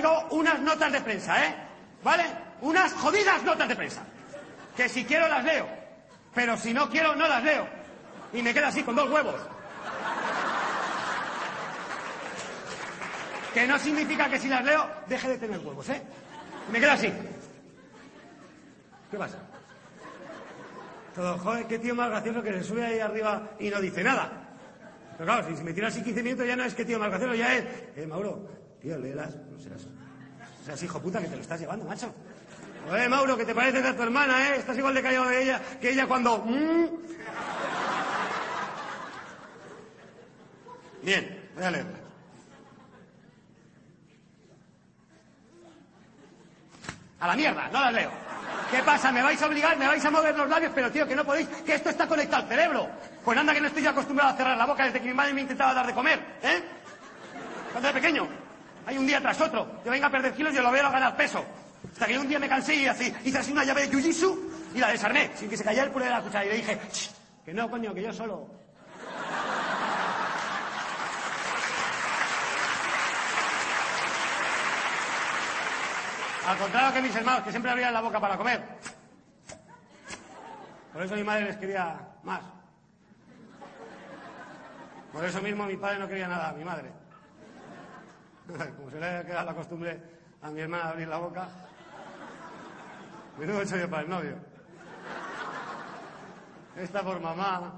traigo unas notas de prensa, ¿eh? ¿Vale? Unas jodidas notas de prensa. Que si quiero las leo. Pero si no quiero, no las leo. Y me quedo así con dos huevos. Que no significa que si las leo, deje de tener huevos, ¿eh? Me quedo así. ¿Qué pasa? Todo, joder, qué tío más gracioso que se sube ahí arriba y no dice nada. Pero claro, si me tira así 15 minutos ya no es que tío más gracioso, ya es... Eh, Mauro, tío, léelas. No seas, hijo puta que te lo estás llevando, macho. Oye, Mauro, que te pareces a tu hermana, ¿eh? Estás igual de callado de ella que ella cuando... mm. Bien, voy a leerlas. A la mierda, no las leo. ¿Qué pasa? ¿Me vais a obligar? ¿Me vais a mover los labios? Pero tío, que no podéis, que esto está conectado al cerebro. Pues anda que no estoy acostumbrado a cerrar la boca desde que mi madre me intentaba dar de comer, ¿eh? Cuando era pequeño. Hay un día tras otro. Yo venga a perder kilos y lo veo a ganar peso. Hasta que un día me cansé y así, hice así una llave de jiu y la desarmé, sin que se cayera el puré de la cuchara. Y le dije, "Ch, que no, coño, que yo solo. Al contrario que mis hermanos, que siempre abrían la boca para comer. Por eso mi madre les quería más. Por eso mismo mi padre no quería nada a mi madre. Como se le ha quedado la costumbre a mi hermana abrir la boca. Menudo hecho yo para el novio. Esta por mamá.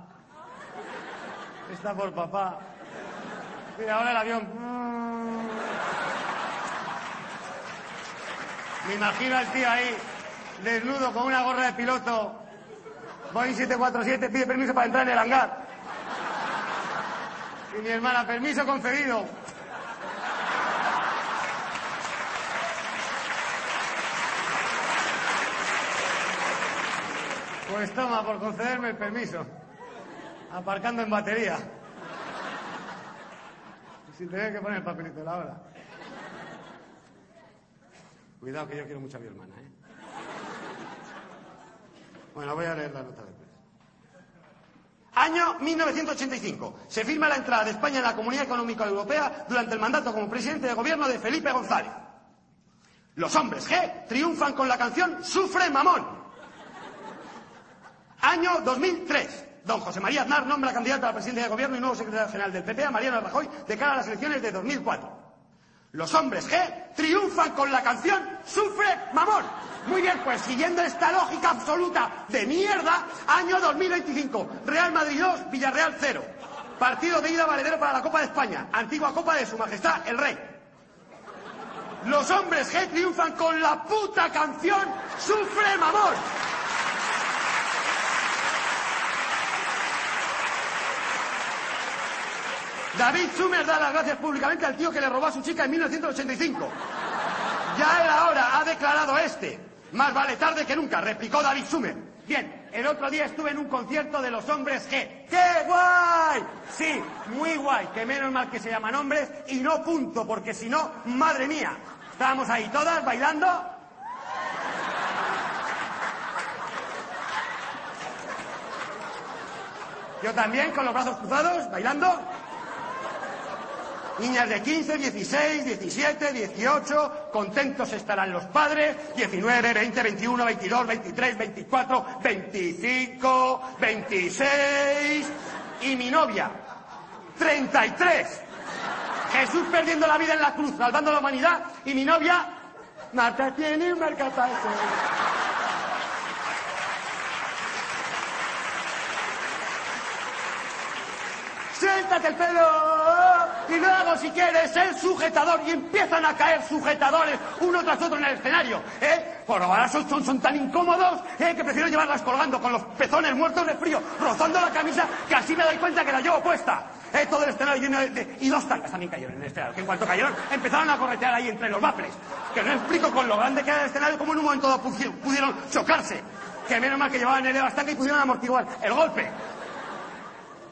Esta por papá. Y ahora el avión. Me imagino al tío ahí, desnudo, con una gorra de piloto. Boeing 747 pide permiso para entrar en el hangar. Y mi hermana, permiso concedido. Pues toma, por concederme el permiso. Aparcando en batería. Sin tener que poner el papelito de la hora. Cuidado que yo quiero mucho a mi hermana, ¿eh? Bueno, voy a leer la nota de prensa. Año 1985. Se firma la entrada de España en la Comunidad Económica Europea durante el mandato como presidente de gobierno de Felipe González. Los hombres G triunfan con la canción Sufre Mamón. Año 2003. Don José María Aznar nombra candidato a la presidencia de gobierno y nuevo secretario general del PP a Mariano Rajoy de cara a las elecciones de 2004. Los hombres G triunfan con la canción Sufre Mamón. Muy bien, pues siguiendo esta lógica absoluta de mierda, año 2025. Real Madrid 2, Villarreal 0. Partido de ida valedero para la Copa de España. Antigua Copa de Su Majestad el Rey. Los hombres G triunfan con la puta canción Sufre Mamón. David Sumer da las gracias públicamente al tío que le robó a su chica en 1985. Ya era hora, ha declarado este. Más vale tarde que nunca, replicó David Sumer. Bien, el otro día estuve en un concierto de los hombres G. ¡Qué guay! Sí, muy guay, que menos mal que se llaman hombres y no punto, porque si no, madre mía. Estábamos ahí todas bailando. Yo también, con los brazos cruzados, bailando. Niñas de 15, 16, 17, 18, contentos estarán los padres, 19, 20, 21, 22, 23, 24, 25, 26 y mi novia, 33. Jesús perdiendo la vida en la cruz, salvando a la humanidad y mi novia, Marta tiene un marcapaso. Suéltate el pelo y luego si quieres el sujetador y empiezan a caer sujetadores uno tras otro en el escenario, ¿eh? Por ahora son, son, tan incómodos ¿eh? que prefiero llevarlas colgando con los pezones muertos de frío, rozando la camisa, que así me doy cuenta que la llevo puesta. ¿eh? Todo el escenario lleno de, de- Y dos tangas también cayeron en el escenario, que en cuanto cayeron empezaron a corretear ahí entre los bafles. Que no explico con lo grande que era el escenario cómo en un momento pudieron chocarse. Que menos mal que llevaban el bastante y pudieron amortiguar el golpe.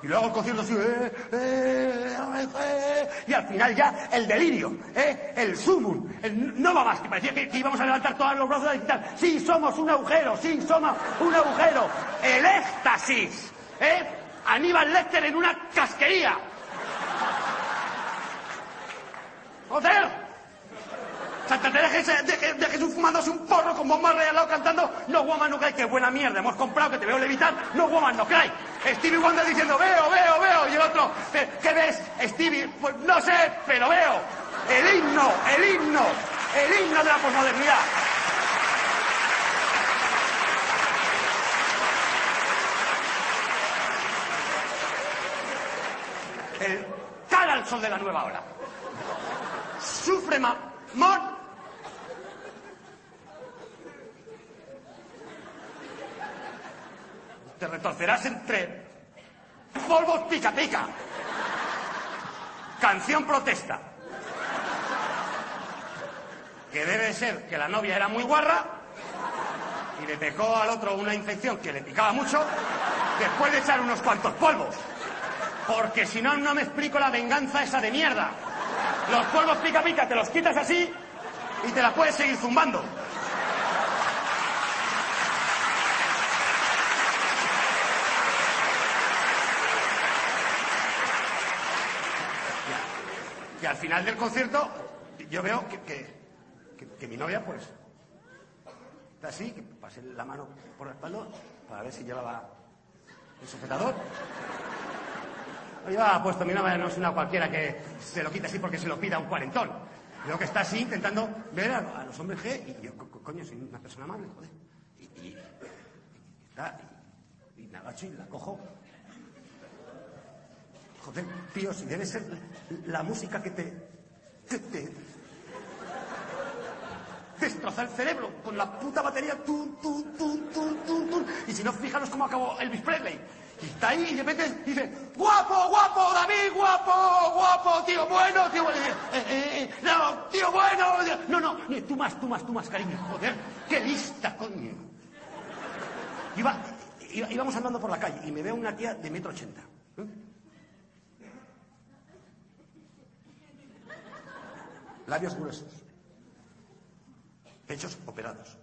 Y luego el concierto así, eh, eh, eh, y al final ya el delirio, eh, el sumum, el no va más, que parecía que, que íbamos a levantar todos los brazos y tal. Sí, somos un agujero, sí, somos un agujero. El éxtasis, ¿eh? Aníbal Lecter en una casquería. ¡Joder! Santa Teresa de, de Jesús fumándose un porro con Bob Marley al lado cantando No woman no cry, qué buena mierda, hemos comprado que te veo levitar, no woman no cry. Stevie Wonder diciendo veo, veo, veo, y el otro, ¿qué ves, Stevie? Pues no sé, pero veo. El himno, el himno, el himno de la posmodernidad. El cara al sol de la nueva hora. Sufre mon, te retorcerás entre polvos pica pica. Canción protesta. Que debe ser que la novia era muy guarra y le pecó al otro una infección que le picaba mucho después de echar unos cuantos polvos. Porque si no, no me explico la venganza esa de mierda. Los polvos pica pica te los quitas así y te la puedes seguir zumbando. Y al final del concierto yo veo que, mi novia pues está así, que pase la mano por la espalda para ver si llevaba el sujetador. Lo llevaba puesto, mi novia no es una cualquiera que se lo quita así porque se lo pida un cuarentón. Veo que está así intentando ver a, los hombres G y yo, coño, soy una persona amable, joder. Y, y, y, y agacho y la cojo Joder, tío, si debe ser la música que te, te, destroza el cerebro con la puta batería. Tun, tun, tun, tun, tun, Y si no, fijaros cómo acabó Elvis Presley. Y está ahí y de repente dice, guapo, guapo, David, guapo, guapo, tío bueno, tío bueno. Eh, eh, eh, no, tío bueno. No, no, tú más, tú más, tú más, cariño. Joder, qué lista, coño. Iba, íbamos andando por la calle y me veo una tía de metro ochenta. Labios gruesos, pechos operados,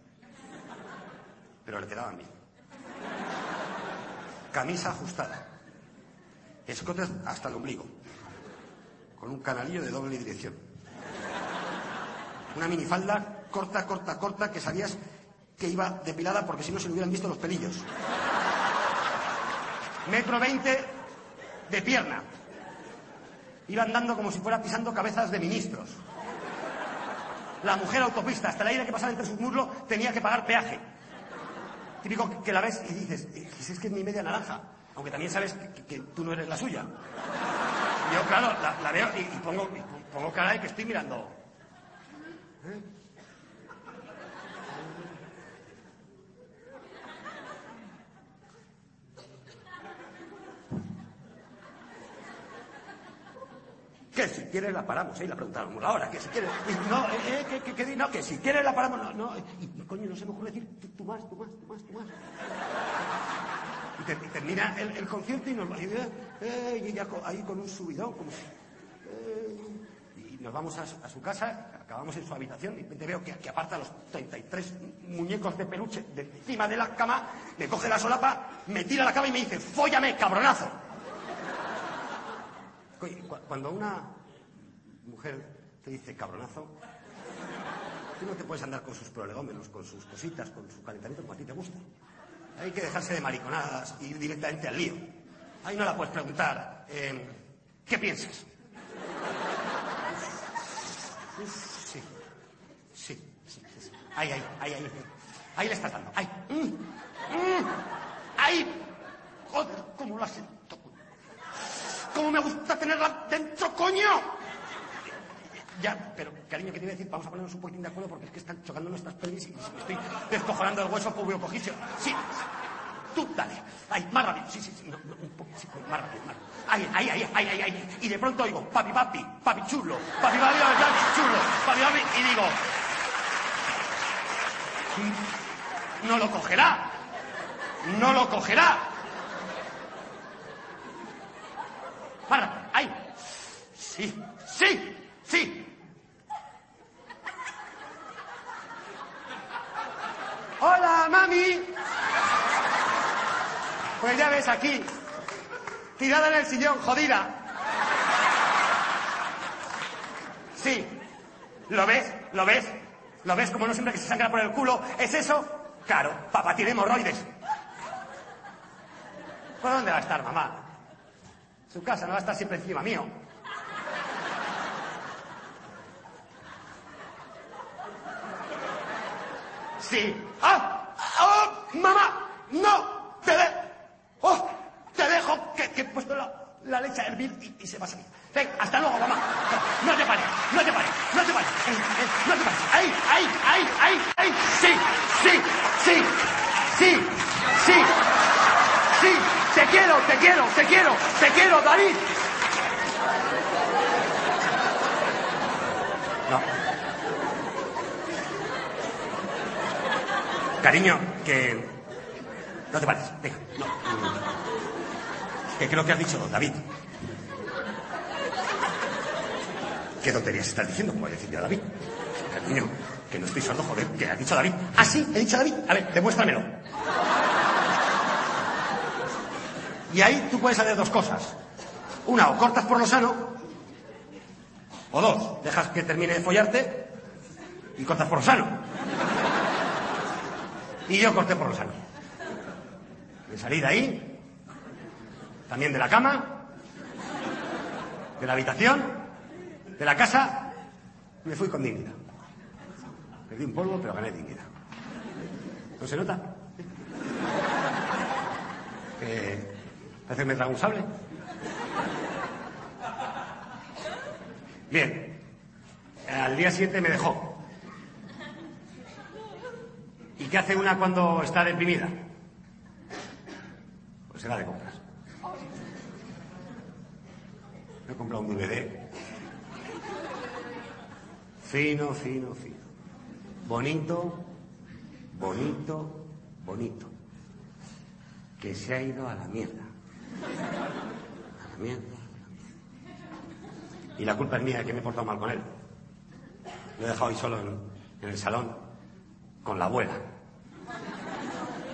pero le quedaban bien. Camisa ajustada, escotes hasta el ombligo, con un canalillo de doble dirección. Una minifalda corta, corta, corta, que sabías que iba depilada porque si no se le hubieran visto los pelillos. Metro veinte de pierna. Iba andando como si fuera pisando cabezas de ministros la mujer autopista, hasta el aire que pasaba entre sus muslos tenía que pagar peaje. Típico que la ves y dices, eh, es que es mi media naranja, aunque también sabes que, tú no eres la suya. yo, claro, la, veo y, pongo, pongo cara de que estoy mirando. ¿Eh? Que si quieres la paramos, ¿eh? la preguntábamos ahora, que si quieres. no, eh, eh que, que, no, que si quieres la paramos, no, no. Y, coño, no se me ocurre decir, tú, más, tú más, tú más, tú más. Y, termina el, concierto y nos va eh, y ella ahí con un subidón, como eh, y nos vamos a, su casa, acabamos en su habitación y te veo que, que aparta los 33 muñecos de peluche de encima de la cama, me coge la solapa, me tira la cama y me dice, fóllame, cabronazo. Cuando una mujer te dice cabronazo, tú no te puedes andar con sus prolegómenos, con sus cositas, con su calentamiento como a ti te gusta. Hay que dejarse de mariconadas y ir directamente al lío. Ahí no la puedes preguntar, em, ¿qué piensas? sí, sí, sí, sí. Ahí, ahí, ahí, ahí. Ahí le estás dando. Ahí. Mm, mm, ahí. Joder, cómo lo has ¿Cómo me gusta tenerla dentro, coño? Ya, pero cariño, ¿qué te iba a decir? Vamos a ponernos un poquitín de acuerdo porque es que están chocando nuestras pelis y me estoy descojonando el hueso público cogicio. Sí, tú dale. Ay, más rápido. Sí, sí, sí. un poco, sí, más rápido, más rápido. Ay, ay, ay, ay, ay, ay. Y de pronto oigo, papi, papi, papi chulo, papi, papi, papi, chulo, papi, papi. Y digo, no lo cogerá. No lo cogerá. Para, ahí. Sí, sí, sí. Hola, mami. Pues ya ves aquí, tirada en el sillón, jodida. Sí, ¿lo ves? ¿Lo ves? ¿Lo ves como no siempre que se sangra por el culo? ¿Es eso? Claro, papá tiene hemorroides. ¿Por dónde va a estar mamá? Su casa no va a estar siempre encima mío. Sí. ¡Ah! ¡Oh! ¡Mamá! ¡No! ¡Te de... ¡Oh! ¡Te dejo! Que, he puesto la, leche a hervir y, se va a salir. Ven, hasta luego, mamá. No te pares, no te pares, no te pares. No te pares. Ahí, ahí, ahí, ahí, ahí. Sí, sí, sí, sí, sí, sí. Quiero, te quiero, te quiero, te quiero, David. No. Cariño, que... No te pares, venga, no. Que creo que has dicho, David. ¿Qué tonterías estás diciendo? Como decirle a David. Cariño, que no estoy sordo, joder, que has dicho David. Ah, sí, he dicho David. A ver, demuéstramelo. Y ahí tú puedes hacer dos cosas. Una, o cortas por lo sano, o dos, dejas que termine de follarte y cortas por lo sano. Y yo corté por lo sano. Me salí de ahí, también de la cama, de la habitación, de la casa, me fui con dignidad. Perdí un polvo, pero gané dignidad. ¿No se nota? Que parece que me trago un sable. Bien. Al día siguiente me dejó. ¿Y qué hace una cuando está deprimida? Pues se va de compras. Me he comprado un DVD. Fino, fino, fino. Bonito, bonito, bonito. Que se ha ido a la mierda. Y la culpa es mía de que me he portado mal con él. Lo he dejado ahí solo en, el salón con la abuela.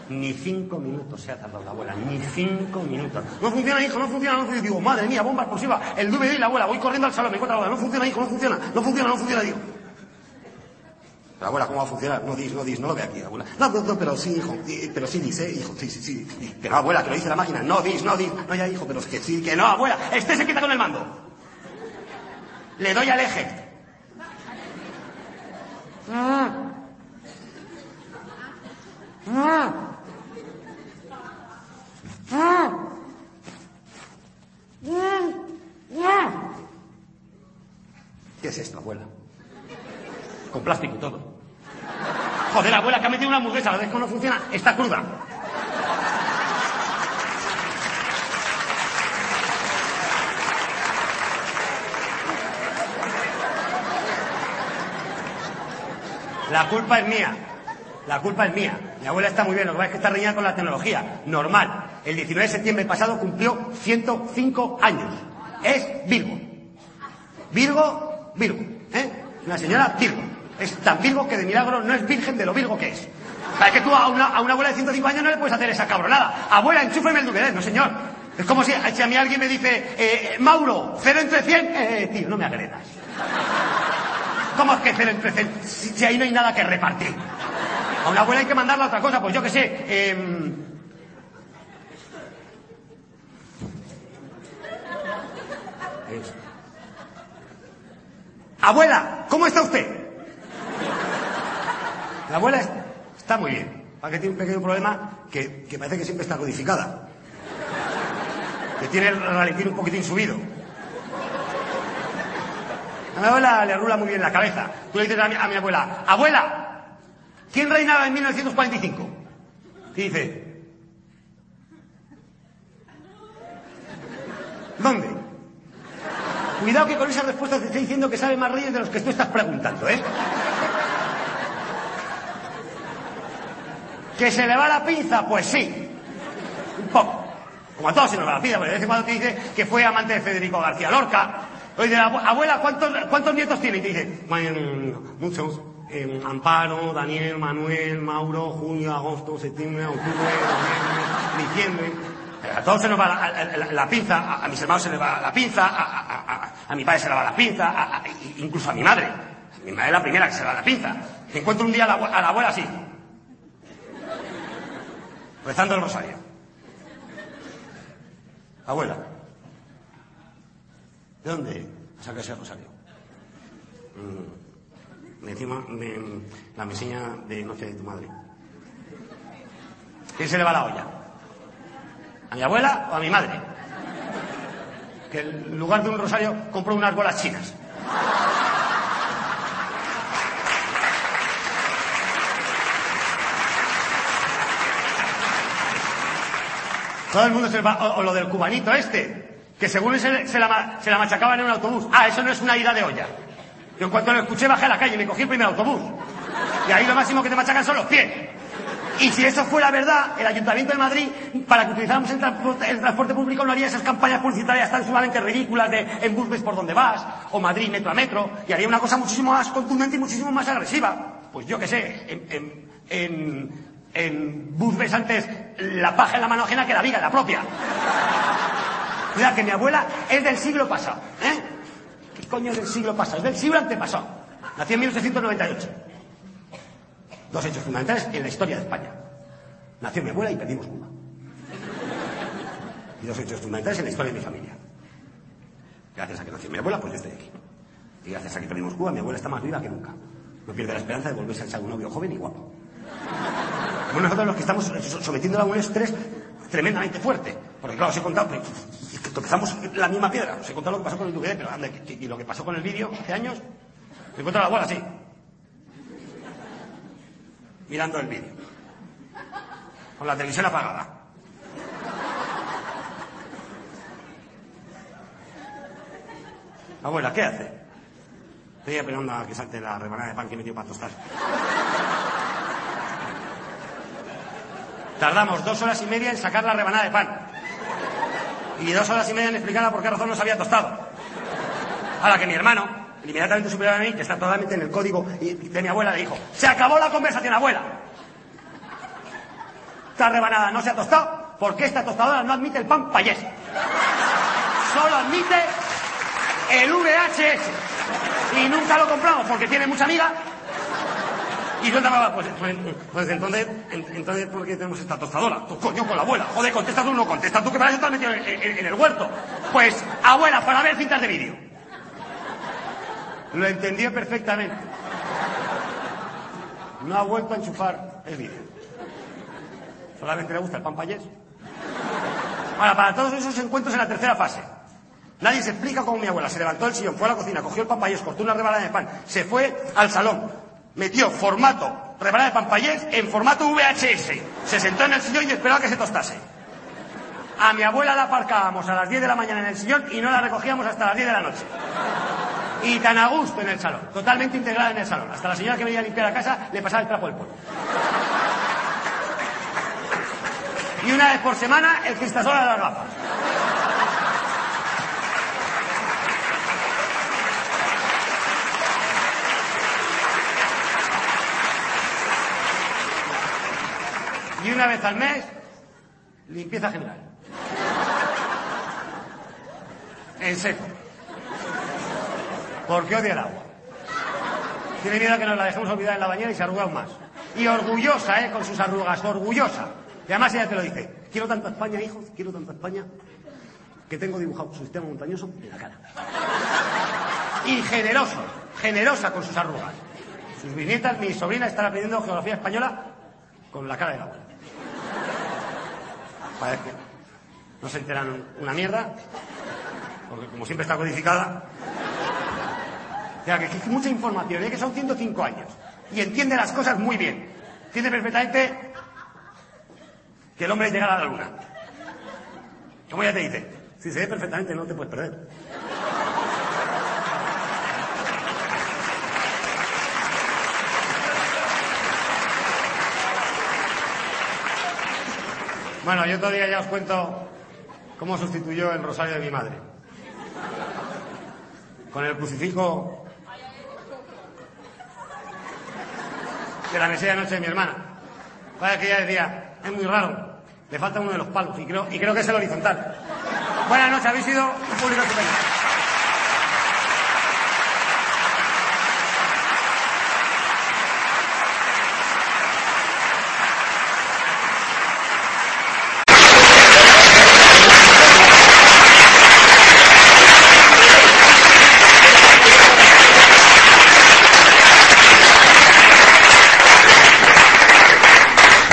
Ni cinco minutos se ha tardado la abuela, ni cinco minutos. No funciona, hijo, no funciona, no funciona. Digo, madre mía, bomba explosiva, el DVD y la abuela. Voy corriendo al salón, me encuentro la abuela. No funciona, hijo, no funciona, no funciona, no funciona, digo. La abuela, ¿cómo va a funcionar? No dis, no dis, no lo ve aquí, abuela. No, no, no, pero sí, hijo, pero sí dice, hijo, sí, sí, sí. No, abuela, que lo dice la máquina. No dis, no dis. No, ya, hijo, pero es que sí, que no, abuela. Este se quita con el mando. Le doy al eje. ¿Qué es esto, abuela? Con plástico y todo. Joder, abuela, que ha metido una hamburguesa, la vez que no funciona, está cruda. La culpa es mía. La culpa es mía. Mi abuela está muy bien, lo que pasa es que está reñida con la tecnología. Normal. El 19 de septiembre pasado cumplió 105 años. Es Virgo. Virgo, Virgo. ¿eh? Una señora Virgo. Es tan Virgo que de milagro no es virgen de lo Virgo que es. Para que tú a una, a una abuela de 105 años no le puedes hacer esa cabronada. Abuela, enchúfeme el DVD. No, señor. Es como si, a mí alguien me dice, eh, Mauro, cero entre 100. Eh, tío, no me agredas. ¿Cómo es que cero entre 100? Si, ahí no hay nada que repartir. A una abuela hay que mandarla otra cosa, pues yo qué sé. Eh... Abuela, ¿cómo está usted? La abuela es- está muy bien. Para que tiene un pequeño problema que, que parece que siempre está codificada. Que tiene el raletín un poquitín subido. A mi abuela le rula muy bien la cabeza. Tú le dices a mi, a mi abuela, abuela, ¿quién reinaba en 1945? Y dice, ¿dónde? Cuidado que con esa respuesta te estoy diciendo que sabe más reyes de los que tú estás preguntando, ¿eh? ¿Que se le va la pinza? Pues sí. Un poco. Como a todos se nos va la pinza, porque de vez en cuando te dice que fue amante de Federico García Lorca. Oye, abu- abuela, ¿cuántos, ¿cuántos nietos tiene? Y te dice, muchos. Eh, Amparo, Daniel, Manuel, Mauro, junio, agosto, septiembre, octubre, noviembre, diciembre. Eh, A todos se nos va la, pinza, a, mis hermanos se les va la pinza, a, a- mi padre se le va la pinza, incluso a mi madre. Mi madre es la primera que se da la pinza. Encuentro un día a la abuela así. Rezando el rosario. Abuela. ¿De dónde saca ese rosario? Mm, de encima me, la mesilla de noche de tu madre. ¿Quién se le va la olla? ¿A mi abuela o a mi madre? Que en lugar de un rosario compró unas bolas chinas. Todo el mundo se va, o, lo del cubanito este, que según se, se la, se la machacaban en un autobús. Ah, eso no es una ida de olla. Yo en cuanto lo escuché bajé a la calle y me cogí el primer autobús. Y ahí lo máximo que te machacan son los pies. Y si eso fuera verdad, el Ayuntamiento de Madrid, para que utilizáramos el transporte, el transporte público, no haría esas campañas publicitarias tan sumamente ridículas de en bus ves por donde vas, o Madrid metro a metro, y haría una cosa muchísimo más contundente y muchísimo más agresiva. Pues yo qué sé, en, en, en, en bus ves antes la paja en la mano ajena que la viga la propia. Cuidado, que mi abuela es del siglo pasado, ¿eh? ¿Qué coño es del siglo pasado? Es del siglo antepasado. Nació en 1898. Dos hechos fundamentales en la historia de España. Nació mi abuela y perdimos Cuba. Y dos hechos fundamentales en la historia de mi familia. Gracias a que nació mi abuela, pues yo estoy aquí. Y gracias a que perdimos Cuba, mi abuela está más viva que nunca. No pierde la esperanza de volverse a echar un novio joven y guapo. Como nosotros los que estamos sometiéndola a un estrés tremendamente fuerte. Porque claro, os he contado que tropezamos la misma piedra. Os he contado lo que pasó con el DVD, pero anda, y lo que pasó con el vídeo hace años. Me encuentro la abuela así. Mirando el vídeo. Con la televisión apagada. Abuela, ¿qué hace? Estoy esperando a que salte la rebanada de pan que he metido para tostar. Tardamos dos horas y media en sacar la rebanada de pan. Y dos horas y media en explicarla por qué razón no se había tostado. A la que mi hermano, inmediatamente superior a mí, que está totalmente en el código de mi abuela, le dijo, se acabó la conversación, abuela. Esta rebanada no se ha tostado porque esta tostadora no admite el pan payés. Solo admite el VHS. Y nunca lo compramos porque tiene mucha amiga. Y yo estaba, pues, pues, pues entonces, en- entonces, ¿por qué tenemos esta tostadora? Tú, coño, con la abuela. Joder, contesta tú, no contesta tú, que eso te has metido en el huerto. Pues, abuela, para ver cintas de vídeo. Lo entendió perfectamente. No ha vuelto a enchufar el vídeo. Solamente le gusta el pan payés. Ahora, para todos esos encuentros en la tercera fase. Nadie se explica cómo mi abuela se levantó del sillón, fue a la cocina, cogió el pan payés, cortó una rebanada de pan, se fue al salón, metió formato rebanada de pan payés en formato VHS, se sentó en el sillón y esperó a que se tostase. A mi abuela la aparcábamos a las 10 de la mañana en el sillón y no la recogíamos hasta las 10 de la noche. Y tan a gusto en el salón, totalmente integrada en el salón. Hasta la señora que venía a limpiar la casa le pasaba el trapo del pueblo. Y una vez por semana el cristasol de las gafas. Y una vez al mes, limpieza general. En seco. Porque odia el agua. Tiene miedo que nos la dejemos olvidar en la bañera y se arruga aún más. Y orgullosa, ¿eh? Con sus arrugas, orgullosa. Y además ella te lo dice. Quiero tanto España, hijos, quiero tanto España, que tengo dibujado su sistema montañoso en la cara. Y generoso, generosa con sus arrugas. Sus bisnietas, mi sobrina, están aprendiendo geografía española con la cara de la abuela. Parece no se enteran una mierda, porque como siempre está codificada. O sea, que es mucha información, ¿eh? que son 105 años. Y entiende las cosas muy bien. Entiende perfectamente que el hombre llegará a la luna. Como ella te dice, si se ve perfectamente no te puedes perder. Bueno, yo todavía ya os cuento cómo sustituyó el rosario de mi madre. Con el crucifijo de la mesilla de noche de mi hermana. Vaya que ella decía, es muy raro, le falta uno de los palos y creo, y creo que es el horizontal. Buenas noches, habéis sido un público estupendo.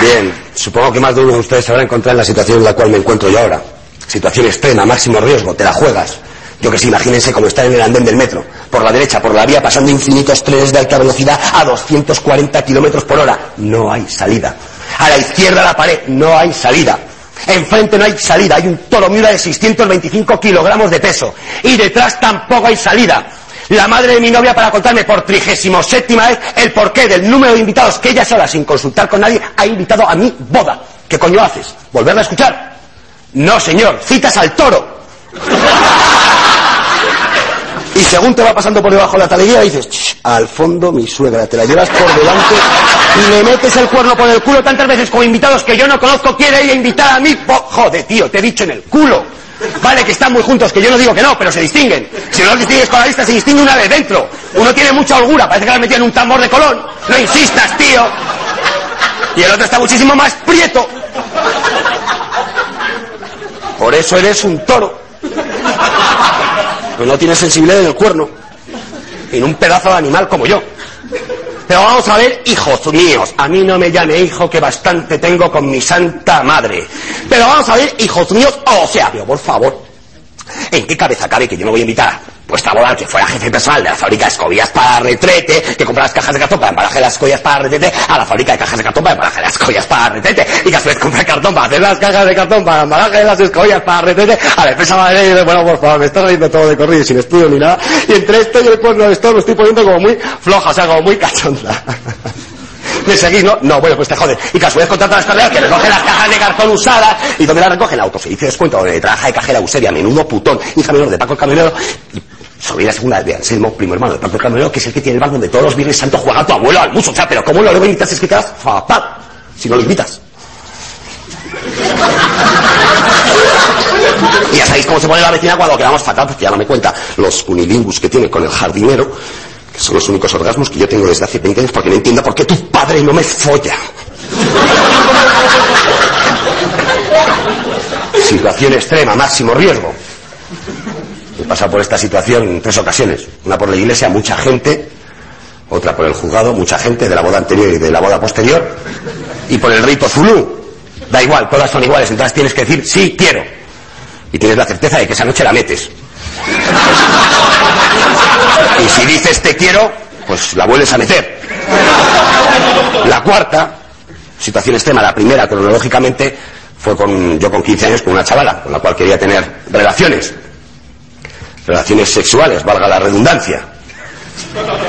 Bien, supongo que más de uno de ustedes se habrá encontrado en la situación en la cual me encuentro yo ahora. Situación extrema, máximo riesgo, te la juegas. Yo que sé, imagínense como estar en el andén del metro, por la derecha, por la vía, pasando infinitos trenes de alta velocidad a 240 kilómetros por hora. No hay salida. A la izquierda la pared, no hay salida. Enfrente no hay salida, hay un toro miura de 625 kilogramos de peso. Y detrás tampoco hay salida. La madre de mi novia para contarme por trigésimo séptima vez el porqué del número de invitados que ella sola, sin consultar con nadie, ha invitado a mi boda. ¿Qué coño haces? ¿Volverla a escuchar? No, señor, citas al toro. Y según te va pasando por debajo de la taleguía, dices, "Ch, al fondo mi suegra, te la llevas por delante y le metes el cuerno por el culo tantas veces como invitados que yo no conozco, quiere ella invitar a mí. Joder, tío, te he dicho en el culo. Vale, que están muy juntos, que yo no digo que no, pero se distinguen. Si no los distingues con la vista, se distingue una vez dentro. Uno tiene mucha holgura, parece que la metido en un tambor de colón. No insistas, tío. Y el otro está muchísimo más prieto. Por eso eres un toro. Pues no tienes sensibilidad en el cuerno. En un pedazo de animal como yo. Pero vamos a ver, hijos míos. A mí no me llame hijo, que bastante tengo con mi santa madre. Pero vamos a ver, hijos míos, o sea, pero por favor, ¿en qué cabeza cabe que yo me voy a invitar. A vuestra boda al que fuera jefe personal de la fábrica de escobillas para retrete, que compra las cajas de cartón para embalaje las escobillas para retrete, a la fábrica de cajas de cartón para embalaje las escobillas para retrete, y que a su vez compra cartón para hacer las cajas de cartón para embalaje las escobillas para retrete, a la empresa madre bueno, por favor, me estás riendo todo de corrido sin estudio ni nada, y entre esto y el cuerno de esto lo estoy poniendo como muy floja, o sea, como muy cachonda. ¿Me seguís, no? No, bueno, pues te joden. Y que a su contratan las carreras que recogen las cajas de cartón usadas. ¿Y dónde las recogen? Autoservicio de descuento, donde trabaja de cajera Eusebia, menudo putón, hija menor de Paco el Camionero. Y sobrina segunda de Anselmo, primo hermano de Paco el Camionero, que es el que tiene el bar donde todos los viernes santos juega tu abuelo al mucho. O sea, pero ¿cómo lo invitas es que te das fatal si no lo invitas? Y ya sabéis cómo se pone la vecina cuando quedamos fatal, porque ya no me cuenta los unilingus que tiene con el jardinero, son los únicos orgasmos que yo tengo desde hace 20 años, porque no entiendo por qué tu padre no me folla. Situación extrema, máximo riesgo. He pasado por esta situación en tres ocasiones. Una por la iglesia, mucha gente. Otra por el juzgado, mucha gente de la boda anterior y de la boda posterior. Y por el rito Zulú. Da igual, todas son iguales. Entonces tienes que decir, sí, quiero. Y tienes la certeza de que esa noche la metes. Y si dices te quiero, pues la vuelves a meter. La cuarta, situación extrema, la primera cronológicamente, fue con, yo con 15 años con una chavala, con la cual quería tener relaciones. Relaciones sexuales, valga la redundancia.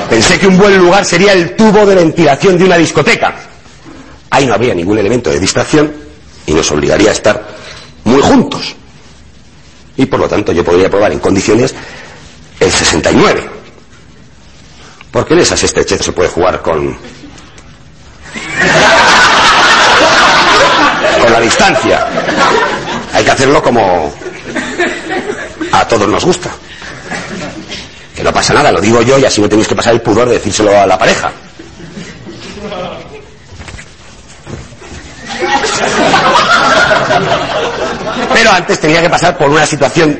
Pensé que un buen lugar sería el tubo de ventilación de una discoteca. Ahí no habría ningún elemento de distracción y nos obligaría a estar muy juntos. Y por lo tanto yo podría probar en condiciones el 69. Porque en esas estreches se puede jugar con. con la distancia. Hay que hacerlo como a todos nos gusta. Que no pasa nada, lo digo yo y así no tenéis que pasar el pudor de decírselo a la pareja. Pero antes tenía que pasar por una situación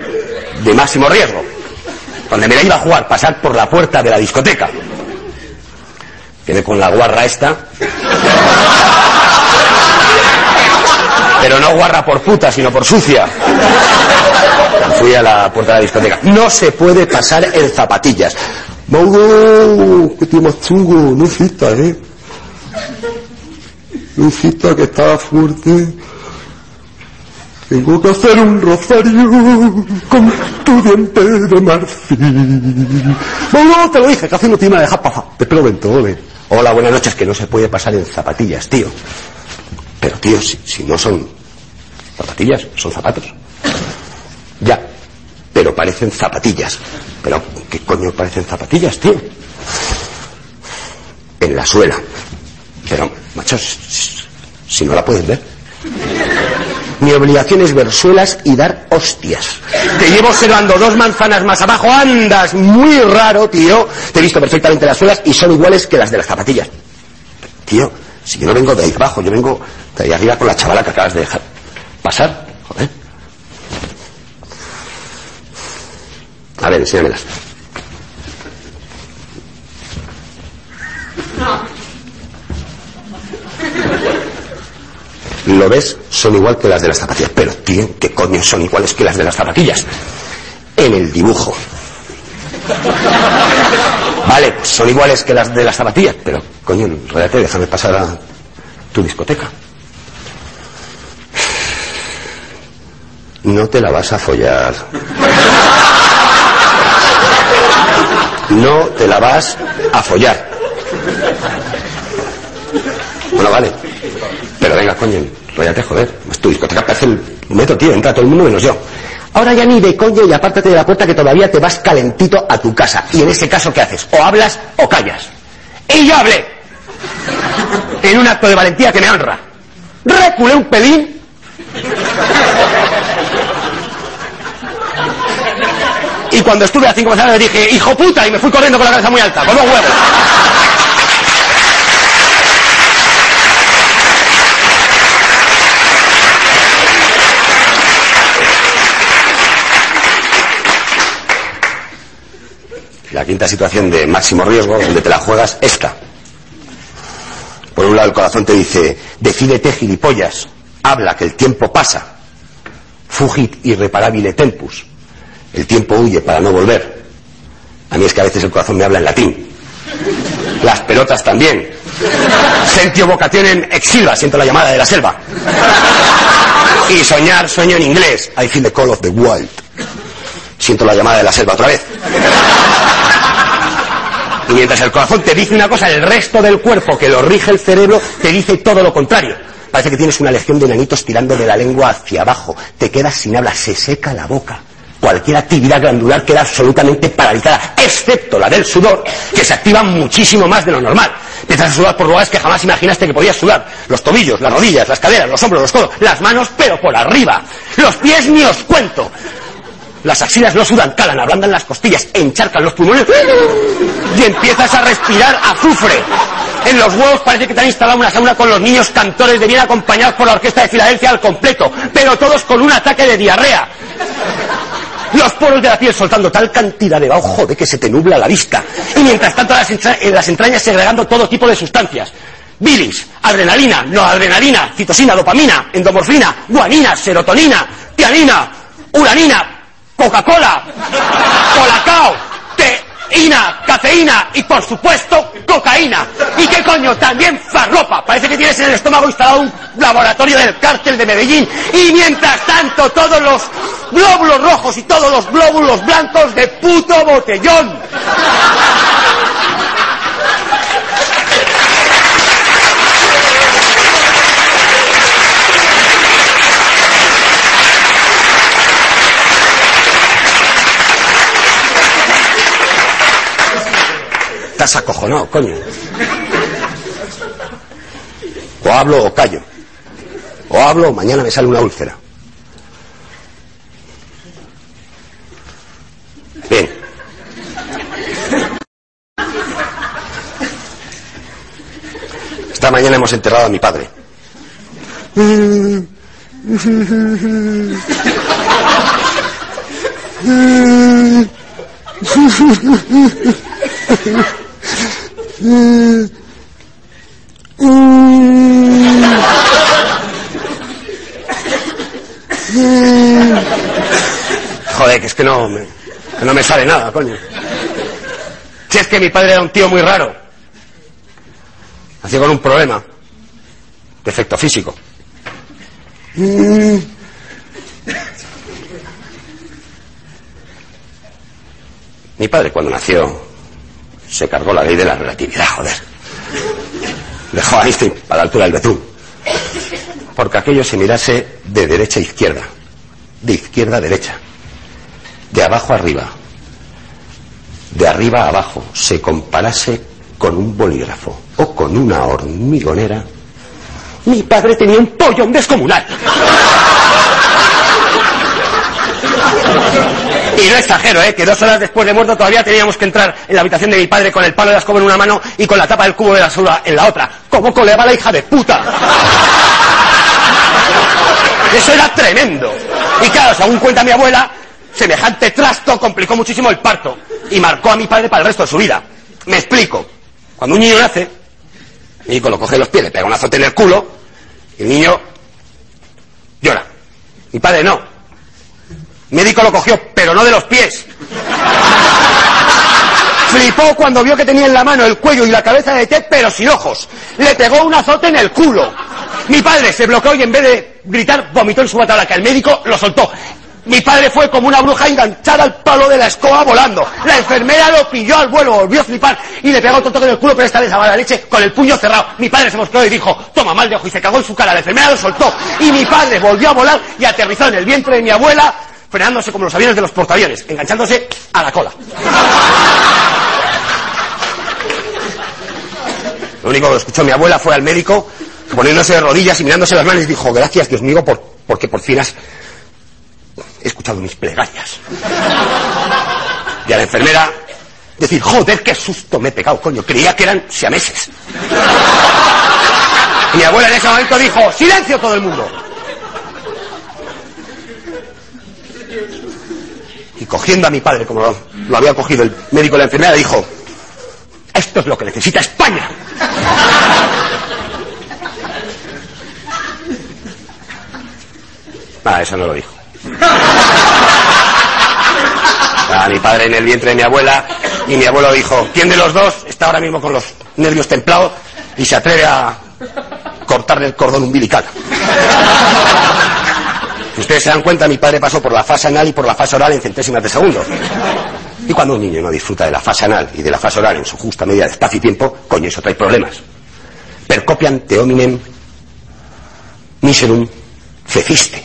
de máximo riesgo. Donde me la iba a jugar, pasar por la puerta de la discoteca. Quedé con la guarra esta. Pero no guarra por puta, sino por sucia. Fui a la puerta de la discoteca. No se puede pasar en zapatillas. Mauro, que tío más chungo, no eh. No que estaba fuerte. Tengo que hacer un rosario con tu diente de marfil. Mauro, te lo dije, hace no tiene una deja pasar. Te pelo ventole. Hola, buenas noches, que no se puede pasar en zapatillas, tío. Pero, tío, si, si no son zapatillas, son zapatos. Ya, pero parecen zapatillas. Pero, ¿qué coño parecen zapatillas, tío? En la suela. Pero, macho, si, si no la puedes ver. Mi obligación es ver suelas y dar hostias. Te llevo observando dos manzanas más abajo, andas muy raro, tío. Te he visto perfectamente las suelas y son iguales que las de las zapatillas. Tío, si yo no vengo de ahí abajo, yo vengo de ahí arriba con la chavala que acabas de dejar pasar. A ver, enséñamelas. Lo ves, son igual que las de las zapatillas. Pero, tío, ¿qué coño son iguales que las de las zapatillas? En el dibujo. Vale, son iguales que las de las zapatillas, pero, coño, enrédate, déjame pasar a tu discoteca. No te la vas a follar. No te la vas a follar. Bueno, vale. Pero venga, coño, rollate, joder. Es tu discoteca parece el metro, tío. Entra todo el mundo menos yo. Ahora ya ni de coño y apártate de la puerta que todavía te vas calentito a tu casa. Y en ese caso, ¿qué haces? O hablas o callas. Y yo hablé. En un acto de valentía que me honra. Reculé un pelín. Y cuando estuve a cinco le dije, hijo puta, y me fui corriendo con la cabeza muy alta, con los huevos. La quinta situación de máximo riesgo, donde te la juegas, esta. Por un lado el corazón te dice, decídete gilipollas, habla que el tiempo pasa. Fugit irreparabile tempus. El tiempo huye para no volver. A mí es que a veces el corazón me habla en latín. Las pelotas también. Sentio vocationen exilva, siento la llamada de la selva. Y soñar, sueño en inglés. I feel the call of the wild. Siento la llamada de la selva otra vez. Y mientras el corazón te dice una cosa, el resto del cuerpo que lo rige el cerebro te dice todo lo contrario. Parece que tienes una legión de nanitos tirando de la lengua hacia abajo. Te quedas sin habla, se seca la boca. Cualquier actividad glandular queda absolutamente paralizada, excepto la del sudor, que se activa muchísimo más de lo normal. Empiezas a sudar por lugares que jamás imaginaste que podías sudar. Los tobillos, las rodillas, las caderas, los hombros, los codos, las manos, pero por arriba. Los pies ni os cuento. Las axilas no sudan, calan, ablandan las costillas, encharcan los pulmones y empiezas a respirar azufre. En los huevos parece que te han instalado una sauna con los niños cantores de bien acompañados por la orquesta de Filadelfia al completo, pero todos con un ataque de diarrea. Los poros de la piel soltando tal cantidad de bajo de que se te nubla la vista. Y mientras tanto las, en las entrañas segregando todo tipo de sustancias. Bilis, adrenalina, no adrenalina, citosina, dopamina, endomorfina, guanina, serotonina, tianina, uranina, Coca-Cola, Colacao, teína, cafeína y por supuesto cocaína. ¿Y qué coño? También farropa. Parece que tienes en el estómago instalado un laboratorio del cártel de Medellín. Y mientras tanto todos los glóbulos rojos y todos los glóbulos blancos de puto botellón. Estás acojonado, coño. O hablo o callo. O hablo o mañana me sale una úlcera. Bien. Esta mañana hemos enterrado a mi padre. Joder, que es que no me, no me sale nada, coño. Si es que mi padre era un tío muy raro. Nació con un problema. Defecto físico. Mi padre cuando nació se cargó la ley de la relatividad, joder. Dejó a Einstein a la altura del betún. Porque aquello se mirase de derecha a izquierda, de izquierda a derecha, de abajo a arriba, de arriba a abajo, se comparase con un bolígrafo o con una hormigonera, mi padre tenía un pollón descomunal. Y no exagero, ¿eh? Que dos horas después de muerto todavía teníamos que entrar en la habitación de mi padre con el palo de la escoba en una mano y con la tapa del cubo de la soda en la otra. ¿Cómo coleaba la hija de puta? Eso era tremendo. Y claro, según cuenta mi abuela, semejante trasto complicó muchísimo el parto y marcó a mi padre para el resto de su vida. Me explico. Cuando un niño nace, el médico lo coge los pies, le pega un azote en el culo, y el niño Mi padre no. Médico lo cogió, pero no de los pies. Flipó cuando vio que tenía en la mano el cuello y la cabeza de Ted, pero sin ojos. Le pegó un azote en el culo. Mi padre se bloqueó y en vez de gritar, vomitó en su que El médico lo soltó. Mi padre fue como una bruja enganchada al palo de la escoba volando. La enfermera lo pilló al vuelo, volvió a flipar y le pegó otro toque en el culo, pero esta vez a la leche con el puño cerrado. Mi padre se mostró y dijo, toma mal de ojo y se cagó en su cara. La enfermera lo soltó y mi padre volvió a volar y aterrizó en el vientre de mi abuela, frenándose como los aviones de los portaaviones, enganchándose a la cola. Lo único que escuchó mi abuela fue al médico poniéndose de rodillas y mirándose las manos y dijo, gracias Dios mío por, porque por fin has escuchado mis plegarias. Y a la enfermera decir, joder, qué susto me he pegado, coño, creía que eran siameses. Y mi abuela en ese momento dijo, silencio todo el mundo. Y cogiendo a mi padre, como lo, había cogido el médico de la enfermera, dijo, esto es lo que necesita España. Ah, eso no lo dijo. A mi padre en el vientre de mi abuela y mi abuelo dijo, ¿quién de los dos está ahora mismo con los nervios templados y se atreve a cortarle el cordón umbilical? Si ustedes se dan cuenta, mi padre pasó por la fase anal y por la fase oral en centésimas de segundos. Y cuando un niño no disfruta de la fase anal y de la fase oral en su justa medida de espacio y tiempo, coño, eso trae problemas. Percopian te hominem miserum feciste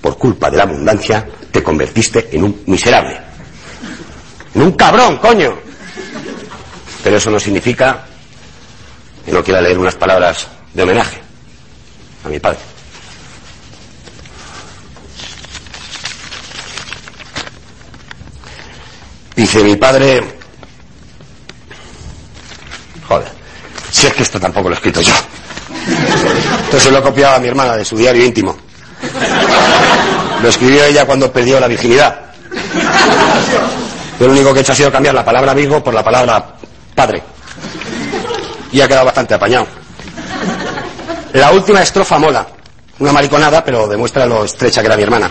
por culpa de la abundancia, te convertiste en un miserable. En un cabrón, coño. Pero eso no significa que no quiera leer unas palabras de homenaje a mi padre. Dice mi padre, joder, si es que esto tampoco lo he escrito yo. Entonces lo he copiado a mi hermana de su diario íntimo. Lo escribió ella cuando perdió la virginidad. Yo lo único que he hecho ha sido cambiar la palabra amigo por la palabra padre. Y ha quedado bastante apañado. La última estrofa mola. Una mariconada, pero demuestra lo estrecha que era mi hermana.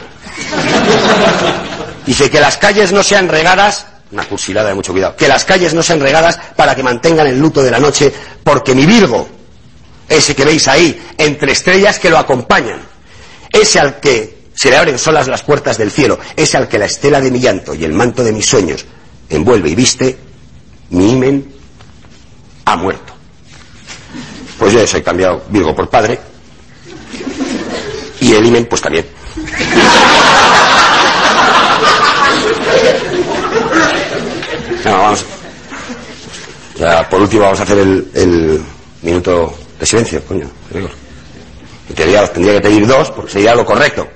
Dice que las calles no sean regadas, una cursilada de mucho cuidado, que las calles no sean regadas para que mantengan el luto de la noche, porque mi Virgo, ese que veis ahí, entre estrellas que lo acompañan, ese al que se le abren solas las puertas del cielo, ese al que la estela de mi llanto y el manto de mis sueños envuelve y viste, mi imen ha muerto. Pues yo he cambiado Virgo por padre y el imen pues también. Vamos. Ya, por último vamos a hacer el, el minuto de silencio, coño. En teoría tendría que pedir dos, porque sería lo correcto.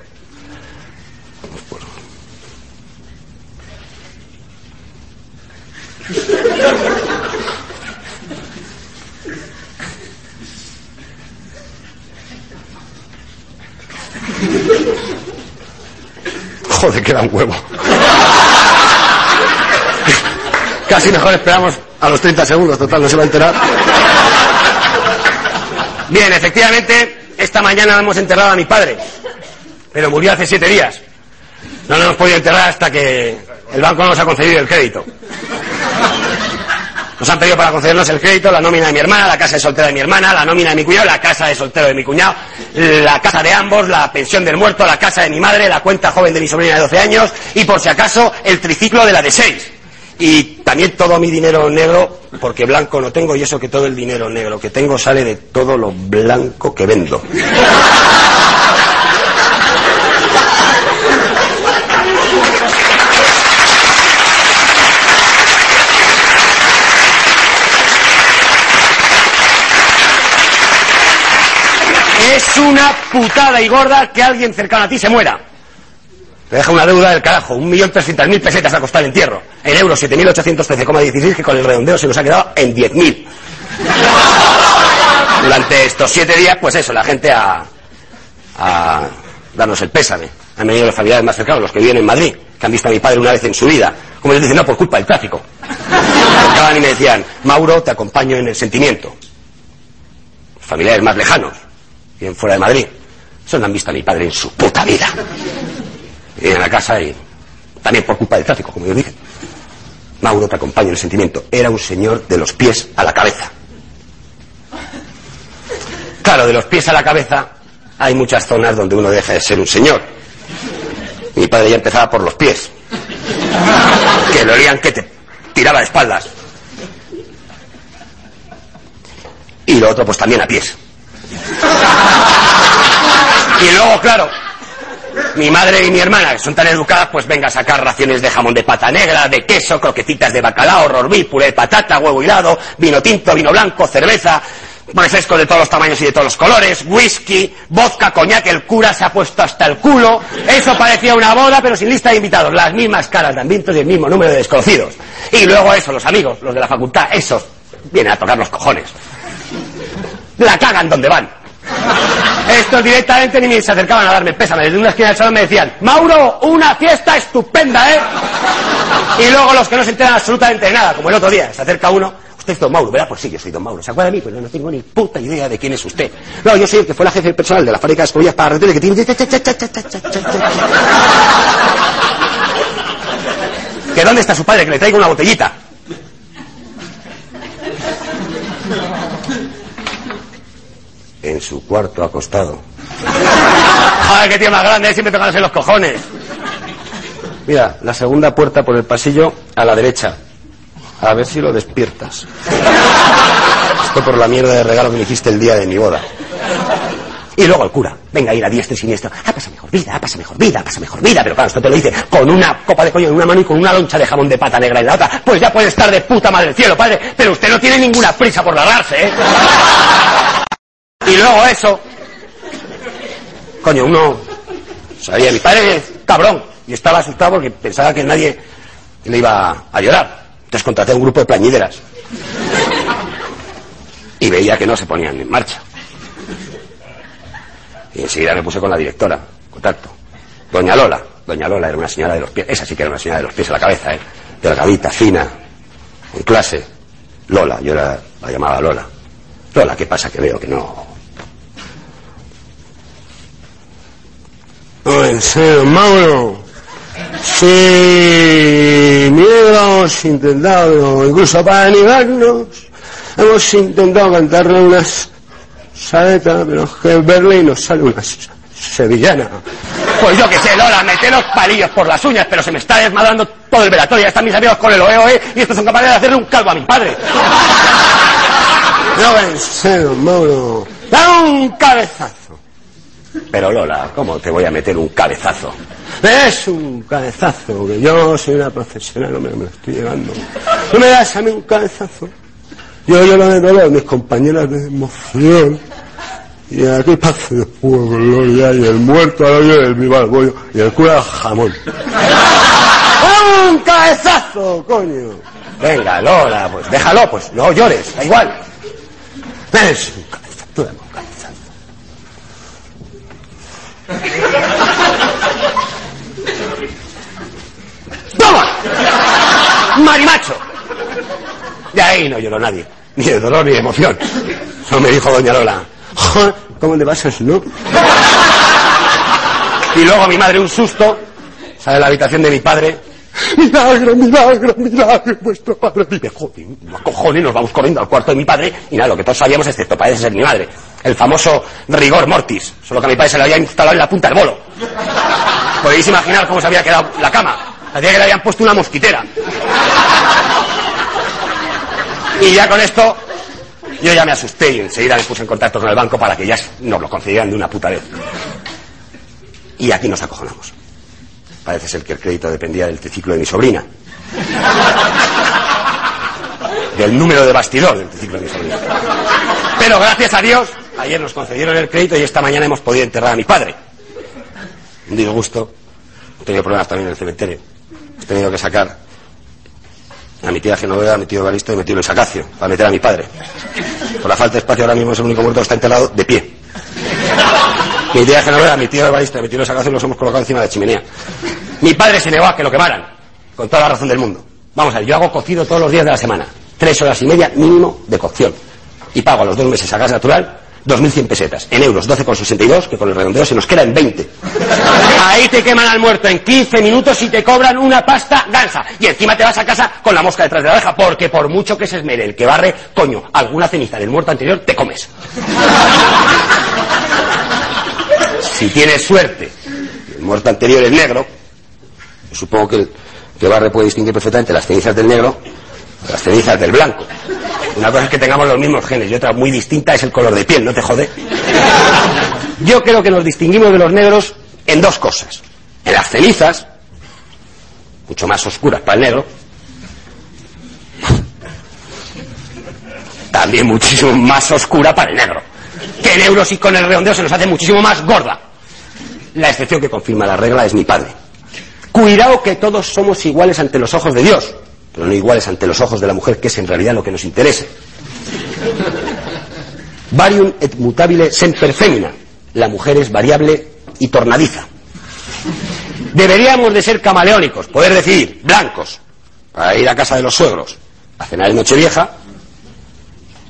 Joder, queda un huevo. Casi mejor esperamos a los 30 segundos, total, no se va a enterar. Bien, efectivamente, esta mañana hemos enterrado a mi padre, pero murió hace siete días. No lo hemos podido enterrar hasta que el banco no nos ha concedido el crédito. Nos han pedido para concedernos el crédito la nómina de mi hermana, la casa de soltera de mi hermana, la nómina de mi cuñado, la casa de soltero de mi cuñado, la casa de ambos, la pensión del muerto, la casa de mi madre, la cuenta joven de mi sobrina de 12 años y por si acaso el triciclo de la de 6. Y también todo mi dinero negro, porque blanco no tengo, y eso que todo el dinero negro que tengo sale de todo lo blanco que vendo. Es una putada y gorda que alguien cercano a ti se muera. Te deja una deuda del carajo, un millón trescientas mil pesetas a costar el entierro. En euros, 7.813,16, que con el redondeo se nos ha quedado en 10.000. Durante estos siete días, pues eso, la gente a, a darnos el pésame. Han venido los familiares más cercanos, los que viven en Madrid, que han visto a mi padre una vez en su vida. Como les dicen, no, por culpa del tráfico. Acaban y me decían, Mauro, te acompaño en el sentimiento. familiares más lejanos, bien fuera de Madrid Eso no han visto a mi padre en su puta vida. En la casa y también por culpa del tráfico, como yo dije. Mauro te acompaña en el sentimiento. Era un señor de los pies a la cabeza. Claro, de los pies a la cabeza hay muchas zonas donde uno deja de ser un señor. Mi padre ya empezaba por los pies. Que le olían que te tiraba de espaldas. Y lo otro, pues también a pies. Y luego, claro, mi madre y mi hermana, que son tan educadas, pues venga a sacar raciones de jamón de pata negra, de queso, croquetitas de bacalao, rorbí, puré de patata, huevo hilado, vino tinto, vino blanco, cerveza, refresco de todos los tamaños y de todos los colores, whisky, vodka, coñac, el cura se ha puesto hasta el culo. Eso parecía una boda, pero sin lista de invitados. Las mismas caras de ambientes y el mismo número de desconocidos. Y luego eso, los amigos, los de la facultad, esos, vienen a tocar los cojones. La cagan donde van. Estos directamente ni se acercaban a darme pésame. Desde una esquina del salón me decían, Mauro, una fiesta estupenda, ¿eh? Y luego los que no se enteran absolutamente de nada, como el otro día, se acerca uno, usted es don Mauro, ¿verdad? Pues sí, yo soy don Mauro. ¿Se acuerda de mí? Pues no, no tengo ni puta idea de quién es usted. No, yo soy el que fue la jefe personal de la fábrica de escobillas para retener que tiene... ¿Que dónde está su padre? Que le traiga una botellita. En su cuarto acostado. ¡Joder, qué tío más grande! Siempre tocándose los cojones. Mira, la segunda puerta por el pasillo a la derecha. A ver si lo despiertas. Esto por la mierda de regalo que me hiciste el día de mi boda. Y luego el cura, venga ir a diestra y siniestra. Ah, pasa mejor vida, ah, pasa mejor vida, pasa mejor vida. Pero claro, esto te lo dice con una copa de coño en una mano y con una loncha de jamón de pata negra en la otra. Pues ya puede estar de puta madre del cielo, padre. Pero usted no tiene ninguna prisa por largarse, ¿eh? Y luego eso. Coño, uno sabía, mi padre cabrón. Y estaba asustado porque pensaba que nadie le iba a llorar. Entonces contraté a un grupo de plañideras. Y veía que no se ponían en marcha. Y enseguida me puse con la directora, contacto. Doña Lola. Doña Lola era una señora de los pies, esa sí que era una señora de los pies a la cabeza, ¿eh? Delgadita, fina, en clase. Lola, yo la, la llamaba Lola. Lola, ¿qué pasa? Que veo que no. No, en serio, Mauro. Sí, miedo hemos intentado, incluso para animarnos, hemos intentado cantarle unas saetas, pero es que en Berlín nos sale una se- sevillana. Pues yo que sé, Lola, mete los palillos por las uñas, pero se me está desmadrando todo el velatorio. Ya están mis amigos con el OEOE y estos son capaces de hacerle un calvo a mi padre. No, en serio, Mauro. Dame un cabezazo. Pero Lola, ¿cómo te voy a meter un cabezazo? Es un cabezazo, que yo soy una profesional, no me, me lo estoy llevando. ¿No me das a mí un cabezazo? Yo lloro de dolor, mis compañeras de emoción. Y aquí pasa de fuego, gloria, y el muerto al hoyo del mi bollo, y el cura jamón. ¡Un cabezazo, coño! Venga, Lola, pues déjalo, pues no llores, da igual. Es un cabezazo, un cabezazo. ¡Toma! ¡Marimacho! De ahí no lloró nadie, ni de dolor ni de emoción. Solo me dijo doña Lola, "Joder, ¿cómo le pasas, no? Y luego mi madre un susto, sale de la habitación de mi padre. Milagro, milagro, milagro, vuestro padre vive. Joder, cojones, nos vamos corriendo al cuarto de mi padre y nada, lo que todos sabíamos, excepto parece ser mi madre, el famoso rigor mortis, solo que a mi padre se le había instalado en la punta del bolo. Podéis imaginar cómo se había quedado la cama. Parecía que le habían puesto una mosquitera. Y ya con esto, yo ya me asusté y enseguida me puse en contacto con el banco para que ya nos lo concedieran de una puta vez. Y aquí nos acojonamos. Parece ser que el crédito dependía del triciclo de mi sobrina. Del número de bastidor del triciclo de mi sobrina. Pero gracias a Dios, ayer nos concedieron el crédito y esta mañana hemos podido enterrar a mi padre. Un disgusto. He tenido problemas también en el cementerio. He tenido que sacar a mi tía Genoveva, a mi tío Evaristo y a mi tío Luis para meter a mi padre. Por la falta de espacio ahora mismo es el único muerto que está enterrado de pie. Mi tía Genoveva, mi tío Evaristo y mi tío Luis Acacio los hemos colocado encima de la chimenea. Mi padre se negó a que lo quemaran, con toda la razón del mundo. Vamos a ver, yo hago cocido todos los días de la semana. Tres horas y media mínimo de cocción. Y pago a los dos meses a gas natural 2.100 pesetas. En euros, 12,62, que con el redondeo se nos queda en 20. Ahí te queman al muerto en 15 minutos y te cobran una pasta gansa. Y encima te vas a casa con la mosca detrás de la oreja, porque por mucho que se esmere el que barre, coño, alguna ceniza del muerto anterior te comes. Si tienes suerte, el muerto anterior es negro, supongo que el que barre puede distinguir perfectamente las cenizas del negro las cenizas del blanco. Una cosa es que tengamos los mismos genes y otra muy distinta es el color de piel, ¿no te jode? Yo creo que nos distinguimos de los negros en dos cosas. En las cenizas, mucho más oscuras para el negro, también muchísimo más oscura para el negro. Que en euros y con el redondeo se nos hace muchísimo más gorda. La excepción que confirma la regla es mi padre. Cuidado que todos somos iguales ante los ojos de Dios, pero no iguales ante los ojos de la mujer, que es en realidad lo que nos interesa. Varium et mutabile semper femina. La mujer es variable y tornadiza. Deberíamos de ser camaleónicos, poder decidir, blancos, para ir a casa de los suegros, a cenar en Nochevieja,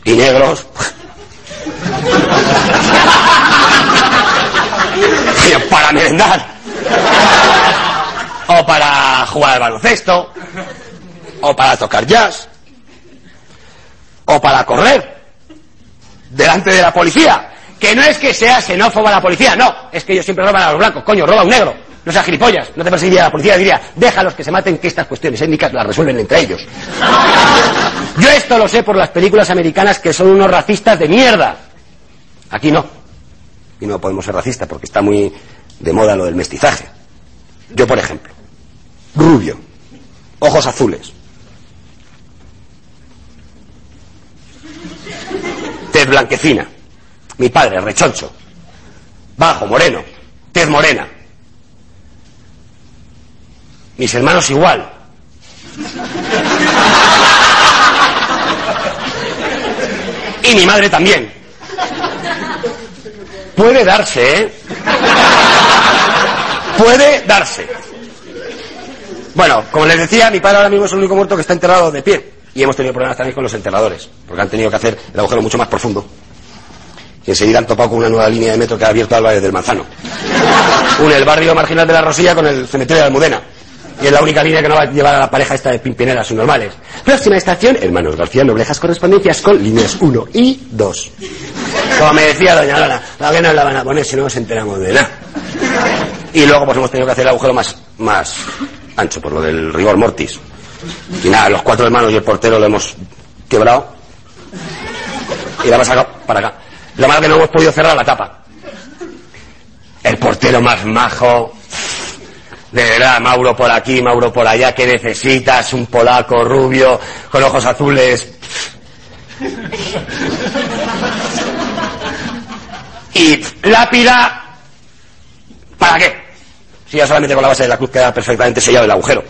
y negros, para merendar, o para jugar al baloncesto, o para tocar jazz, o para correr delante de la policía. Que no es que sea xenófoba la policía, no, es que ellos siempre roban a los blancos, coño, roba un negro. No seas gilipollas, no te perseguiría la policía, diría, déjalos que se maten, que estas cuestiones étnicas las resuelven entre ellos. Yo esto lo sé por las películas americanas que son unos racistas de mierda. Aquí no. Y no podemos ser racistas porque está muy de moda lo del mestizaje. Yo, por ejemplo, rubio, ojos azules, tez blanquecina, mi padre, rechoncho, bajo, moreno, tez morena, mis hermanos igual. Y mi madre también. Puede darse, ¿eh? Puede darse. Bueno, como les decía, mi padre ahora mismo es el único muerto que está enterrado de pie. Y hemos tenido problemas también con los enterradores, porque han tenido que hacer el agujero mucho más profundo. Y enseguida han topado con una nueva línea de metro que ha abierto Álvarez del Manzano. Une el barrio marginal de la Rosilla con el cementerio de Almudena. Y es la única línea que no va a llevar a la pareja esta de pimpineras subnormales. Próxima estación, Hermanos García Noblejas correspondencias con líneas 1 y 2. Como me decía doña Lana, la que nos la van a poner si no nos enteramos de nada. Y luego pues hemos tenido que hacer el agujero más, más ancho por lo del rigor mortis. Y nada, los cuatro hermanos y el portero lo hemos quebrado. Y la hemos sacado para acá. Lo malo que no hemos podido cerrar la tapa. El portero más majo. De verdad, Mauro por aquí, Mauro por allá, ¿qué necesitas? Un polaco rubio, con ojos azules. Y lápida, ¿para qué? Si ya solamente con la base de la cruz queda perfectamente sellado el agujero.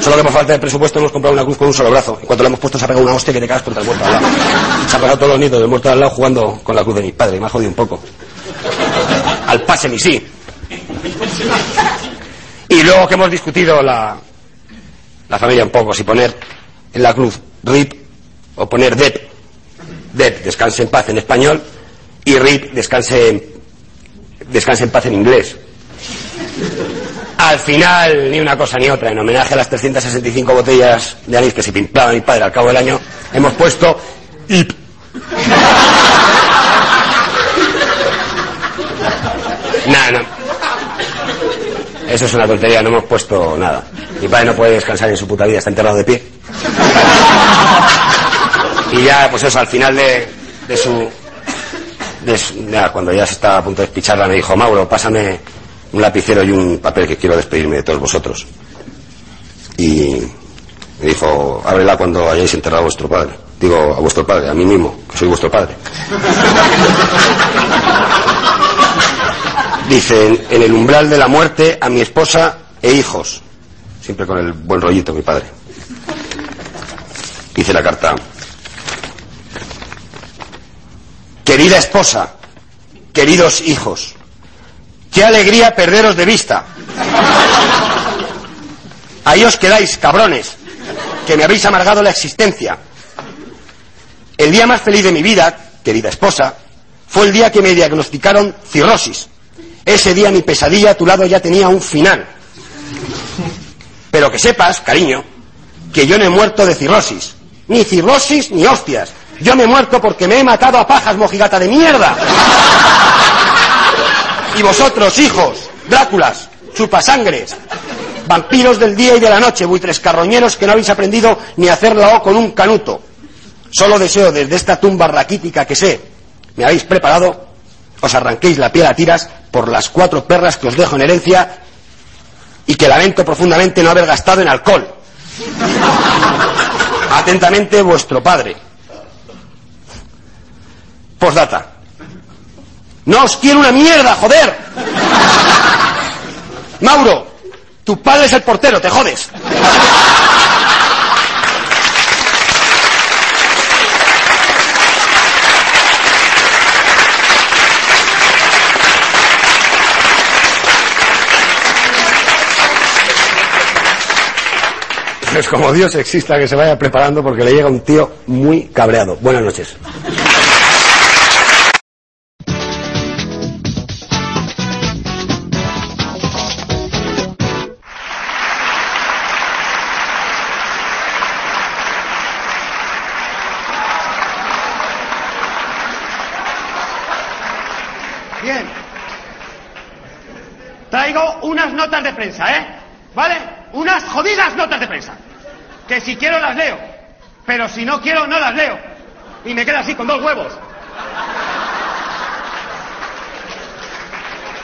Solo que por falta de presupuesto hemos comprado una cruz con un solo brazo. En cuanto le hemos puesto se ha pegado una hostia que te cagas contra el muerto al lado. Se han pegado todos los nietos del muerto al lado jugando con la cruz de mi padre. Me ha jodido un poco. Al pase mi sí. Luego que hemos discutido la, la familia un poco, si poner en la cruz RIP o poner DEP. DEP, descanse en paz en español, y RIP, descanse descanse en paz en inglés. Al final, ni una cosa ni otra, en homenaje a las 365 botellas de anís que se pimplaba mi padre al cabo del año, hemos puesto IP. Nada, no. Eso es una tontería, no hemos puesto nada. Mi padre no puede descansar en su puta vida, está enterrado de pie. Y ya, pues eso, al final de, de su... Ya, cuando ya se estaba a punto de despicharla, me dijo, Mauro, pásame un lapicero y un papel que quiero despedirme de todos vosotros. Y me dijo, ábrela cuando hayáis enterrado a vuestro padre. Digo, a vuestro padre, a mí mismo, que soy vuestro padre. Dice, en, el umbral de la muerte a mi esposa e hijos. Siempre con el buen rollito, mi padre. Dice la carta. Querida esposa, queridos hijos, qué alegría perderos de vista. Ahí os quedáis, cabrones, que me habéis amargado la existencia. El día más feliz de mi vida, querida esposa, fue el día que me diagnosticaron cirrosis. Ese día mi pesadilla a tu lado ya tenía un final. Pero que sepas, cariño, que yo no he muerto de cirrosis. Ni cirrosis ni hostias. Yo me he muerto porque me he matado a pajas, mojigata de mierda. Y vosotros, hijos, Dráculas, chupasangres, vampiros del día y de la noche, buitres carroñeros que no habéis aprendido ni a hacer la O con un canuto. Solo deseo desde esta tumba raquítica que sé, me habéis preparado, os arranquéis la piel a tiras por las cuatro perras que os dejo en herencia y que lamento profundamente no haber gastado en alcohol. Atentamente, vuestro padre. Postdata. No os quiero una mierda, joder. Mauro, tu padre es el portero, te jodes. Pues como Dios exista, que se vaya preparando porque le llega un tío muy cabreado. Buenas noches. Bien. Traigo unas notas de prensa, ¿eh? ¿Vale? Unas jodidas notas de prensa. Que si quiero las leo. Pero si no quiero, no las leo. Y me quedo así con dos huevos.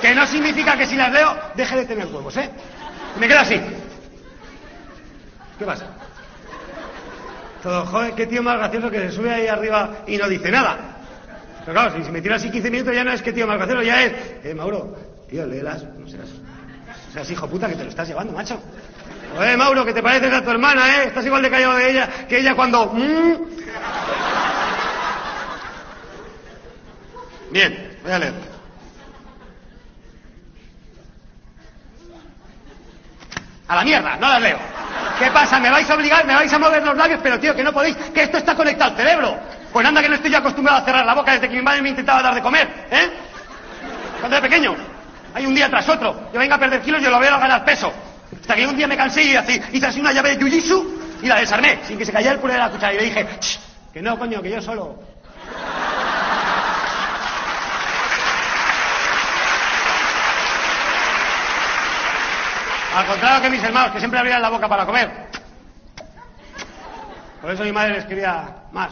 Que no significa que si las leo, deje de tener huevos, ¿eh? Y me quedo así. ¿Qué pasa? Todo, joder, qué tío más gracioso que se sube ahí arriba y no dice nada. Pero claro, si, me tiro así 15 minutos ya no es que tío más gracioso, ya es... Eh, Mauro, tío, léelas. No seas... Seas hijo puta que te lo estás llevando, macho. Oye, Mauro, que te pareces a tu hermana, ¿eh? Estás igual de callado de ella que ella cuando... mm. Bien, voy a leer. A la mierda, no las leo. ¿Qué pasa? ¿Me vais a obligar? ¿Me vais a mover los labios? Pero tío, que no podéis, que esto está conectado al cerebro. Pues anda que no estoy yo acostumbrado a cerrar la boca desde que mi madre me intentaba dar de comer, ¿eh? Cuando era pequeño. Hay un día tras otro. Yo venga a perder kilos y lo veo a ganar peso. Hasta que un día me cansé y así, hice así una llave de jiu y la desarmé, sin que se cayera el culo de la cuchara. Y le dije, "Shh, que no, coño, que yo solo. Al contrario que mis hermanos, que siempre abrían la boca para comer. Por eso mi madre les quería más.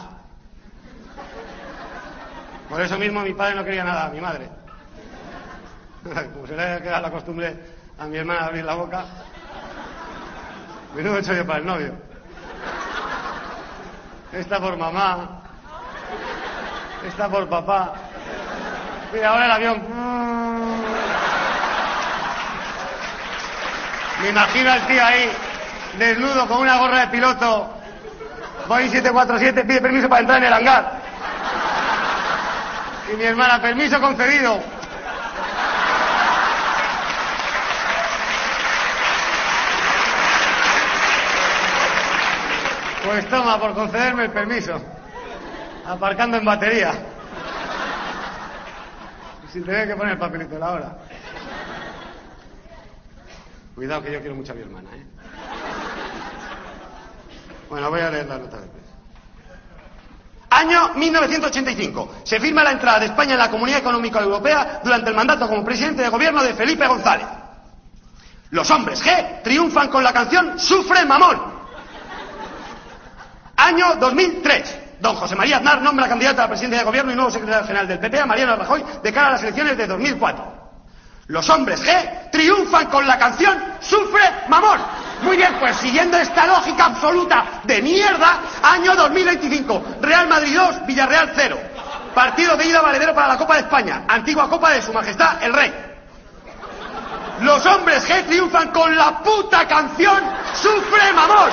Por eso mismo mi padre no quería nada a mi madre. Como se le haya quedado la costumbre a mi hermana abrir la boca. Menudo hecho yo para el novio. Esta por mamá. Esta por papá. Y ahora el avión. Me imagino al tío ahí, desnudo, con una gorra de piloto. Boeing 747 pide permiso para entrar en el hangar. Y mi hermana, permiso concedido. Pues toma, por concederme el permiso. Aparcando en batería. Sin tener que poner el papelito de la hora. Cuidado que yo quiero mucho a mi hermana, ¿eh? Bueno, voy a leer la nota de prensa. Año 1985. Se firma la entrada de España en la Comunidad Económica Europea durante el mandato como presidente de gobierno de Felipe González. Los hombres G triunfan con la canción Sufre Mamón. Año 2003. Don José María Aznar nombra candidato a la presidencia de gobierno y nuevo secretario general del PP a Mariano Rajoy de cara a las elecciones de 2004. Los hombres G triunfan con la canción Sufre Mamón. Muy bien, pues siguiendo esta lógica absoluta de mierda, año 2025. Real Madrid 2, Villarreal 0. Partido de ida valedero para la Copa de España. Antigua Copa de Su Majestad el Rey. Los hombres G triunfan con la puta canción Sufre Mamón.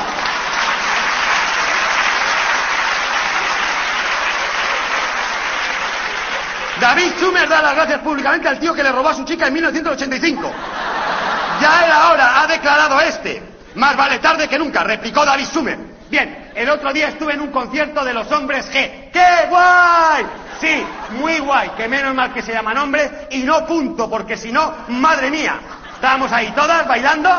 David Schumer da las gracias públicamente al tío que le robó a su chica en 1985. Ya era hora, ha declarado este. Más vale tarde que nunca, replicó David Schumer. Bien, el otro día estuve en un concierto de los hombres G. ¡Qué guay! Sí, muy guay, que menos mal que se llaman hombres y no punto, porque si no, madre mía, estábamos ahí todas bailando.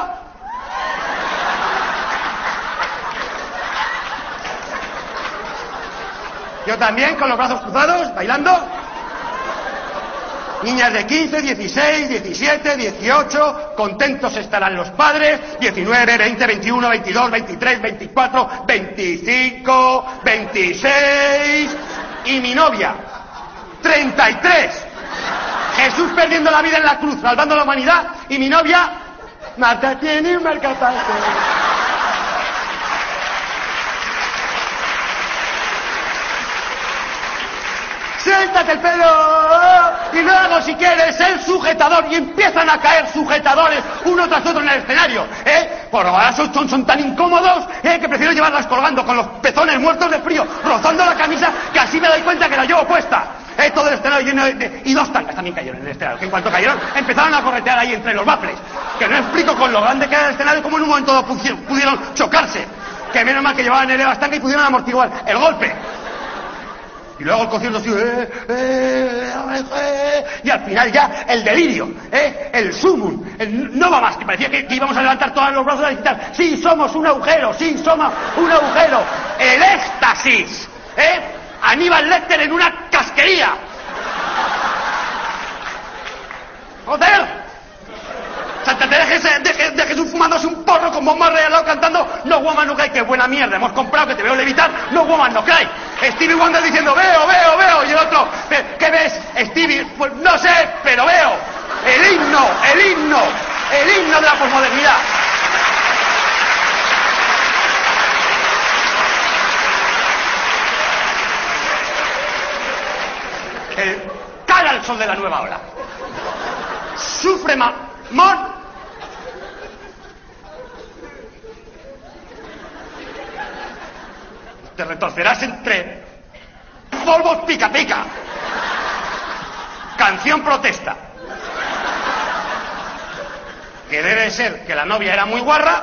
Yo también, con los brazos cruzados, bailando. Niñas de 15, 16, 17, 18, contentos estarán los padres, 19, 20, 21, 22, 23, 24, 25, 26 y mi novia, 33. Jesús perdiendo la vida en la cruz, salvando a la humanidad y mi novia, Marta tiene un mercatante. Siéntate el pelo y luego si quieres el sujetador y empiezan a caer sujetadores uno tras otro en el escenario, ¿eh? Por ahora son, son, son tan incómodos ¿eh? que prefiero llevarlas colgando con los pezones muertos de frío, rozando la camisa, que así me doy cuenta que la llevo puesta. ¿eh? Todo el escenario Y dos tanques también cayeron en el escenario, que en cuanto cayeron empezaron a corretear ahí entre los bafles. Que no explico con lo grande que era el escenario cómo en un momento pudieron, chocarse. Que menos mal que llevaban el estanque y pudieron amortiguar el golpe. Y luego el concierto así, eh, eh, eh, y al final ya el delirio, ¿eh? el sumum, el no va más, que parecía que, íbamos a levantar todos los brazos y gritar, sí, somos un agujero, sí, somos un agujero, el éxtasis, ¿eh? Aníbal Lecter en una casquería. ¡Joder! Santa Teresa de, Je- de Jesús fumándose un porro con bomba regalado cantando No woman no cry, que buena mierda, hemos comprado que te veo levitar, no woman no cry. Stevie Wonder diciendo veo, veo, veo, y el otro, "¿Qué- ¿qué ves? Stevie, pues no sé, pero veo. El himno, el himno, el himno de la posmodernidad. El cara al sol de la nueva ola. Sufre ma- mon te retorcerás entre polvos pica pica. Canción protesta. Que debe ser que la novia era muy guarra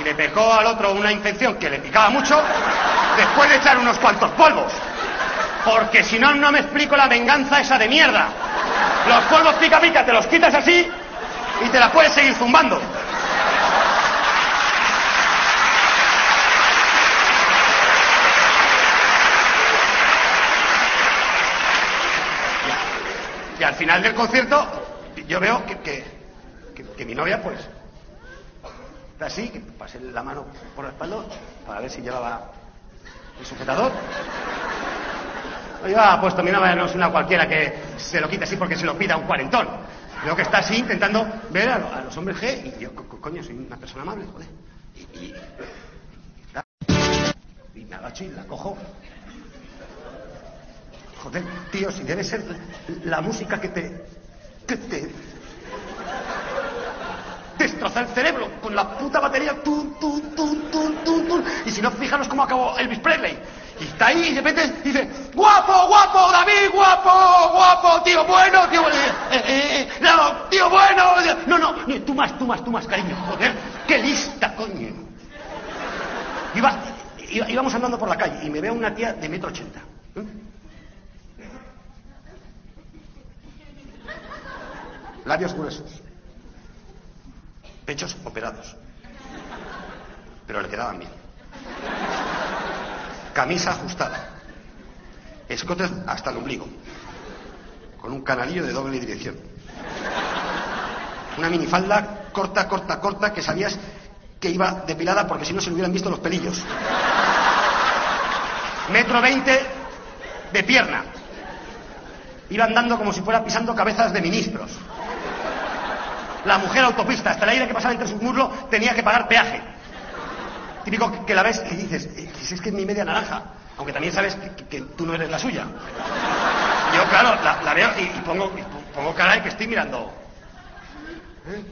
y le pecó al otro una infección que le picaba mucho después de echar unos cuantos polvos. Porque si no, no me explico la venganza esa de mierda. Los polvos pica pica te los quitas así y te la puedes seguir zumbando. Y al final del concierto, yo veo que, que, mi novia, pues, está así, que pasé la mano por la espalda para ver si llevaba el sujetador. Novia no es una cualquiera que se lo quite así porque se lo pida un cuarentón. Veo que está así intentando ver a, lo- a los hombres G y yo, co- co- coño, soy una persona amable, joder. Y, y- y me agacho y la cojo. Joder, tío, si debe ser la, la música que te. que te. destroza el cerebro con la puta batería. Tun, tun, tun, tun, tun, tun. Y si no, fijaros cómo acabó Elvis Presley. Y está ahí y de repente dice: ¡Guapo, guapo, David, guapo, guapo, tío bueno, tío. eh, eh, eh, no, tío bueno. No, no, no, tú más, tú más, tú más, cariño. Joder, qué lista, coño. Iba, iba- íbamos andando por la calle y me veo una tía de metro ochenta. ¿eh? Labios gruesos. Pechos operados. Pero le quedaban bien. Camisa ajustada. Escotes hasta el ombligo. Con un canalillo de doble dirección. Una minifalda corta, corta, corta que sabías que iba depilada porque si no se le hubieran visto los pelillos. Metro veinte de pierna. Iba andando como si fuera pisando cabezas de ministros. La mujer autopista, hasta el aire que pasaba entre sus muslos tenía que pagar peaje. Típico que- la ves y dices, "Eh, si es que es mi media naranja, aunque también sabes que, que- tú no eres la suya. Yo, claro, la, veo y, y pongo, y pongo cara de que estoy mirando. ¿Eh?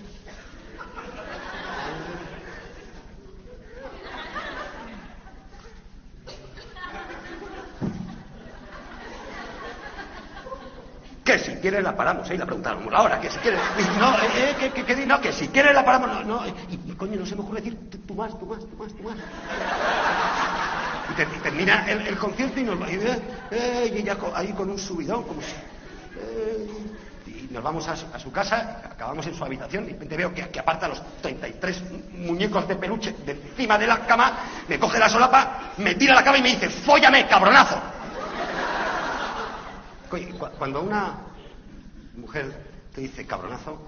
Que sí. quiere la paramos, ¿eh? Y la preguntaron, ahora, que si quiere, no, eh, eh, que, que, no, que si quiere la paramos, no, no, y, y, coño, no se me ocurre decir, tú, más, tú más, tú más, tú más. Y, te- y termina el, concierto y nos va, y, eh, eh, ella ahí con un subidón, como si, eh, y nos vamos a su, casa, acabamos en su habitación, y de repente veo que, que aparta los 33 muñecos de peluche de encima de la cama, me coge la solapa, me tira la cama y me dice, fóllame, cabronazo. Cuando una mujer te dice cabronazo,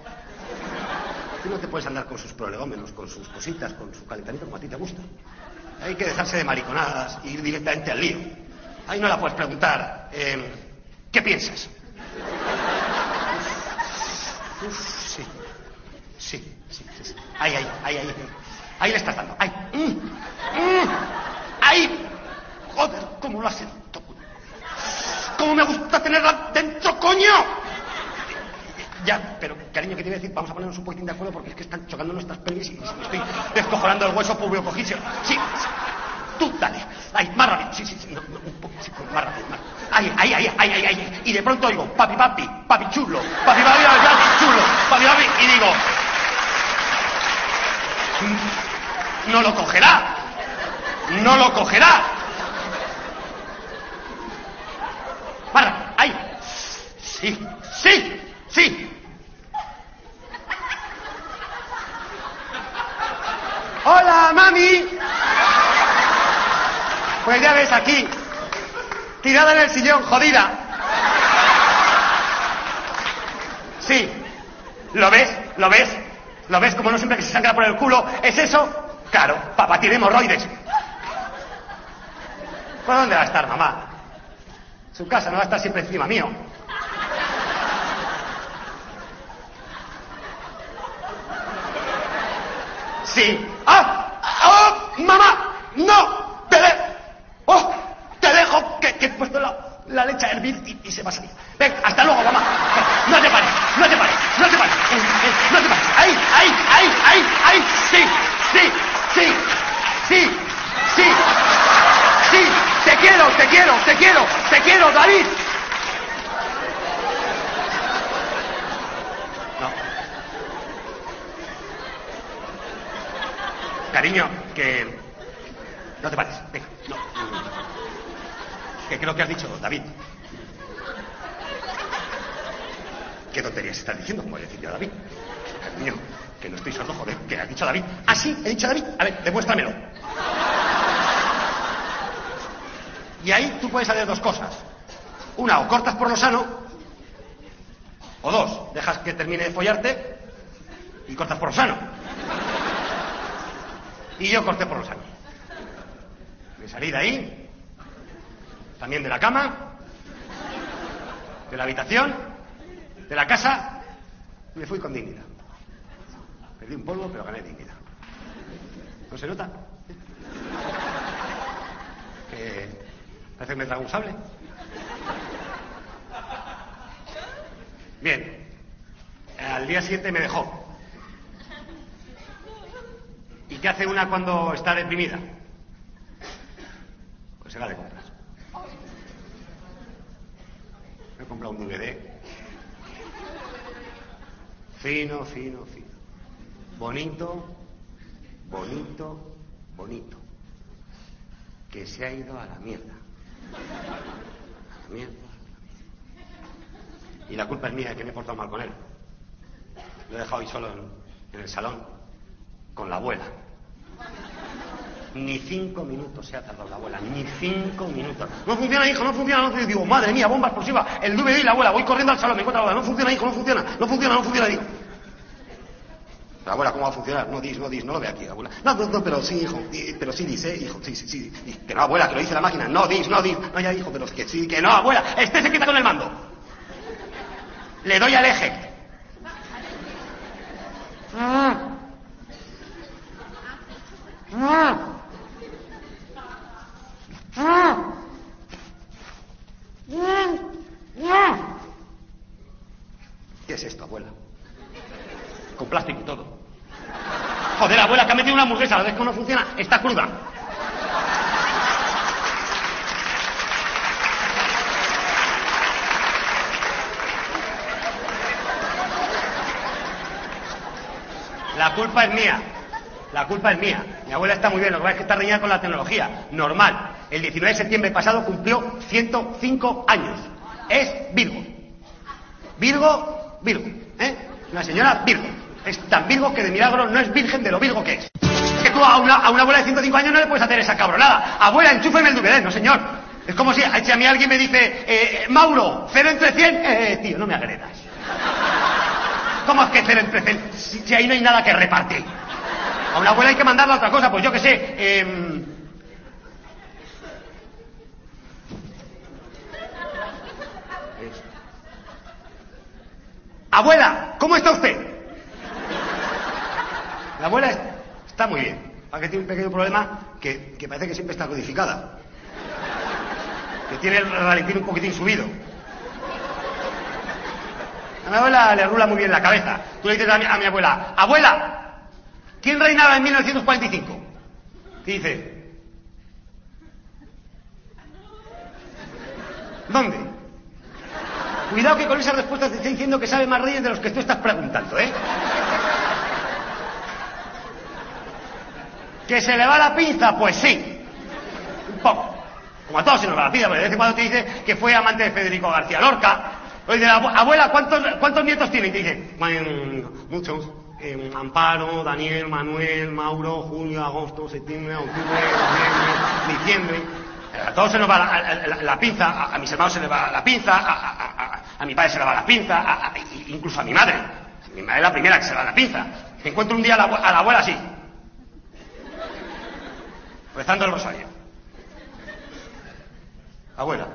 tú no te puedes andar con sus prolegómenos, con sus cositas, con su calentamiento como a ti te gusta. Hay que dejarse de mariconadas e ir directamente al lío. Ahí no la puedes preguntar, eh, ¿qué piensas? Sí. Sí, sí, sí, sí. Ahí, ahí, ahí, ahí. Ahí le estás dando. Ahí. Mm, mm, ahí. Joder, cómo lo hecho. ¿Cómo me gusta tenerla dentro, coño? Ya, pero cariño, ¿qué te iba a decir? Vamos a ponernos un poquitín de acuerdo porque es que están chocando nuestras pelis y estoy descojonando el hueso público cojísimo. Sí, sí. Tú, dale. Ahí, más rápido. Sí, sí, sí. Un poco, sí, más rápido. Más. Ahí, ahí, ahí, ahí, ahí, ahí. Y de pronto oigo, papi, papi, papi chulo, papi, papi, papi, papi chulo, papi, papi. Y digo, "Mm, no lo cogerá. No lo cogerá. Para, ahí. Sí, sí, sí. Hola, mami. Pues ya ves aquí, tirada en el sillón, jodida. Sí. ¿Lo ves? ¿Lo ves? ¿Lo ves como no siempre que se sangra por el culo? ¿Es eso? Claro, papá tiene hemorroides. ¿Por dónde va a estar, mamá? Su casa no va a estar siempre encima mío. Sí. ¡Ah! ¡Oh! ¡Mamá! ¡No! ¡Te dejo! ¡Oh! ¡Te dejo! Que, he puesto la, leche a hervir y, se va a salir. Ven, hasta luego, mamá. No te pares, no te pares, no te pares. No te pares. Ahí, ahí, ahí, ahí, ahí. Sí, sí, sí, sí, sí. Quiero, te quiero, te quiero, te quiero, David. No. Cariño, que... No te pares, venga, no. Que creo que has dicho, David. ¿Qué tonterías estás diciendo? Como he decir yo a David. Cariño, que no estoy sordo, joder, que has dicho David. Ah, sí, he dicho David. A ver, demuéstramelo. Y ahí tú puedes hacer dos cosas. Una, o cortas por lo sano, o dos, dejas que termine de follarte y cortas por lo sano. Y yo corté por lo sano. Me salí de ahí, también de la cama, de la habitación, de la casa, y me fui con dignidad. Perdí un polvo, pero gané dignidad. ¿No se nota? Que parece que un. Bien. Al día siguiente me dejó. ¿Y qué hace una cuando está deprimida? Pues se va de compras. Me he comprado un DVD. Fino, fino, fino. Bonito, bonito, bonito. Que se ha ido a la mierda. Y la culpa es mía de que me he portado mal con él. Lo he dejado ahí solo en, el salón, con la abuela. Ni cinco minutos se ha tardado la abuela, ni cinco minutos. No funciona, hijo, no funciona, no. Digo, madre mía, bomba explosiva, el DVD y la abuela. Voy corriendo al salón, me encuentro la abuela. No funciona, hijo, no funciona, no funciona, no funciona. Digo, abuela, ¿cómo va a funcionar? No dis, no dis, no lo ve aquí, abuela. No, no, no, pero sí, hijo, pero sí dice, hijo, sí, sí, sí. No, abuela, que lo dice la máquina. No dis, no dis. No, ya, hijo, pero que sí, que no, abuela. Este se quita con el mando. Le doy al eje. ¿Qué es esto, abuela? Con plástico y todo. Joder, abuela, que ha metido una hamburguesa, la vez que no funciona, está cruda. La culpa es mía. La culpa es mía. Mi abuela está muy bien, lo que pasa es que está reñida con la tecnología. Normal. El 19 de septiembre pasado cumplió 105 años. Es Virgo. Virgo, Virgo. ¿Eh? Una señora Virgo. Es tan Virgo que de milagro no es virgen de lo Virgo que es. Que tú a una, abuela de 105 años no le puedes hacer esa cabronada. Abuela, enchúfeme el DVD, no señor. Es como si, a mí alguien me dice, eh, Mauro, cero entre 100, eh, tío, no me agredas. ¿Cómo es que cero entre 100? Si, ahí no hay nada que repartir. A una abuela hay que mandarle otra cosa, pues yo qué sé. es- Abuela, ¿cómo está usted? La abuela es- está muy bien. Aunque tiene un pequeño problema que, parece que siempre está codificada. Que tiene el ralentí un poquitín subido. A mi abuela le rula muy bien la cabeza. Tú le dices a mi, a mi abuela, abuela, ¿quién reinaba en 1945? ¿Qué dice? ¿Dónde? Cuidado que con esas respuestas te está diciendo que sabe más reyes de los que tú estás preguntando, ¿eh? ¿Que se le va la pinza? Pues sí. Un poco. Como a todos se nos va la pinza, porque de vez en cuando te dice que fue amante de Federico García Lorca. O dice, "Abu- abuela, ¿cuántos, ¿cuántos nietos tiene? Y te dice, "Mm, muchos. Eh, Amparo, Daniel, Manuel, Mauro, Julio, Agosto, Septiembre, Octubre, Noviembre, Diciembre. A todos se nos va la, pinza, a, mis hermanos se les va la pinza, a, a- mi padre se le va la pinza, incluso a mi madre. Mi madre es la primera que se le va la pinza. Me encuentro un día a la abuela así, rezando el rosario. Abuela,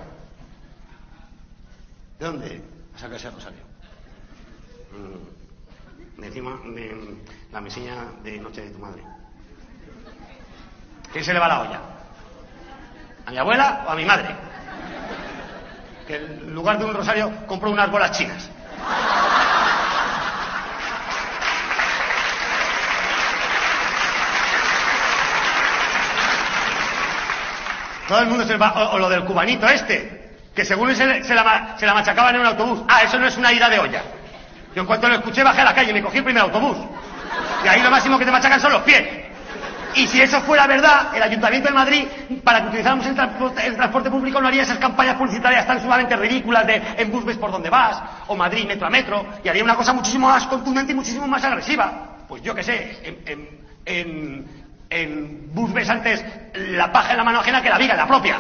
¿de dónde sacado ese rosario? Mm, De encima de la mesilla de noche de tu madre. ¿Quién se le va la olla? ¿A mi abuela o a mi madre? Que en lugar de un rosario compró unas bolas chinas. Todo el mundo se va. O, lo del cubanito este, que según se, le- se la, se la machacaban en un autobús. Ah, eso no es una ida de olla. Yo en cuanto lo escuché bajé a la calle y me cogí el primer autobús. Y ahí lo máximo que te machacan son los pies. Y si eso fuera verdad, el Ayuntamiento de Madrid, para que utilizáramos el transporte, público, no haría esas campañas publicitarias tan sumamente ridículas de en bus ves por donde vas, o Madrid metro a metro, y haría una cosa muchísimo más contundente y muchísimo más agresiva. Pues yo qué sé, en, en bus ves antes la paja en la mano ajena que la viga en la propia.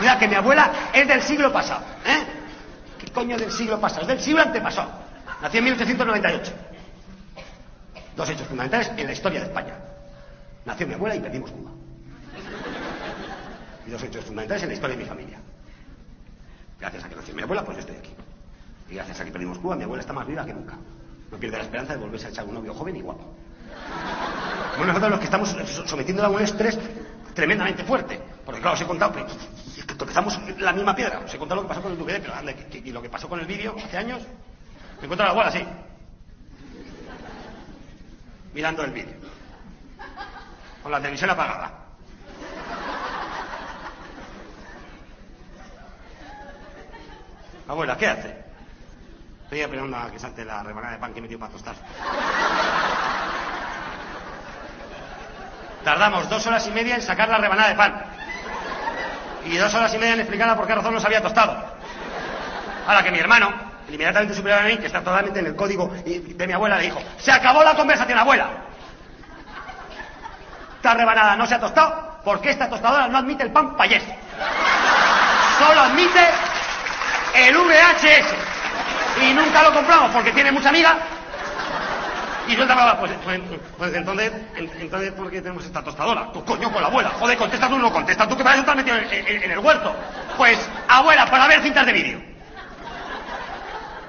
Mira, que mi abuela es del siglo pasado, ¿eh? ¿Qué coño del siglo pasado? Es del siglo antepasado. Nació en 1898. Dos hechos fundamentales en la historia de España. Nació mi abuela y perdimos Cuba. Y dos hechos fundamentales en la historia de mi familia. Gracias a que nació mi abuela, pues yo estoy aquí. Y gracias a que perdimos Cuba, mi abuela está más viva que nunca. No pierde la esperanza de volverse a echar un novio joven y guapo. Bueno, nosotros los que estamos so- sometiéndola a un estrés tremendamente fuerte. Porque claro, os he contado que tropezamos la misma piedra. Os he contado lo que pasó con el DVD, pero anda, y lo que pasó con el vídeo hace años. Me encuentro a la abuela así. Mirando el vídeo. Con la televisión apagada. Abuela, ¿qué hace? Estoy esperando a que salte la rebanada de pan que he metido para tostar. Tardamos dos horas y media en sacar la rebanada de pan. Y dos horas y media en explicarla por qué razón no se había tostado. Ahora que mi hermano, inmediatamente superior a mí, que está totalmente en el código de mi abuela, le dijo, se acabó la conversación, abuela. Esta rebanada no se ha tostado porque esta tostadora no admite el pan payés. Solo admite el VHS. Y nunca lo compramos porque tiene mucha amiga. Y suelta para pues, pues, pues entonces, en- entonces, ¿por qué tenemos esta tostadora? Tú, coño, con la abuela. Joder, contesta tú, no contesta tú, que para eso estás metido en, en- en el huerto. Pues, abuela, para ver cintas de vídeo.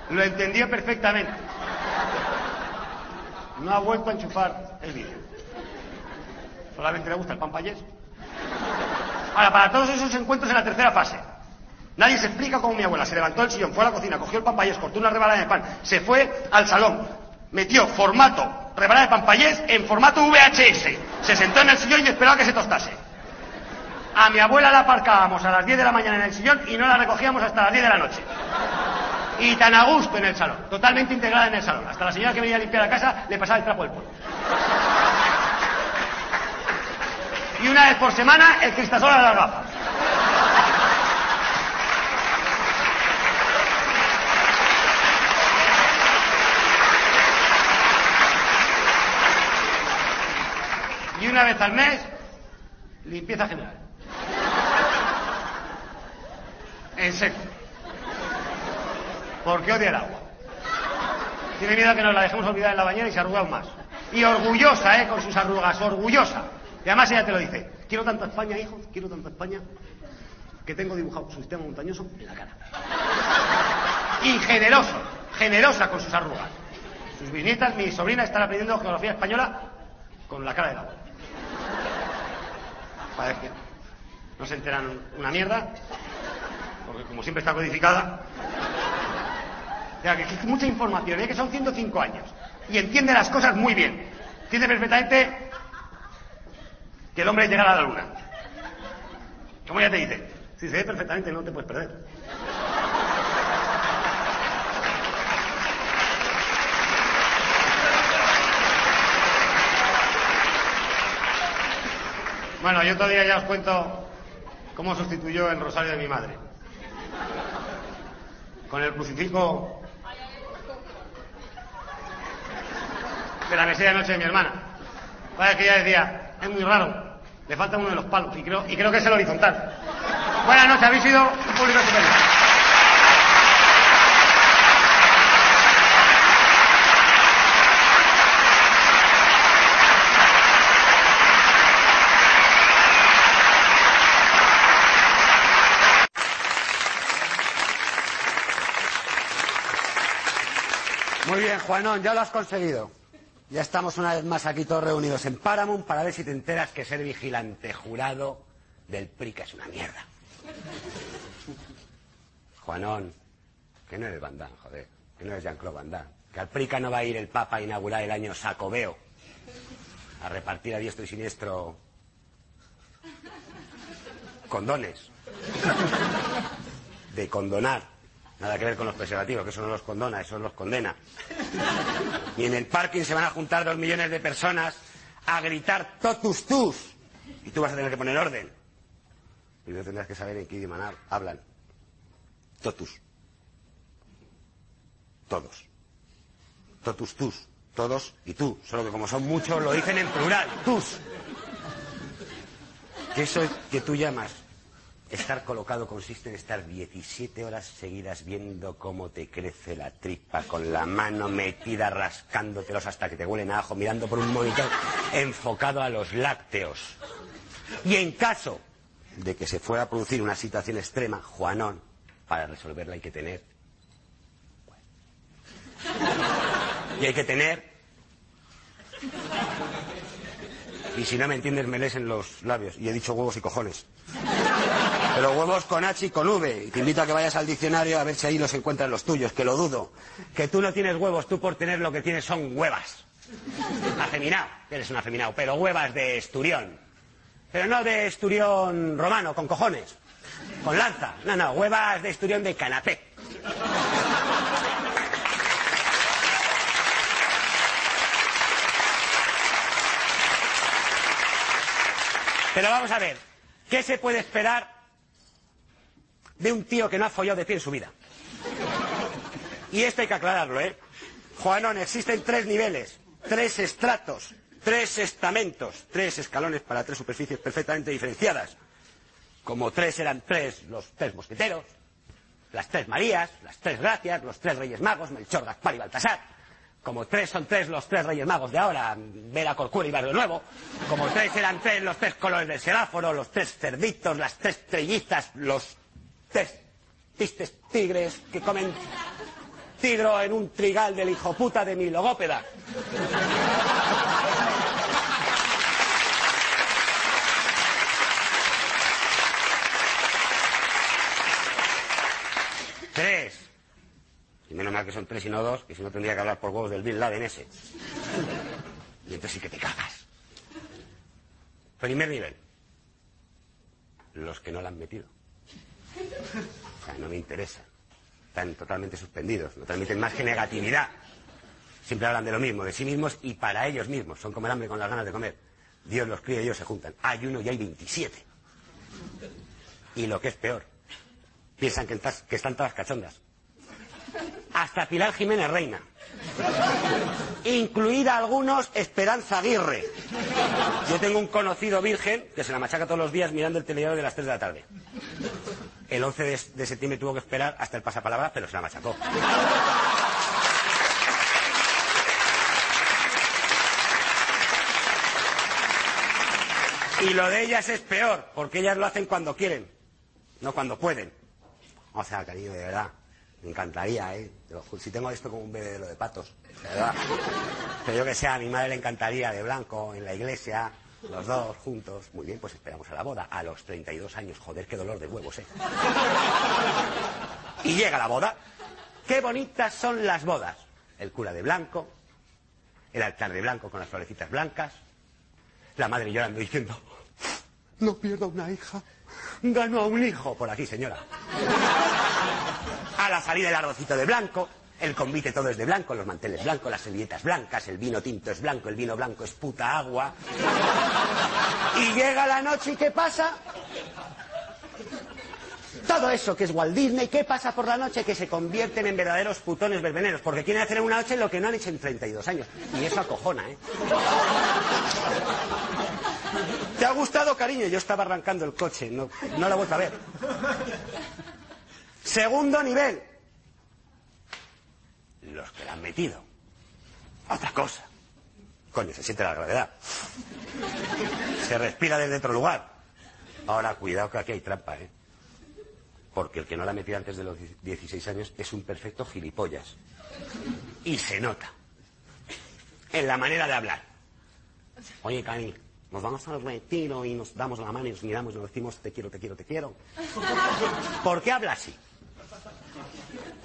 Lo entendió perfectamente. No ha vuelto a enchufar el vídeo. Solamente le gusta el pan payés. Ahora, para todos esos encuentros en la tercera fase. Nadie se explica cómo mi abuela se levantó del sillón, fue a la cocina, cogió el pan payés, cortó una rebanada de pan, se fue al salón, metió formato rebanada de pan payés en formato VHS, se sentó en el sillón y esperó a que se tostase. A mi abuela la aparcábamos a las 10 de la mañana en el sillón y no la recogíamos hasta las 10 de la noche. Y tan a gusto en el salón, totalmente integrada en el salón. Hasta la señora que venía a limpiar la casa le pasaba el trapo del polvo. Y una vez por semana el cristasol a las gafas. Y una vez al mes, limpieza general. En seco. Porque odia el agua. Tiene miedo a que nos la dejemos olvidar en la bañera y se arruga aún más. Y orgullosa, ¿eh? Con sus arrugas, orgullosa. Y además ella te lo dice. Quiero tanta España, hijos, quiero tanta España, que tengo dibujado su sistema montañoso en la cara. Y generoso, generosa con sus arrugas. Sus bisnietas, mi sobrina, están aprendiendo geografía española con la cara del agua. Parece que no se enteran una mierda, porque como siempre está codificada. O sea, que es mucha información, ¿eh? que son 105 años. Y entiende las cosas muy bien. Entiende perfectamente que el hombre llegará a la luna. Como ya te dice, si se ve perfectamente no te puedes perder. Bueno, yo todavía ya os cuento cómo sustituyó el rosario de mi madre. Con el crucifijo de la mesilla de noche de mi hermana. Vaya que ella decía, es muy raro, le falta uno de los palos y creo, y creo que es el horizontal. Buenas noches, habéis sido un público estupendo. Muy Juanón, ya lo has conseguido. Ya estamos una vez más aquí todos reunidos en Paramount para ver si te enteras que ser vigilante jurado del PRICA es una mierda. Juanón, que no eres Damme, joder, que no eres Jean-Claude Damme. Que al PRICA no va a ir el Papa a inaugurar el año Sacobeo a repartir a diestro y siniestro condones. De condonar. Nada que ver con los preservativos, que eso no los condona, eso los condena. Y en el parking se van a juntar dos millones de personas a gritar totus tus. Y tú vas a tener que poner orden. Tú tendrás que saber en qué idioma hablan. Totus. Todos. Totus tus. Todos y tú. Solo que como son muchos lo dicen en plural. Tus. Que eso es que tú llamas Estar colocado consiste en estar 17 horas seguidas viendo cómo te crece la tripa con la mano metida rascándotelos hasta que te huelen a ajo, mirando por un monitor enfocado a los lácteos. Y en caso de que se fuera a producir una situación extrema, Juanón, para resolverla hay que tener. Y hay que tener. Y si no me entiendes, me lees en los labios. Y he dicho huevos y cojones. Pero huevos con H y con V. Y te invito a que vayas al diccionario a ver si ahí los encuentran los tuyos, que lo dudo. Que tú no tienes huevos, tú por tener lo que tienes son huevas. Afeminado, eres un afeminado, pero huevas de esturión. Pero no de esturión romano, con cojones. Con lanza. No, no, huevas de esturión de canapé. Pero vamos a ver, ¿qué se puede esperar de un tío que no ha follado de pie en su vida. Y esto hay que aclararlo, ¿eh? Juanón, existen tres niveles, tres estratos, tres estamentos, tres escalones para tres superficies perfectamente diferenciadas. Como tres eran tres los tres mosqueteros, las tres Marías, las tres Gracias, los tres Reyes Magos, Melchor, Gaspar y Baltasar. Como tres son tres los tres Reyes Magos de ahora, Vera, Corcura y Barrio Nuevo. Como tres eran tres los tres colores del semáforo, los tres cerditos, las tres trellizas, los tistes tigres que comen tigro en un trigal del hijo puta de mi logópeda. Tres. Y menos mal que son tres y no dos, que si no tendría que hablar por huevos del Bill Laden ese. Y entonces sí que te cagas. Primer nivel. Los que no la han metido. O sea, no me interesa. están totalmente suspendidos, no transmiten más que negatividad. Siempre hablan de lo mismo, de sí mismos y para ellos mismos. Son como el hambre con las ganas de comer. Dios los cría y ellos se juntan. Hay uno y hay 27. Y lo que es peor, piensan que, están todas cachondas. Hasta Pilar Jiménez Reina. Incluida algunos Esperanza Aguirre. Yo tengo un conocido virgen que se la machaca todos los días mirando el telediario de las 3 de la tarde. El 11 de, septiembre tuvo que esperar hasta el pasapalabra, pero se la machacó. Y lo de ellas es peor, porque ellas lo hacen cuando quieren, no cuando pueden. O sea, cariño, de verdad, me encantaría, ¿eh? Si tengo esto como un bebé de patos, de verdad. Pero yo que sé, a mi madre le encantaría de blanco, en la iglesia, los dos juntos. Muy bien, pues esperamos a la boda. A los 32 años, joder, qué dolor de huevos, ¿eh? Y llega la boda. Qué bonitas son las bodas. El cura de blanco, el altar de blanco con las florecitas blancas, la madre llorando diciendo, no pierdo una hija, gano a un hijo. Por aquí, señora. A la salida el ardocito de blanco, el convite todo es de blanco, los manteles blancos, las servilletas blancas, el vino tinto es blanco, el vino blanco es puta agua. Y llega la noche y ¿qué pasa? Todo eso que es Walt Disney, ¿qué pasa por la noche? Que se convierten en verdaderos putones verbeneros, porque quieren hacer en una noche lo que no han hecho en 32 años. Y eso acojona, ¿eh? ¿Te ha gustado, cariño? Yo estaba arrancando el coche, no, no la vuelto a ver. Segundo nivel. Los que la han metido. Otra cosa. Coño, se siente la gravedad. Se respira desde otro lugar. Ahora, cuidado que aquí hay trampa, ¿eh? Porque el que no la ha metido antes de los 16 años es un perfecto gilipollas. Y se nota. En la manera de hablar. Oye, Cani, nos vamos al retiro y nos damos la mano y nos miramos y nos decimos te quiero, te quiero, te quiero. ¿Por qué habla así?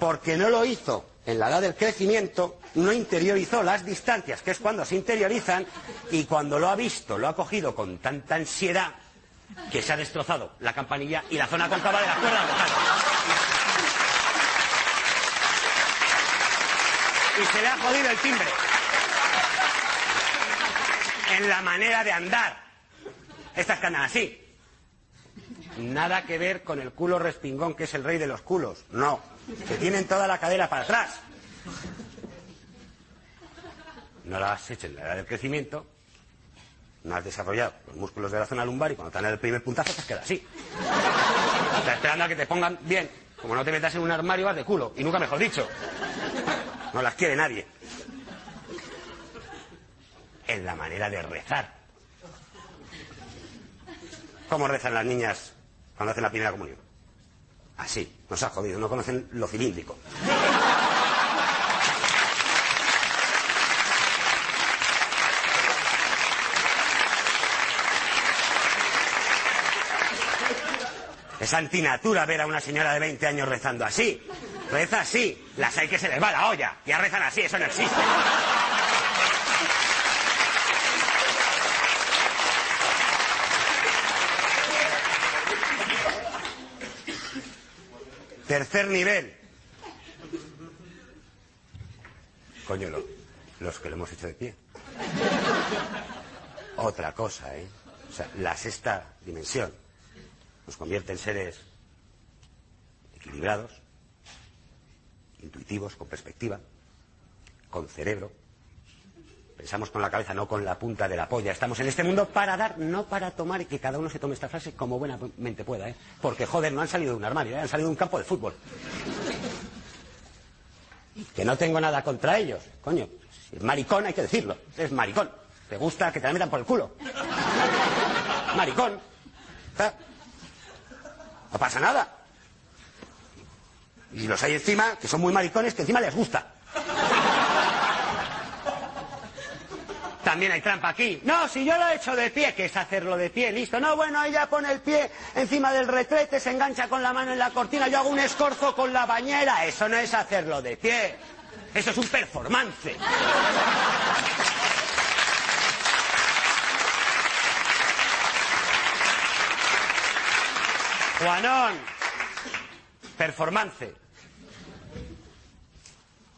Porque no lo hizo en la edad del crecimiento, no interiorizó las distancias, que es cuando se interiorizan, y cuando lo ha visto, lo ha cogido con tanta ansiedad, que se ha destrozado la campanilla y la zona cóncava de la cuerda vocal. Y se le ha jodido el timbre. En la manera de andar. Estas que andan así. Nada que ver con el culo respingón que es el rey de los culos. No. Que tienen toda la cadera para atrás. No la has hecho en la edad del crecimiento, no has desarrollado los músculos de la zona lumbar y cuando te dan el primer puntazo te queda así. Estás esperando a que te pongan bien. Como no te metas en un armario, vas de culo. Y nunca mejor dicho. No las quiere nadie. En la manera de rezar. ¿Cómo rezan las niñas cuando hacen la primera comunión? Así. Nos ha jodido. No conocen lo cilíndrico. Es antinatura ver a una señora de 20 años rezando así. Reza así. Las hay que se les va la olla. Ya rezan así, eso no existe. Tercer nivel. Coño, lo- los que lo hemos hecho de pie. Otra cosa, ¿eh? O sea, la sexta dimensión nos convierte en seres equilibrados, intuitivos, con perspectiva, con cerebro. Pensamos con la cabeza, no con la punta de la polla. Estamos en este mundo para dar, no para tomar y que cada uno se tome esta frase como buenamente pueda, ¿eh? Porque, joder, no han salido de un armario, ¿eh? han salido de un campo de fútbol. Que no tengo nada contra ellos. Coño, maricón hay que decirlo. Es maricón. Te gusta que te la metan por el culo. Maricón. No pasa nada. Y los hay encima, que son muy maricones, que encima les gusta. También hay trampa aquí. No, si yo lo he hecho de pie, que es hacerlo de pie, listo. No, bueno, ella pone el pie encima del retrete, se engancha con la mano en la cortina, yo hago un escorzo con la bañera. Eso no es hacerlo de pie. Eso es un performance. Juanón, performance.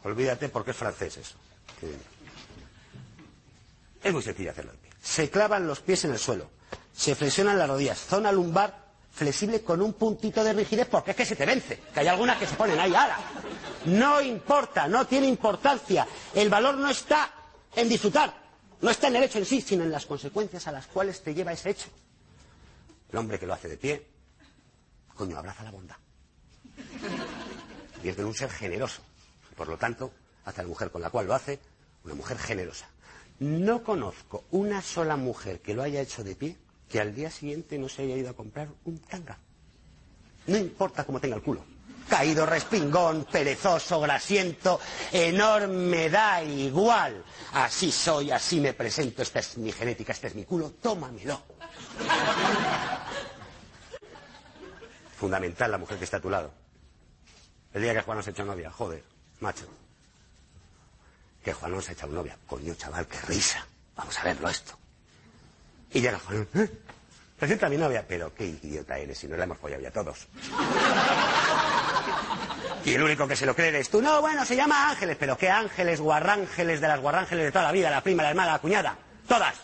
Olvídate porque es francés eso. Es muy sencillo hacerlo de pie. Se clavan los pies en el suelo. Se flexionan las rodillas. Zona lumbar flexible con un puntito de rigidez porque es que se te vence. Que hay algunas que se ponen ahí, ahora. No importa, no tiene importancia. El valor no está en disfrutar. No está en el hecho en sí, sino en las consecuencias a las cuales te lleva ese hecho. El hombre que lo hace de pie, coño, abraza la bondad. Y es de un ser generoso. Por lo tanto, hace la mujer con la cual lo hace, una mujer generosa. No conozco una sola mujer que lo haya hecho de pie que al día siguiente no se haya ido a comprar un tanga. No importa cómo tenga el culo. Caído, respingón, perezoso, grasiento, enorme, da igual. Así soy, así me presento, esta es mi genética, este es mi culo, tómamelo. Fundamental la mujer que está a tu lado. El día que Juan nos hecho novia, joder, macho. Que Juan nos ha echado novia. Coño, chaval, qué risa. Vamos a verlo esto. Y llega Juan, ¿eh? Presenta a mi novia, pero qué idiota eres, si no la hemos follado ya todos. Y el único que se lo cree eres tú. No, bueno, se llama Ángeles, pero qué ángeles, guarrángeles de las guarrángeles de toda la vida, la prima, la hermana, la cuñada, todas.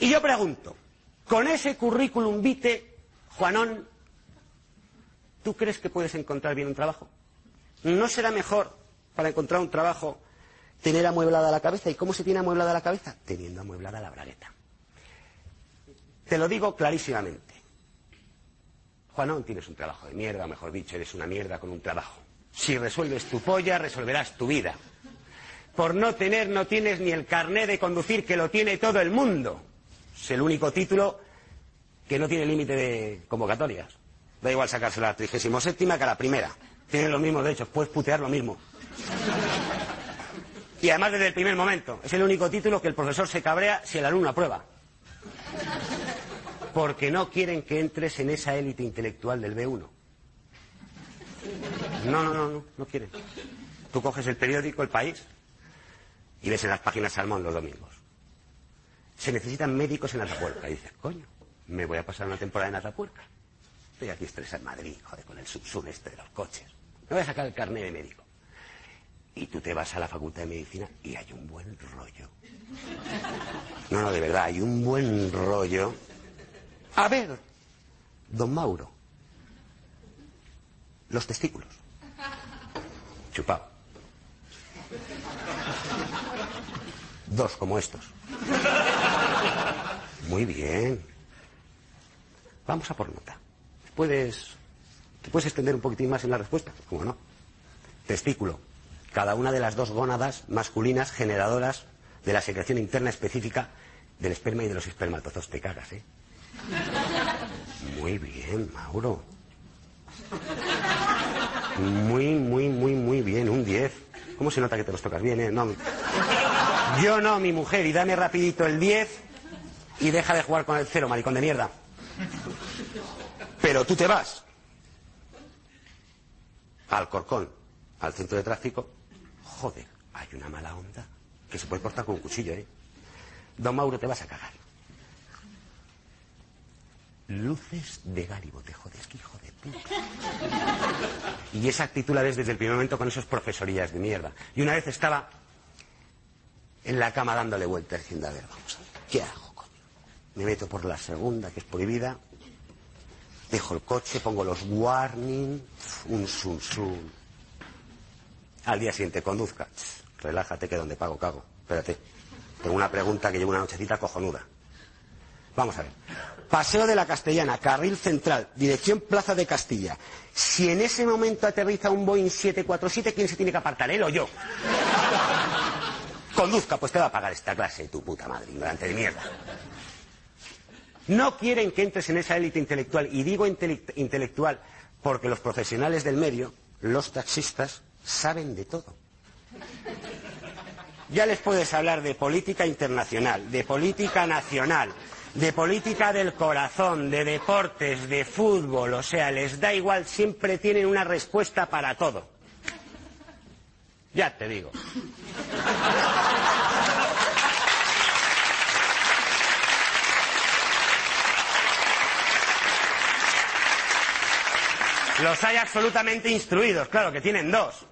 Y yo pregunto, con ese currículum vitae, Juanón, ¿tú crees que puedes encontrar bien un trabajo? ¿No será mejor para encontrar un trabajo tener amueblada la cabeza. ¿Y cómo se tiene amueblada la cabeza? Teniendo amueblada la bragueta. Te lo digo clarísimamente. Juanón, tienes un trabajo de mierda, o mejor dicho, eres una mierda con un trabajo. Si resuelves tu polla, resolverás tu vida. Por no tener, no tienes ni el carné de conducir que lo tiene todo el mundo. Es el único título que no tiene límite de convocatorias. Da igual sacárselo a la trigésimo séptima que a la primera. Tienen los mismos derechos, puedes putear lo mismo. Y además desde el primer momento. Es el único título que el profesor se cabrea si el alumno aprueba. Porque no quieren que entres en esa élite intelectual del B1. No, no, no, no, no quieren. Tú coges el periódico El País y ves en las páginas Salmón los domingos. Se necesitan médicos en Atapuerca. Y dices, coño, me voy a pasar una temporada en Atapuerca. Estoy aquí estresado en Madrid, joder, con el subsur este de los coches. Me voy a sacar el carnet de médico. Y tú te vas a la facultad de medicina y hay un buen rollo. No, no, de verdad, hay un buen rollo. A ver, don Mauro, los testículos. Chupado. Dos como estos. Muy bien. Vamos a por nota. ¿Puedes, ¿Te puedes extender un poquitín más en la respuesta? ¿Cómo no? Testículo cada una de las dos gónadas masculinas generadoras de la secreción interna específica del esperma y de los espermatozos. Te cagas, ¿eh? Muy bien, Mauro. Muy, muy, muy, muy bien. Un 10. ¿Cómo se nota que te los tocas bien, eh? No. Yo no, mi mujer. Y dame rapidito el 10 y deja de jugar con el cero, maricón de mierda. Pero tú te vas al Corcón, al centro de tráfico, Joder, hay una mala onda que se puede cortar con un cuchillo, ¿eh? Don Mauro, te vas a cagar. Luces de Gáribo, te jodes, que hijo de puta. Y esa actitud la ves desde el primer momento con esos profesorías de mierda. Y una vez estaba en la cama dándole vueltas diciendo, a vamos a ver, ¿qué hago, coño? Me meto por la segunda, que es prohibida. Dejo el coche, pongo los warning, un sun sun, al día siguiente conduzca. relájate que donde pago cago. Espérate. Tengo una pregunta que lleva una nochecita cojonuda. Vamos a ver. Paseo de la Castellana, carril central, dirección Plaza de Castilla. Si en ese momento aterriza un Boeing 747, ¿quién se tiene que apartar, él o yo? Conduzca, pues te va a pagar esta clase, tu puta madre, ignorante de mierda. No quieren que entres en esa élite intelectual, y digo intelectual porque los profesionales del medio, los taxistas, saben de todo. Ya les puedes hablar de política internacional, de política nacional, de política del corazón, de deportes, de fútbol, o sea, les da igual, siempre tienen una respuesta para todo. Ya te digo. Los hay absolutamente instruidos, claro que tienen dos.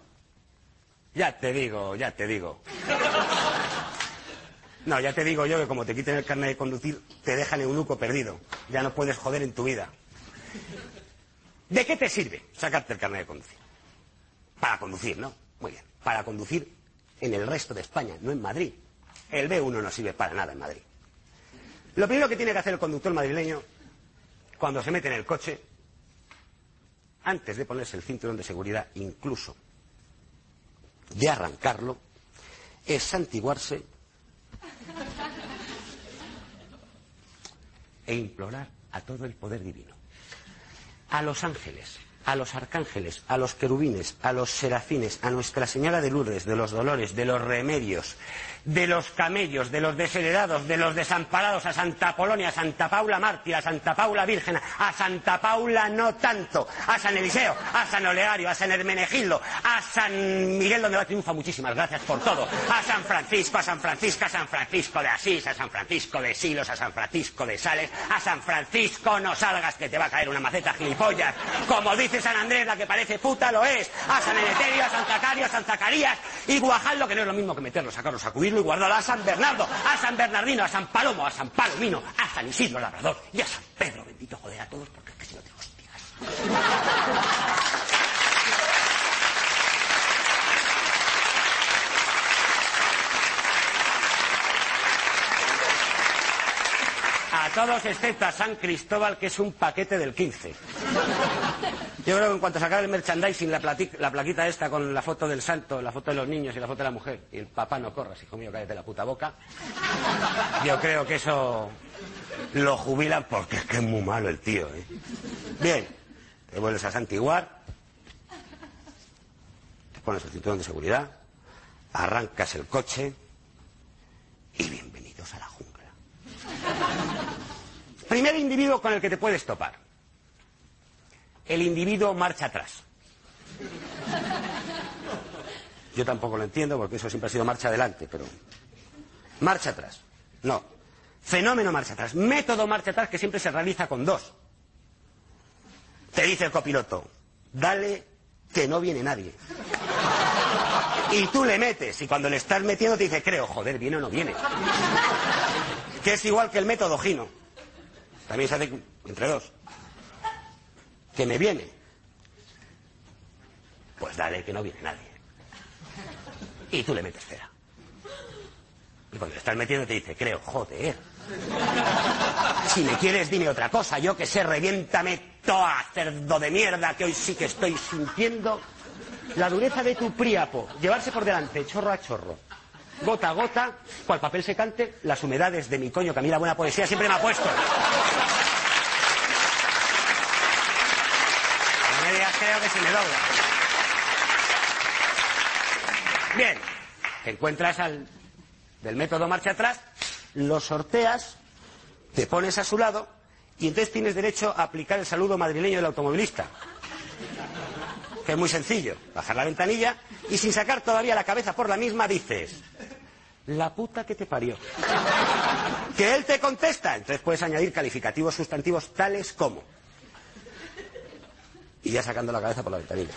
Ya te digo, ya te digo. No, ya te digo yo que como te quiten el carnet de conducir, te dejan eunuco perdido. Ya no puedes joder en tu vida. ¿De qué te sirve sacarte el carnet de conducir? Para conducir, ¿no? Muy bien. Para conducir en el resto de España, no en Madrid. El B1 no sirve para nada en Madrid. Lo primero que tiene que hacer el conductor madrileño cuando se mete en el coche, antes de ponerse el cinturón de seguridad, incluso de arrancarlo, es santiguarse e implorar a todo el poder divino, a los ángeles, a los arcángeles, a los querubines, a los serafines, a Nuestra Señora de Lourdes, de los dolores, de los remedios, de los camellos, de los desheredados, de los desamparados, a Santa Polonia, a Santa Paula Mártir, a Santa Paula Virgen, a Santa Paula no tanto, a San Eliseo, a San Olegario, a San Hermenegildo, a San Miguel donde va triunfa, muchísimas gracias por todo, a San Francisco, a San Francisco, a San Francisco de Asís, a San Francisco de Silos, a San Francisco de Sales, a San Francisco no salgas que te va a caer una maceta gilipollas, como dice San Andrés, la que parece puta lo es, a San Emeterio, a San Zacario, a San Zacarías y Guajaldo, que no es lo mismo que meterlo, sacarlo, sacudirlo y guardarlo a San Bernardo, a San Bernardino, a San Palomo, a San Palomino, a San Isidro Labrador y a San Pedro, bendito joder a todos, porque es que si no te hostias. Todos excepto a San Cristóbal, que es un paquete del 15. Yo creo que en cuanto se acabe el merchandising, la, la plaquita esta con la foto del santo, la foto de los niños y la foto de la mujer, y el papá no corras, hijo mío, cállate la puta boca, yo creo que eso lo jubilan porque es que es muy malo el tío. ¿eh? Bien, te vuelves a santiguar, te pones el cinturón de seguridad, arrancas el coche y bienvenidos a la jungla. Primer individuo con el que te puedes topar. El individuo marcha atrás. Yo tampoco lo entiendo porque eso siempre ha sido marcha adelante, pero... Marcha atrás. No. Fenómeno marcha atrás. Método marcha atrás que siempre se realiza con dos. Te dice el copiloto, dale que no viene nadie. Y tú le metes, y cuando le estás metiendo te dice, creo, joder, viene o no viene. Que es igual que el método Gino. También se hace entre dos. Que me viene. Pues dale que no viene nadie. Y tú le metes cera. Y cuando le estás metiendo te dice, creo, joder. Si me quieres, dime otra cosa. Yo que sé, reviéntame toa, cerdo de mierda, que hoy sí que estoy sintiendo la dureza de tu príapo. Llevarse por delante, chorro a chorro. Gota a gota, cual papel secante, las humedades de mi coño, que a mí la buena poesía siempre me ha puesto. Creo que se me dobla. Bien, te encuentras al del método marcha atrás, lo sorteas, te pones a su lado y entonces tienes derecho a aplicar el saludo madrileño del automovilista. Que es muy sencillo, bajar la ventanilla y sin sacar todavía la cabeza por la misma dices, la puta que te parió. Que él te contesta, entonces puedes añadir calificativos sustantivos tales como. Y ya sacando la cabeza por la ventanilla.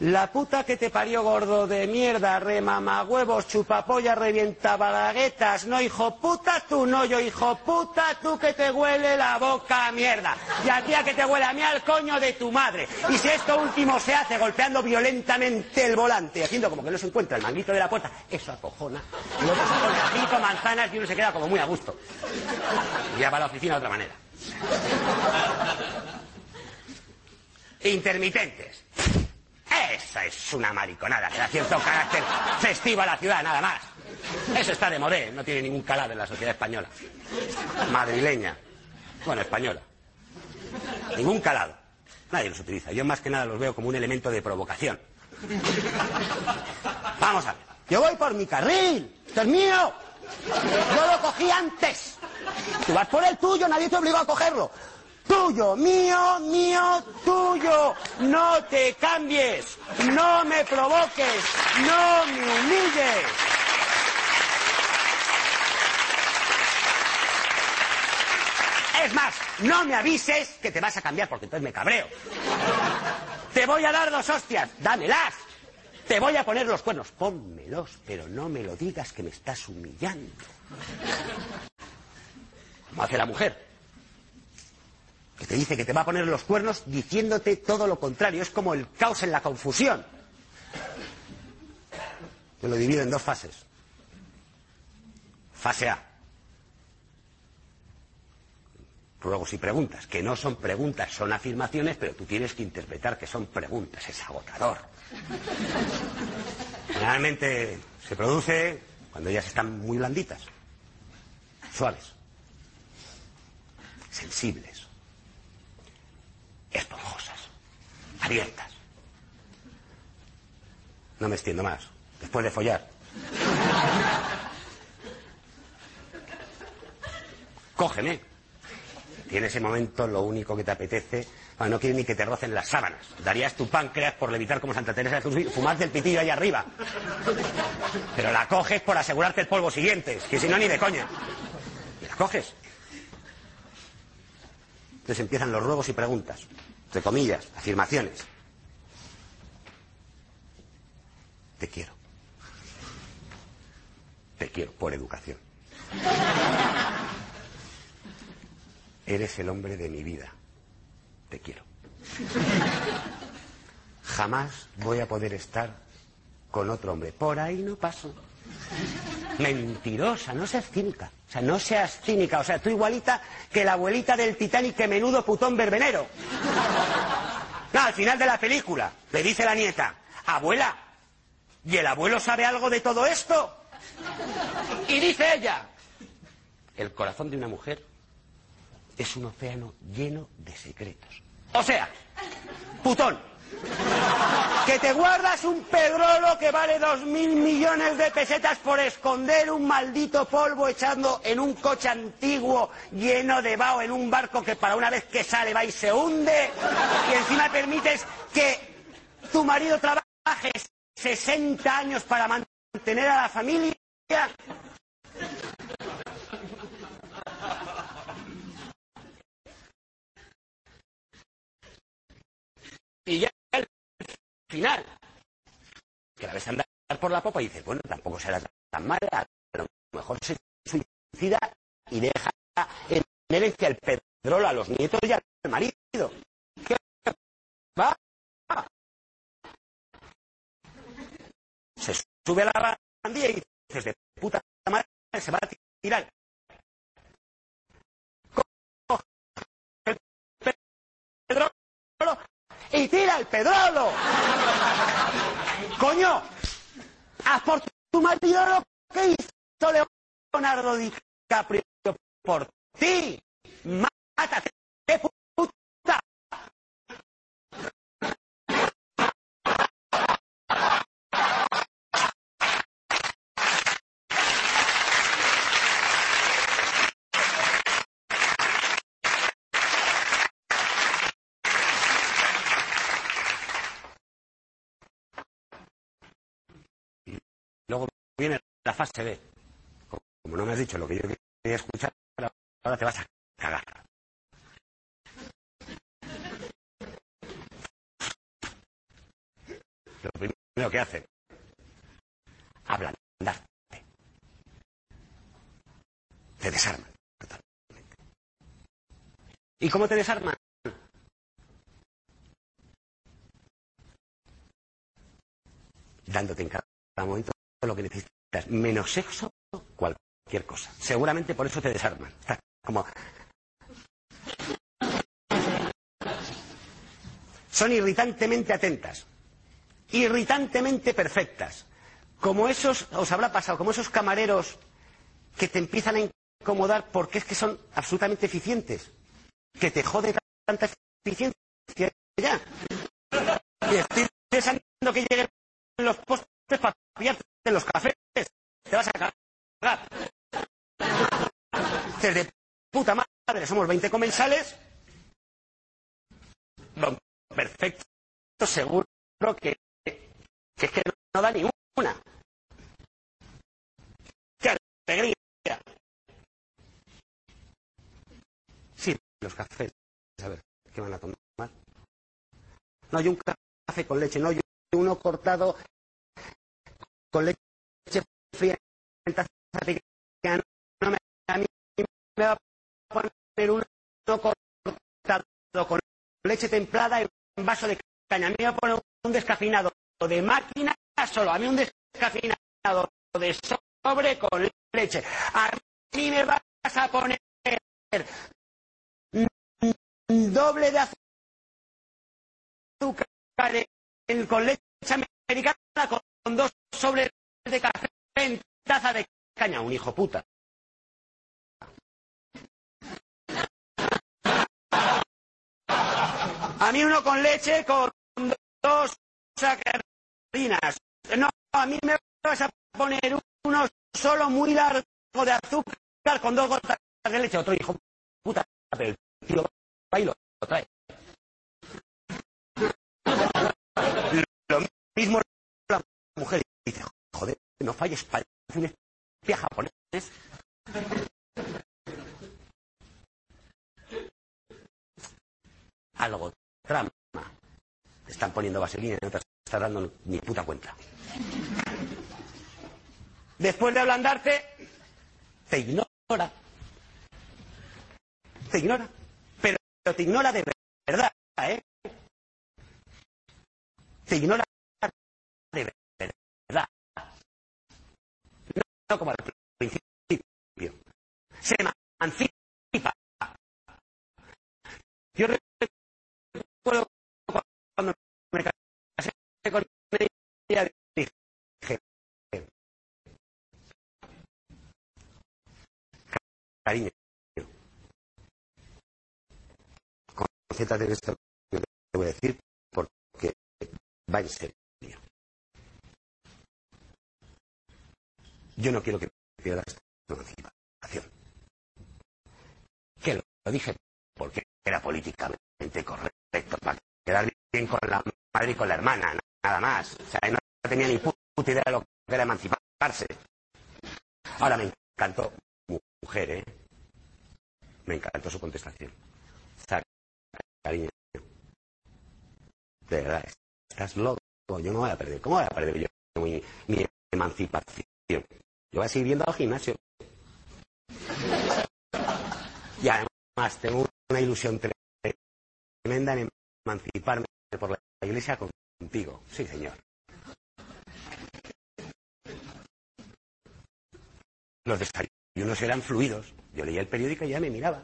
La puta que te parió gordo de mierda, remama huevos, chupapollas, revienta balaguetas, no hijo puta tú, no yo hijo puta tú que te huele la boca a mierda. Y a ti que te huele a mí al coño de tu madre. Y si esto último se hace golpeando violentamente el volante, haciendo como que no se encuentra el manguito de la puerta, eso acojona. Y luego se pone cinco manzanas y uno se queda como muy a gusto. Y ya va a la oficina de otra manera. Intermitentes. Esa es una mariconada que da cierto carácter festivo a la ciudad, nada más. Eso está de modé, no tiene ningún calado en la sociedad española. Madrileña. Bueno, española. Ningún calado. Nadie los utiliza. Yo más que nada los veo como un elemento de provocación. Vamos a ver. Yo voy por mi carril. Esto es mío. Yo lo cogí antes. Tú vas por el tuyo, nadie te obligó a cogerlo. Tuyo, mío, mío, tuyo. No te cambies. No me provoques. No me humilles. Es más, no me avises que te vas a cambiar porque entonces me cabreo. Te voy a dar dos hostias. Dámelas. Te voy a poner los cuernos. Pónmelos, pero no me lo digas que me estás humillando. Como hace la mujer. Que te dice que te va a poner los cuernos diciéndote todo lo contrario. Es como el caos en la confusión. Yo lo divido en dos fases. Fase A. Ruegos y preguntas, que no son preguntas, son afirmaciones, pero tú tienes que interpretar que son preguntas. Es agotador. Generalmente se produce cuando ellas están muy blanditas, suaves, sensibles, esponjosas, abiertas. No me extiendo más. Después de follar. Cógeme. Y en ese momento lo único que te apetece, bueno, no quieres ni que te rocen las sábanas. Darías tu páncreas por levitar como Santa Teresa de Jesús, fumar del pitillo ahí arriba. Pero la coges por asegurarte el polvo siguiente, que si no ni de coña. Y la coges. Entonces empiezan los ruegos y preguntas, entre comillas, afirmaciones. Te quiero. Te quiero por educación. Eres el hombre de mi vida. Te quiero. Jamás voy a poder estar con otro hombre. Por ahí no paso. Mentirosa, no seas cínica. O sea, no seas cínica. O sea, tú igualita que la abuelita del Titanic, que menudo putón verbenero. No, al final de la película le dice la nieta, abuela, ¿y el abuelo sabe algo de todo esto? Y dice ella, el corazón de una mujer es un océano lleno de secretos. O sea, putón, que te guardas un pedrolo que vale dos mil millones de pesetas por esconder un maldito polvo echando en un coche antiguo lleno de vaho en un barco que para una vez que sale va y se hunde y encima permites que tu marido trabaje 60 años para mantener a la familia. Y ya final, que la ves andar por la popa y dices, bueno, tampoco será tan mala, a lo mejor se suicida y deja en herencia el pedrolo a los nietos y al marido. ¿Qué va? Se sube a la barandilla y dices, de puta madre, se va a tirar. Y tira el pedrolo. Coño, haz por tu marido lo que hizo Leonardo DiCaprio por ti. Mátate, Luego viene la fase B. Como no me has dicho lo que yo quería escuchar, ahora te vas a cagar. Lo primero que hace, ablandarte. Te desarman. ¿Y cómo te desarman? Dándote en cada momento lo que necesitas, menos sexo, cualquier cosa. Seguramente por eso te desarman. Como... Son irritantemente atentas, irritantemente perfectas, como esos, os habrá pasado, como esos camareros que te empiezan a incomodar porque es que son absolutamente eficientes, que te jode tanta eficiencia ya. Y estoy deseando que lleguen los postres para en los cafés. Te vas a cagar. Dices puta madre, somos 20 comensales. Bueno, perfecto, seguro que, es que no da ni una. ¡Qué alegría! Sí, los cafés. A ver, ¿qué van a tomar? No hay un café con leche, no hay uno cortado leche fría en taza. No me, a mí me va a poner uno cortado con leche templada en un vaso de caña. A mí me va a poner un descafeinado de máquina solo. A mí un descafeinado de sobre con leche. A mí me vas a poner doble de azúcar con leche americana dos sobres de café en taza de caña. Un hijo puta. A mí uno con leche con dos sacarinas. No, a mí me vas a poner uno solo muy largo de azúcar con dos gotas de leche. Otro hijo puta, pero el tío va y lo trae. Lo mismo mujer dice, joder, no falles, parece un espía japonés. Algo, trama. Están poniendo vaselina y no te estás dando ni puta cuenta. Después de ablandarte, te ignora. Te ignora. Pero te ignora de verdad, ¿eh? Te ignora de verdad. No como al principio. Se emancipa. Yo recuerdo cuando me casé con ella, dije, cariño, concéntrate en esto que te voy a decir porque va en serio. Yo no quiero que pierdas tu emancipación. Que lo dije porque era políticamente correcto, para quedar bien con la madre y con la hermana, nada más. O sea, no tenía ni puta idea de lo que era emanciparse. Ahora me encantó, mujer, ¿eh? Me encantó su contestación. O sea, cariño. De verdad, estás loco. Yo no voy a perder. ¿Cómo voy a perder yo mi emancipación? Yo voy a seguir viendo al gimnasio. Y además tengo una ilusión tremenda en emanciparme por la iglesia contigo. Sí, señor. Los desayunos eran fluidos. Yo leía el periódico y ya me miraba.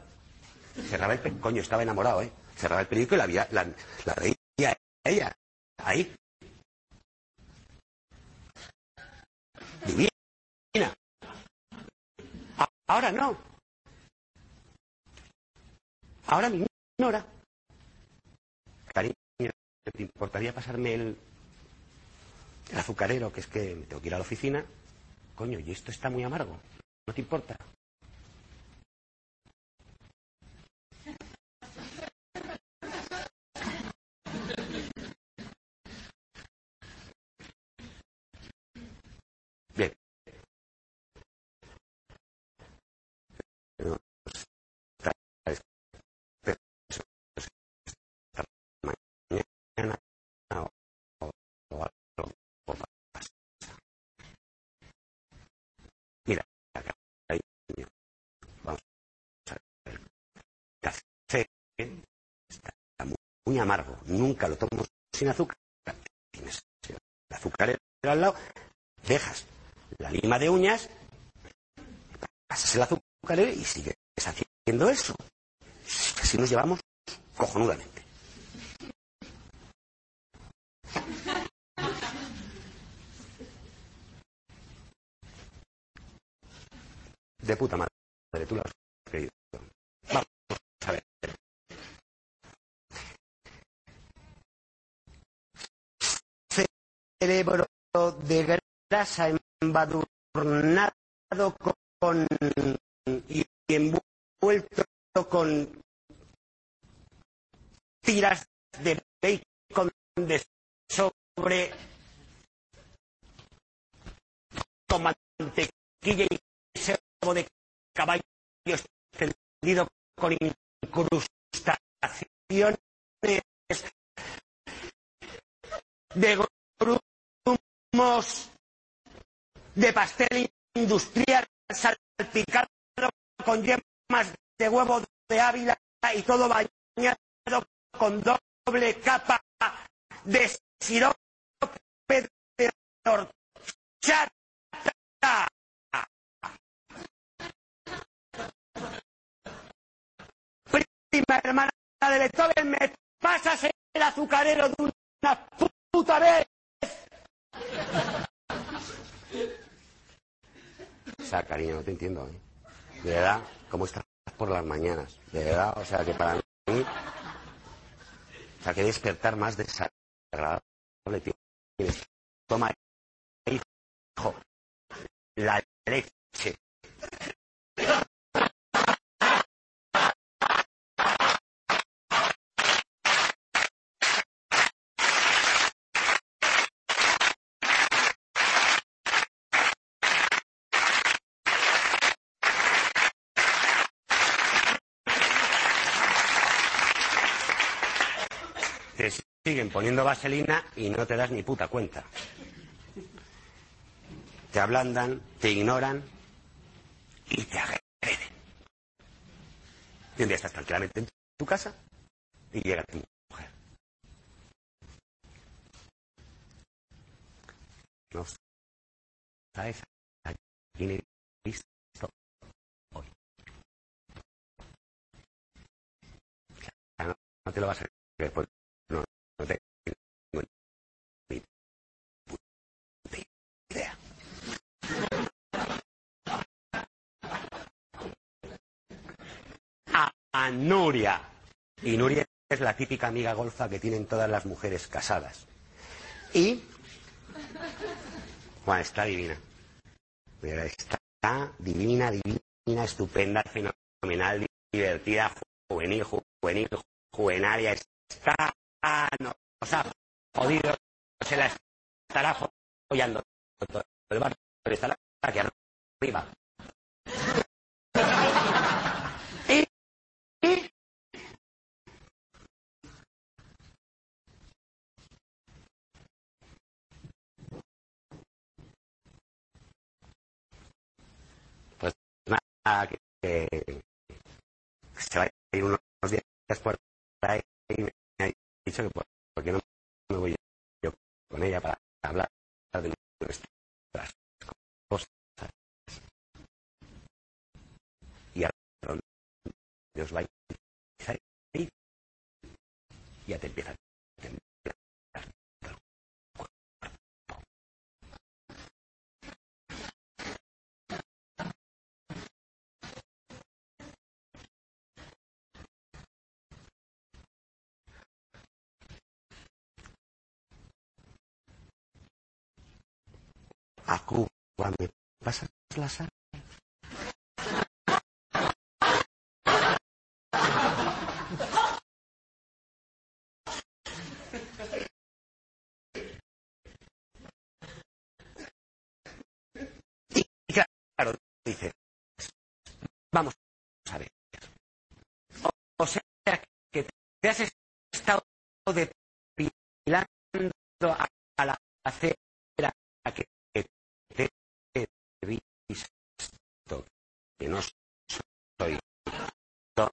Cerraba el periódico. Coño, estaba enamorado, ¿eh? Cerraba el periódico y la, veía, la, la veía ella. Ahí. Divina. Ahora no. Ahora me ignora. Cariño, ¿te importaría pasarme el, el azucarero, que es que me tengo que ir a la oficina? Coño, y esto está muy amargo. ¿No te importa? Bien. Pero esta- esta- esta mañana o- o algo pasa. Mira, cariño, vamos a ver. El café está muy, amargo. Nunca lo tomo sin azúcar. El azúcar al lado, dejas la lima de uñas, pasas el azúcar y sigues haciendo eso. Así nos llevamos cojonudamente. De puta madre, tú lo has creído. Vamos a ver. Cerebro de grasa embadurnado con y envuelto con tiras de bacon de sobre con mantequilla y sebo de caballo extendido con incrustaciones de de pastel industrial salpicado con yemas de huevo de Ávila y todo bañado con doble capa de sirope de horchata. Prima hermana de Beethoven, me pasas el azucarero de una puta vez. O sea, cariño, no te entiendo, ¿eh? De verdad, ¿cómo estás por las mañanas? De verdad, o sea, que para mí... O sea, que despertar más desagradable tienes. Toma, hijo, la leche. Te siguen poniendo vaselina y no te das ni puta cuenta. Te ablandan, te ignoran y te agreden. Y un día estás tranquilamente en tu casa y llega tu mujer. No sabes a quién he visto hoy. No, te lo vas a creer. A, Nuria. Y Nuria es la típica amiga golfa que tienen todas las mujeres casadas. Y. Bueno, está divina. Está divina, divina, estupenda, fenomenal, divertida, juvenil, juvenil, juvenaria. Está jodido, se la estará follando todo el barrio, estará aquí arriba. Pues nada, que, que se va a ir unos días por ahí y me ha dicho que por, por qué no me voy yo con ella para hablar de nuestras cosas. Y a donde ahí, ya te empieza a temblar la. Claro, dice, vamos a ver. O, o sea que te has estado depilando a, a la acera que te he visto, que no soy tonto.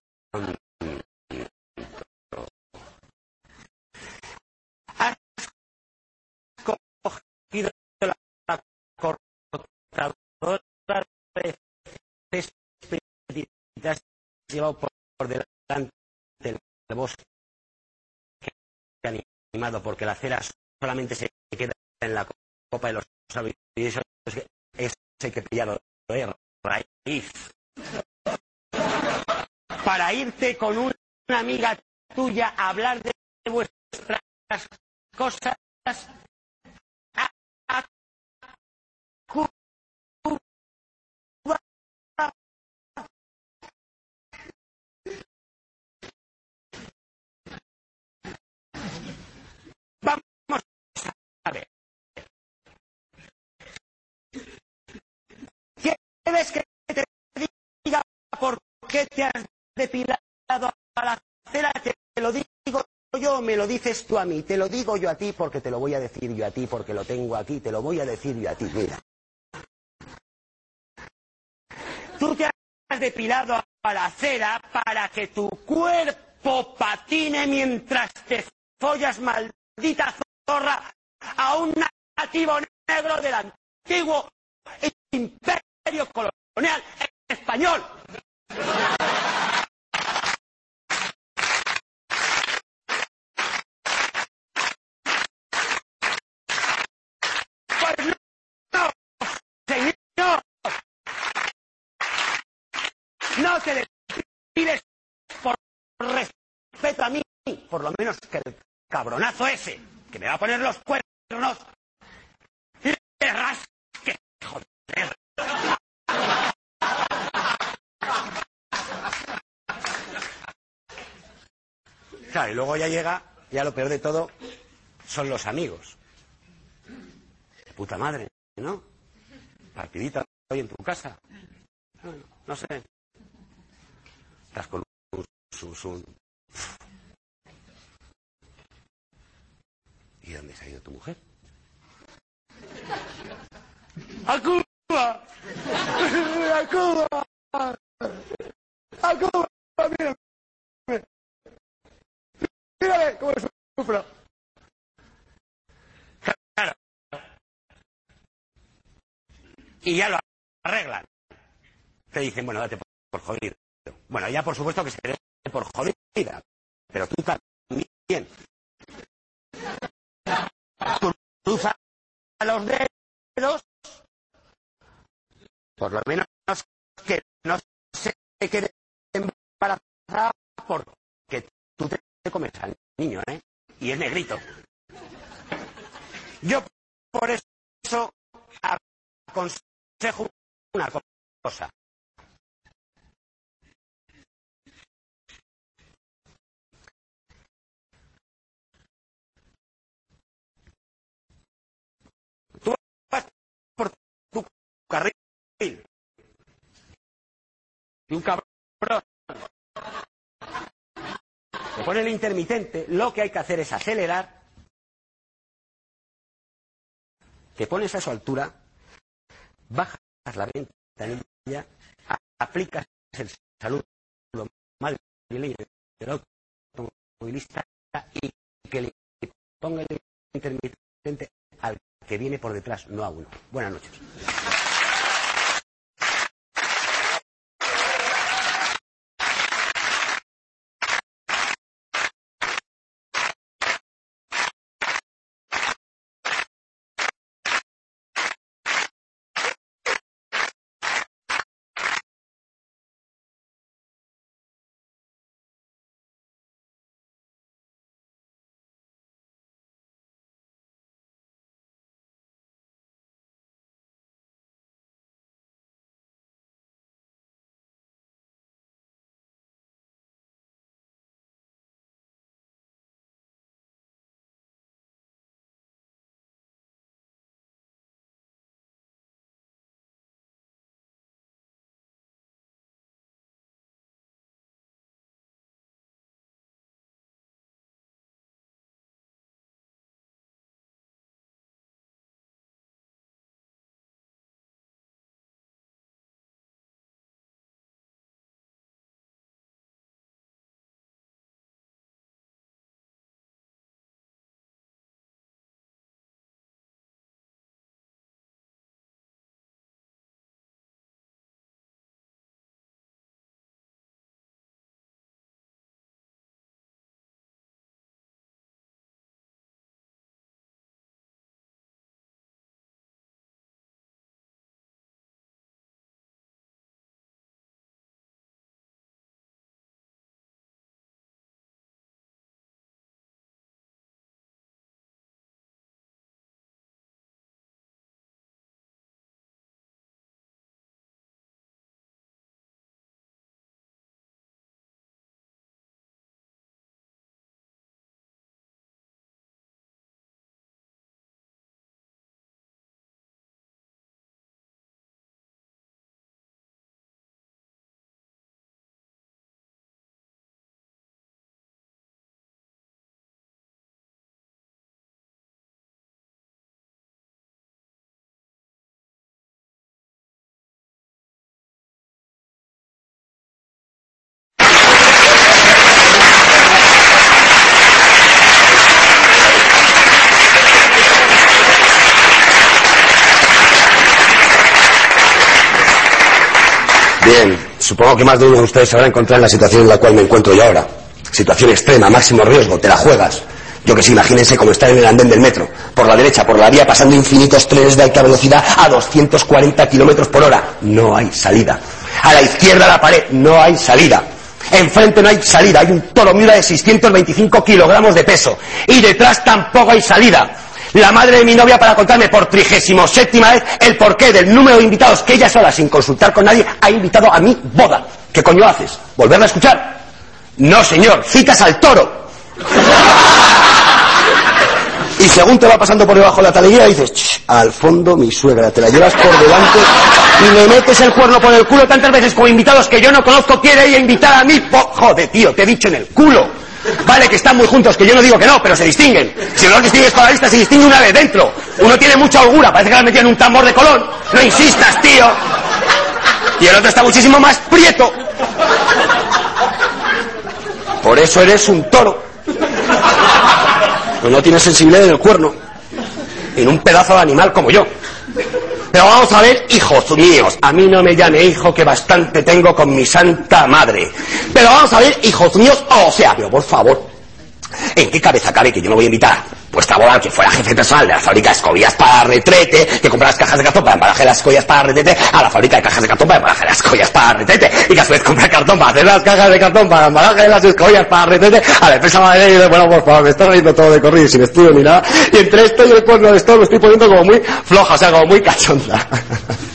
Has cogido la cortadora de césped y te has llevado por, delante del bosque animado porque la cera solamente se queda en la copa de los árboles y eso es que ese que pillarlo de raíz. Para irte con una amiga tuya a hablar de vuestras cosas ¿Quieres que te diga por qué te has depilado a la cera? Te lo digo yo, me lo dices tú a mí. Te lo digo yo a ti porque te lo voy a decir yo a ti, porque lo tengo aquí. Te lo voy a decir yo a ti. Mira. Tú te has depilado a la cera para que tu cuerpo patine mientras te follas maldita zorra a un nativo negro del antiguo imperio colonial español. Pues no, te pides por respeto a mí, por lo menos que el cabronazo ese, que me va a poner los cuernos, le rasque. Claro, y luego ya llega, ya lo peor de todo, son los amigos. De puta madre, ¿no? Partidita hoy en tu casa. No, sé. Estás con un, un- ¿Y dónde se ha ido tu mujer? ¡A Cuba! ¡A Cuba! ¡A Cuba! ¡Mírame! Y ya lo arreglan. Te dicen, bueno, date por, por jodido. Bueno, ya por supuesto que se dé por jodida. Pero tú también. Cruza los dedos. Por lo menos que no se quede embarazada porque te comes al niño, ¿eh? Y es negrito. Yo por eso aconsejo una cosa. Tú vas por tu carril y un cabrón pone el intermitente, lo que hay que hacer es acelerar, te pones a su altura, bajas la ventanilla, aplicas el saludo madrileño del automovilista y que le ponga el intermitente al que viene por detrás, no a uno. Buenas noches. Bien, supongo que más de uno de ustedes se habrá encontrado en la situación en la cual me encuentro yo ahora. Situación extrema, máximo riesgo, te la juegas. Yo que sé, imagínense cómo estar en el andén del metro, por la derecha, por la vía, pasando infinitos trenes de alta velocidad a 240 kilómetros por hora. No hay salida. A la izquierda la pared, no hay salida. Enfrente no hay salida, hay un toro miura de 625 kilogramos de peso. Y detrás tampoco hay salida. La madre de mi novia para contarme por trigésimo séptima vez el porqué del número de invitados que ella sola, sin consultar con nadie, ha invitado a mi boda. ¿Qué coño haces? ¿Volverla a escuchar? No, señor, citas al toro. Y según te va pasando por debajo de la taleguera, dices, "Ch, al fondo mi suegra, te la llevas por delante y me metes el cuerno por el culo tantas veces como invitados que yo no conozco, quiere ella invitar a mí. Po Joder, tío, te he dicho en el culo. Vale, que están muy juntos, que yo no digo que no, pero se distinguen. Si no los distingues con la vista, se distingue una vez dentro. Uno tiene mucha holgura, parece que la han metido en un tambor de colón. No insistas, tío. Y el otro está muchísimo más prieto. Por eso eres un toro. Pues no tienes sensibilidad en el cuerno. En un pedazo de animal como yo. Pero vamos a ver, hijos míos. A mí no me llame hijo, que bastante tengo con mi santa madre. Pero vamos a ver, hijos míos, o sea, pero por favor, ¿en qué cabeza cabe que yo no voy a invitar vuestra boda que fuera jefe personal de la fábrica de escobillas para retrete, que compra las cajas de cartón para embalaje las escobillas para retrete, a la fábrica de cajas de cartón para embalaje las escobillas para retrete, y que a su vez compra cartón para hacer las cajas de cartón para embalaje las escobillas para retrete, a la empresa madre bueno, por favor, me está riendo todo de corrido sin estudio ni nada, y entre esto y el cuerno de esto lo estoy poniendo como muy floja, o sea, como muy cachonda.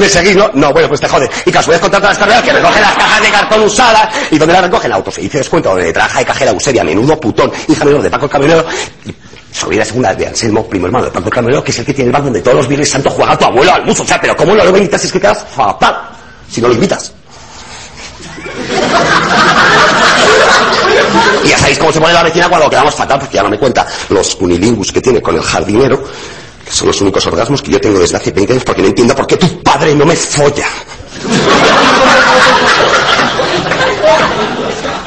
¿Me seguís, no? No, bueno, pues te jode. Y que a su vez contrata las carreras que recogen las cajas de cartón usadas. ¿Y donde las recoge? El autoservicio de descuento, donde trabaja de cajera Eusebia, menudo putón, hija menor de Paco el Camionero. Y sobrina segunda de Anselmo, primo hermano de Paco el que es el que tiene el bar donde todos los viernes santos juega tu abuelo al muso. O sea, pero ¿cómo lo invitas es que quedas fatal? Si no lo invitas. Y ya sabéis cómo se pone la vecina cuando quedamos fatal, porque ya no me cuenta los unilingus que tiene con el jardinero, son los únicos orgasmos que yo tengo desde hace 20 años, porque no entiendo por qué tu padre no me folla.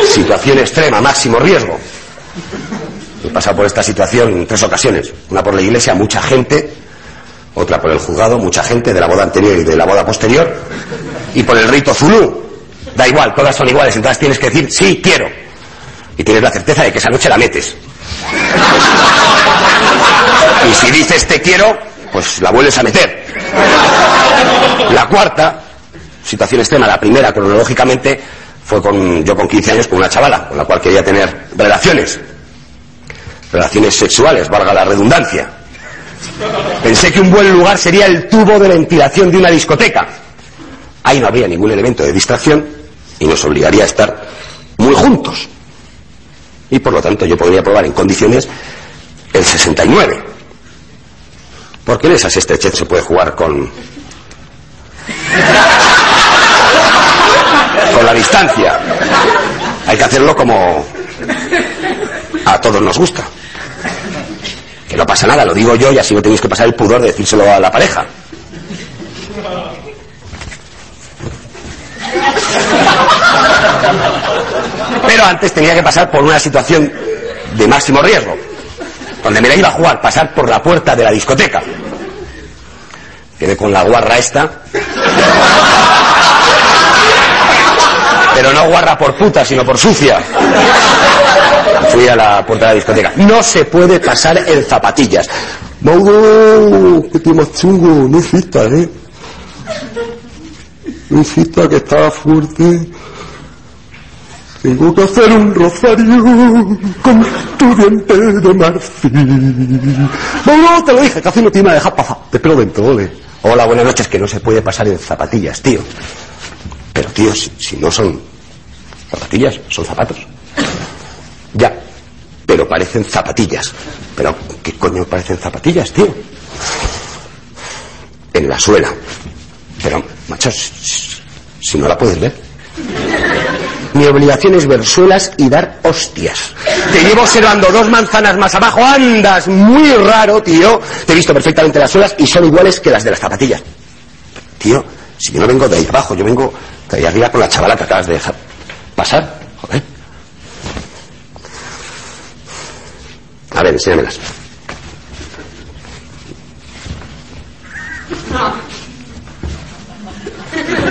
Situación extrema, máximo riesgo. He pasado por esta situación en tres ocasiones. Una por la iglesia, mucha gente. Otra por el juzgado, mucha gente de la boda anterior y de la boda posterior. Y por el rito zulú. Da igual, todas son iguales. Entonces tienes que decir, sí, quiero. Y tienes la certeza de que esa noche la metes. Y si dices te quiero, pues la vuelves a meter. La cuarta, situación extrema, la primera cronológicamente, fue con, yo con 15 años con una chavala, con la cual quería tener relaciones. Relaciones sexuales, valga la redundancia. Pensé que un buen lugar sería el tubo de ventilación de una discoteca. Ahí no habría ningún elemento de distracción y nos obligaría a estar muy juntos. Y por lo tanto yo podría probar en condiciones el 69. Porque en esas estrecheces se puede jugar con. con la distancia. Hay que hacerlo como a todos nos gusta. Que no pasa nada, lo digo yo y así no tenéis que pasar el pudor de decírselo a la pareja. Pero antes tenía que pasar por una situación de máximo riesgo, donde me la iba a jugar, pasar por la puerta de la discoteca. Quedé con la guarra esta. Pero no guarra por puta, sino por sucia. Fui a la puerta de la discoteca. No se puede pasar en zapatillas. Mauro, que te chungo, no insistas, ¿eh? No que estaba fuerte. Tengo que hacer un rosario con tu diente de marfil. Mauro, te lo dije, casi no te iba a dejar pasar. Te espero dentro, ole. Hola, buenas noches, que no se puede pasar en zapatillas, tío. Pero, tío, si, no son zapatillas, son zapatos. Ya, pero parecen zapatillas. Pero, ¿qué coño parecen zapatillas, tío? En la suela. Pero, macho, si no la puedes ver. Mi obligación es ver suelas y dar hostias. Te llevo observando dos manzanas más abajo, andas muy raro, tío. Te he visto perfectamente las suelas y son iguales que las de las zapatillas. Tío, si yo no vengo de ahí abajo, yo vengo de ahí arriba con la chavala que acabas de dejar pasar. Joder. A ver, enséñamelas.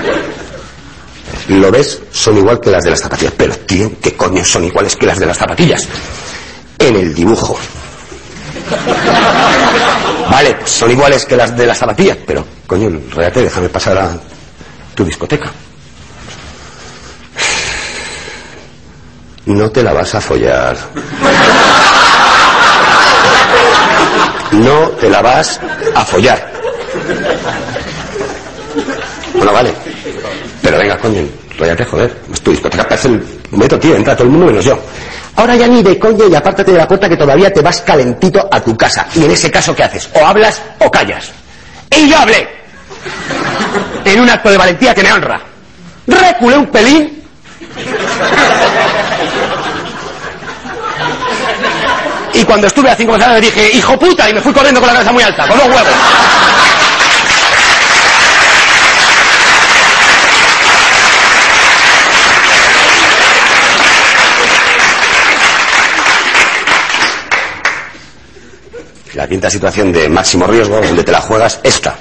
lo ves, son igual que las de las zapatillas. Pero, tío, ¿qué coño son iguales que las de las zapatillas? En el dibujo. Vale, son iguales que las de las zapatillas, pero, coño, realmente déjame pasar a tu discoteca. No te la vas a follar. No te la vas a follar. Bueno, vale. Pero venga, coño, rollate, joder. Tu discoteca, parece el meto, tío. Entra todo el mundo menos yo. Ahora ya ni de coño y apártate de la puerta que todavía te vas calentito a tu casa. Y en ese caso, ¿qué haces? O hablas o callas. Y yo hablé. En un acto de valentía que me honra. Reculé un pelín. Y cuando estuve a cinco me dije, hijo puta, y me fui corriendo con la cabeza muy alta, con los huevos. La quinta situación de máximo riesgo, donde te la juegas, esta.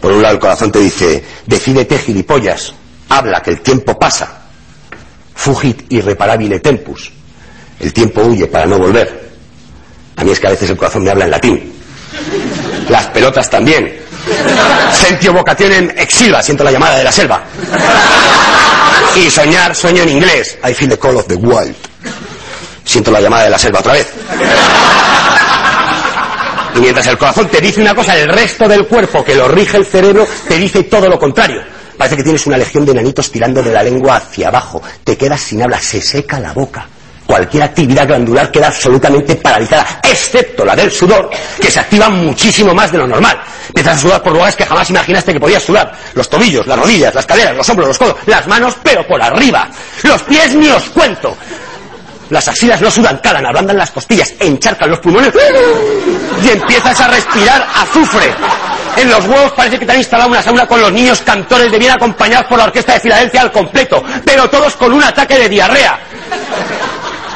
Por un lado el corazón te dice, decídete gilipollas, habla que el tiempo pasa. Fugit irreparabile tempus. El tiempo huye para no volver. A mí es que a veces el corazón me habla en latín. Las pelotas también. Sentio vocationen exilva, siento la llamada de la selva. Y soñar, sueño en inglés. I feel the call of the wild. Siento la llamada de la selva otra vez. Y mientras el corazón te dice una cosa, el resto del cuerpo que lo rige el cerebro te dice todo lo contrario. Parece que tienes una legión de nanitos tirando de la lengua hacia abajo. Te quedas sin habla, se seca la boca. Cualquier actividad glandular queda absolutamente paralizada, excepto la del sudor, que se activa muchísimo más de lo normal. Empiezas a sudar por lugares que jamás imaginaste que podías sudar. Los tobillos, las rodillas, las caderas, los hombros, los codos, las manos, pero por arriba. Los pies ni os cuento. Las axilas no sudan, calan, ablandan las costillas, encharcan los pulmones y empiezas a respirar azufre. En los huevos parece que te han instalado una sauna con los niños cantores de bien acompañados por la orquesta de Filadelfia al completo, pero todos con un ataque de diarrea.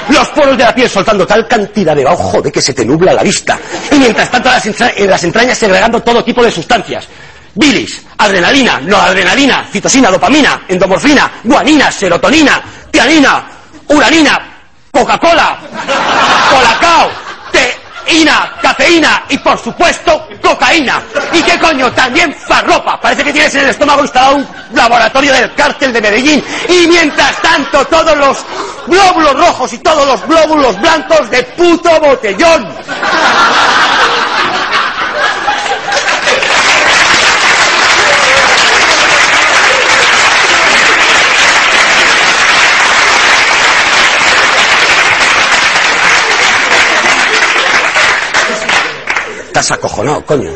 Los poros de la piel soltando tal cantidad de ojo de que se te nubla la vista. Y mientras tanto las, en las entrañas segregando todo tipo de sustancias. Bilis, adrenalina, noradrenalina, citosina, dopamina, endomorfina, guanina, serotonina, tianina, uranina, Coca-Cola, Colacao, teína, cafeína y por supuesto cocaína. ¿Y qué coño? También farropa. Parece que tienes en el estómago instalado un laboratorio del cártel de Medellín. Y mientras tanto todos los glóbulos rojos y todos los glóbulos blancos de puto botellón. Estás acojonado, coño.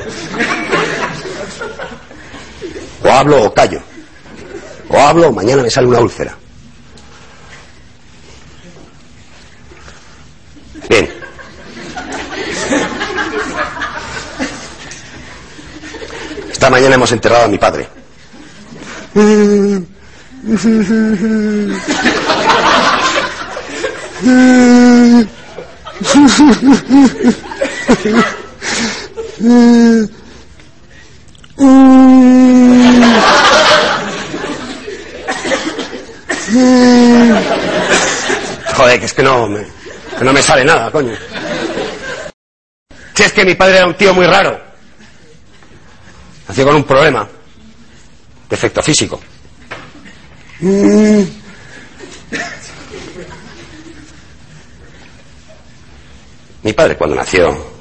O hablo o callo. O hablo o mañana me sale una úlcera. Bien. Esta mañana hemos enterrado a mi padre. Joder, que es que no me, no me sale nada, coño. Si es que mi padre era un tío muy raro. Nació con un problema. Defecto físico. Mi padre cuando nació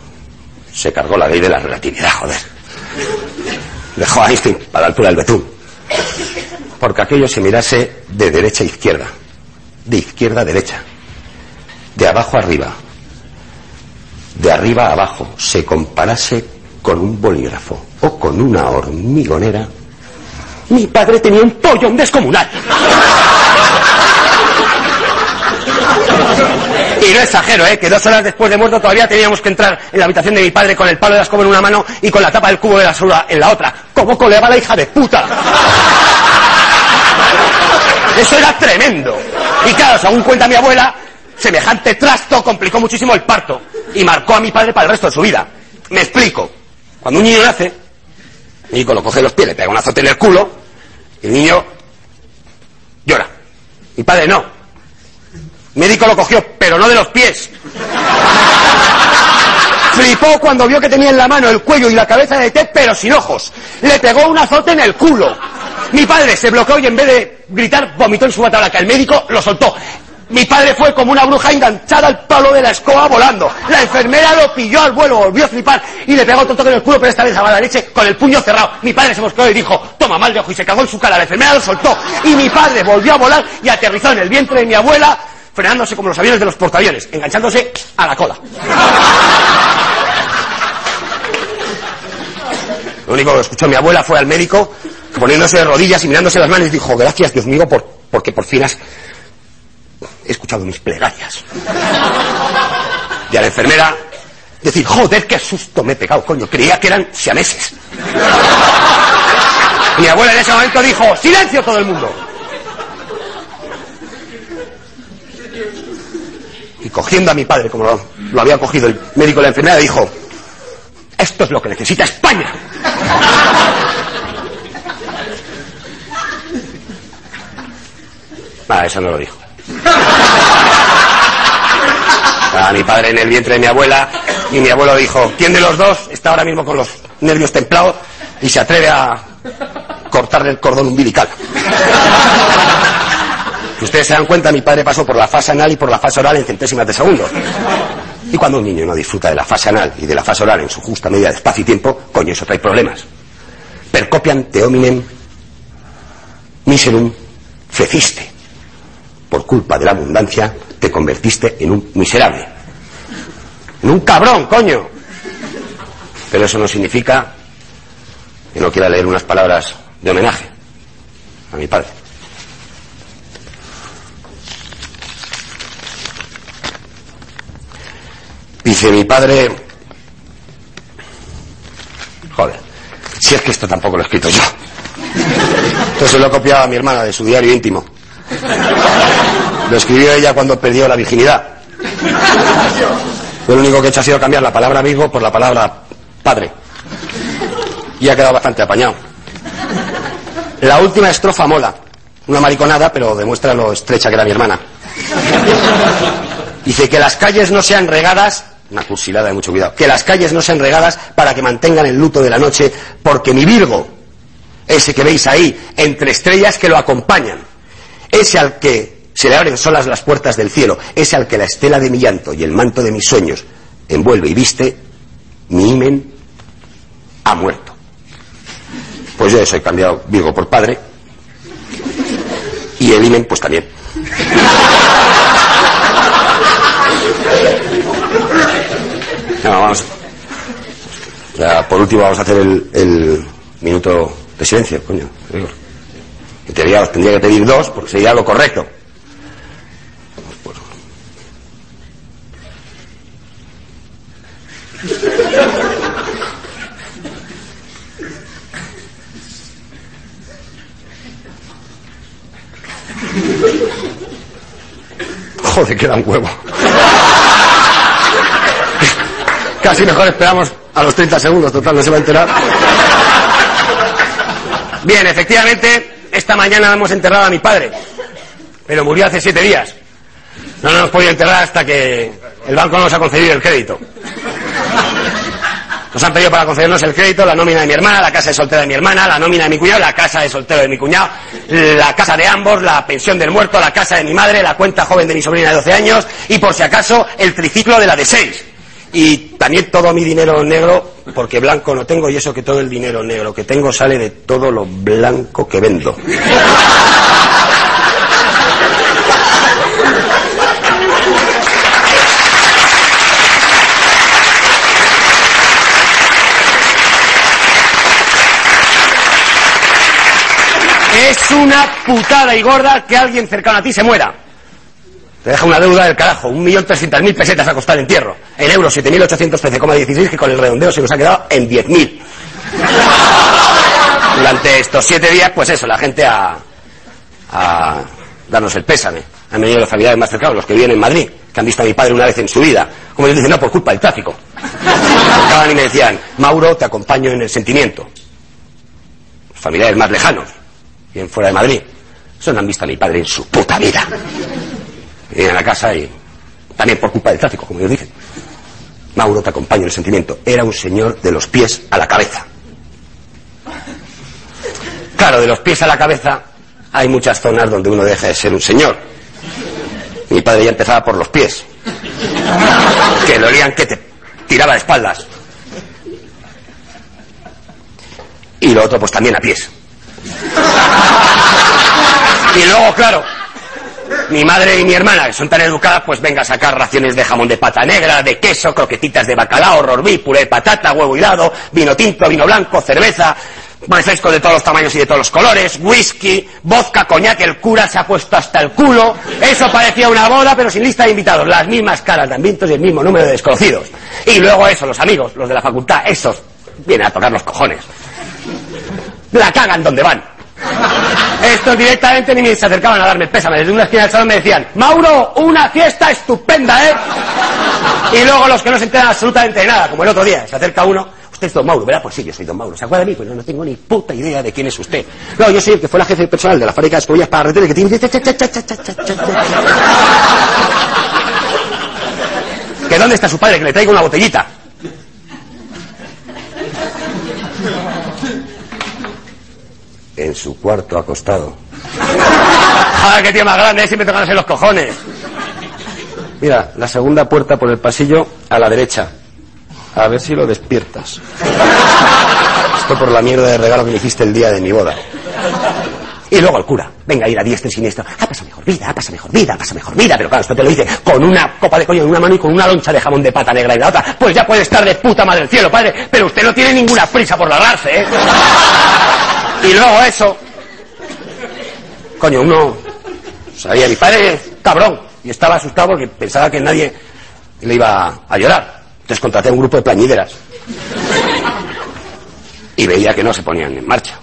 se cargó la ley de la relatividad, joder. Dejó a Einstein a la altura del betún. Porque aquello se mirase de derecha a izquierda, de izquierda a derecha, de abajo a arriba, de arriba a abajo, se comparase con un bolígrafo o con una hormigonera, mi padre tenía un pollón descomunal. Y no exagero, ¿eh? Que dos horas después de muerto todavía teníamos que entrar en la habitación de mi padre con el palo de la escoba en una mano y con la tapa del cubo de la basura en la otra. ¿Cómo coleaba la hija de puta? Eso era tremendo. Y claro, según cuenta mi abuela, semejante trasto complicó muchísimo el parto y marcó a mi padre para el resto de su vida. Me explico. Cuando un niño nace, el niño lo coge los pies, le pega un azote en el culo, y el niño Mi padre no. Médico lo cogió, pero no de los pies. Flipó cuando vio que tenía en la mano el cuello y la cabeza de Ted, pero sin ojos. Le pegó un azote en el culo. Mi padre se bloqueó y en vez de gritar, vomitó en su que El médico lo soltó. Mi padre fue como una bruja enganchada al palo de la escoba volando. La enfermera lo pilló al vuelo, volvió a flipar y le pegó otro toque en el culo, pero esta vez a la leche con el puño cerrado. Mi padre se mosqueó y dijo, toma mal de ojo y se cagó en su cara. La enfermera lo soltó y mi padre volvió a volar y aterrizó en el vientre de mi abuela, frenándose como los aviones de los portaaviones, enganchándose a la cola. Lo único que escuchó mi abuela fue al médico poniéndose de rodillas y mirándose las manos y dijo, gracias Dios mío por, porque por fin has escuchado mis plegarias. Y a la enfermera decir, joder, qué susto me he pegado, coño, creía que eran siameses. Mi abuela en ese momento dijo, silencio todo el mundo. Y cogiendo a mi padre, como lo, lo había cogido el médico de la enfermera, dijo, esto es lo que necesita España. Ah, eso no lo dijo. A mi padre en el vientre de mi abuela y mi abuelo dijo, ¿quién de los dos está ahora mismo con los nervios templados y se atreve a cortarle el cordón umbilical? Ustedes se dan cuenta, mi padre pasó por la fase anal y por la fase oral en centésimas de segundo. Y cuando un niño no disfruta de la fase anal y de la fase oral en su justa medida de espacio y tiempo, coño, eso trae problemas. Percopian te hominem miserum feciste por culpa de la abundancia, te convertiste en un miserable. En un cabrón, coño. Pero eso no significa que no quiera leer unas palabras de homenaje a mi padre. Dice mi padre, joder, si es que esto tampoco lo he escrito yo. Entonces lo he copiado a mi hermana de su diario íntimo. Lo escribió ella cuando perdió la virginidad. lo único que he hecho ha sido cambiar la palabra amigo por la palabra padre. Y ha quedado bastante apañado. La última estrofa mola. Una mariconada, pero demuestra lo estrecha que era mi hermana. Dice que las calles no sean regadas, una cursilada de mucho cuidado, que las calles no sean regadas para que mantengan el luto de la noche, porque mi Virgo, ese que veis ahí, entre estrellas que lo acompañan, ese al que se le abren solas las puertas del cielo, ese al que la estela de mi llanto y el manto de mis sueños envuelve y viste, mi imen ha muerto. Pues yo soy cambiado Virgo por padre y el imen pues también. Vamos. por último vamos a hacer el, el minuto de silencio, coño. En teoría tendría que pedir dos porque sería lo correcto. Joder, queda un huevo. Casi mejor esperamos a los 30 segundos, total, no se va a enterar. Bien, efectivamente, esta mañana hemos enterrado a mi padre, pero murió hace siete días. No nos hemos podido enterrar hasta que el banco nos ha concedido el crédito. Nos han pedido para concedernos el crédito la nómina de mi hermana, la casa de soltero de mi hermana, la nómina de mi cuñado, la casa de soltero de mi cuñado, la casa de ambos, la pensión del muerto, la casa de mi madre, la cuenta joven de mi sobrina de 12 años y, por si acaso, el triciclo de la de 6. Y también todo mi dinero negro, porque blanco no tengo, y eso que todo el dinero negro que tengo sale de todo lo blanco que vendo. Es una putada y gorda que alguien cercano a ti se muera. Te deja una deuda del carajo, 1.300.000 pesetas a costar entierro. En euros, 7.813,16, que con el redondeo se nos ha quedado en 10.000. Durante estos siete días, pues eso, la gente a, a darnos el pésame. Han venido los familiares más cercanos, los que viven en Madrid, que han visto a mi padre una vez en su vida. Como ellos dicen, no, por culpa del tráfico. Acaban y me decían, Mauro, te acompaño en el sentimiento. Los familiares más lejanos, bien fuera de Madrid. Eso no han visto a mi padre en su puta vida. En la casa y también por culpa del tráfico, como ellos dicen. Mauro, te acompaño en el sentimiento. Era un señor de los pies a la cabeza. Claro, de los pies a la cabeza hay muchas zonas donde uno deja de ser un señor. Mi padre ya empezaba por los pies. Que le olían que te tiraba de espaldas. Y lo otro, pues también a pies. Y luego, claro, mi madre y mi hermana, que son tan educadas, pues venga a sacar raciones de jamón de pata negra, de queso, croquetitas de bacalao, rorbí, puré de patata, huevo hilado, vino tinto, vino blanco, cerveza, refrescos de todos los tamaños y de todos los colores, whisky, vodka, coñac, el cura se ha puesto hasta el culo. Eso parecía una boda, pero sin lista de invitados. Las mismas caras de ambientos y el mismo número de desconocidos. Y luego eso, los amigos, los de la facultad, esos, vienen a tocar los cojones. La cagan donde van. Estos directamente ni se acercaban a darme pésame. Desde una esquina del salón me decían, Mauro, una fiesta estupenda, ¿eh? Y luego los que no se enteran absolutamente de nada, como el otro día, se acerca uno, usted es don Mauro, ¿verdad? Pues sí, yo soy don Mauro. ¿Se acuerda de mí? Pues no, no tengo ni puta idea de quién es usted. No, yo soy el que fue la jefe personal de la fábrica de escobillas para retener que tiene... ¿Que dónde está su padre? Que le traiga una botellita. En su cuarto acostado. ¡Ah, qué tío más grande! Siempre tocándose los cojones. Mira, la segunda puerta por el pasillo a la derecha. A ver si lo despiertas. Esto por la mierda de regalo que me hiciste el día de mi boda. Y luego el cura. Venga, ir a diestra y siniestra. Ah, pasa mejor vida, pasa mejor vida, pasa mejor vida. Pero claro, esto te lo dice con una copa de coño en una mano y con una loncha de jamón de pata negra en la otra. Pues ya puede estar de puta madre del cielo, padre. Pero usted no tiene ninguna prisa por largarse, ¿eh? Y luego eso. Coño, uno sabía, mi padre, cabrón. Y estaba asustado porque pensaba que nadie le iba a llorar. Entonces contraté un grupo de plañideras. Y veía que no se ponían en marcha.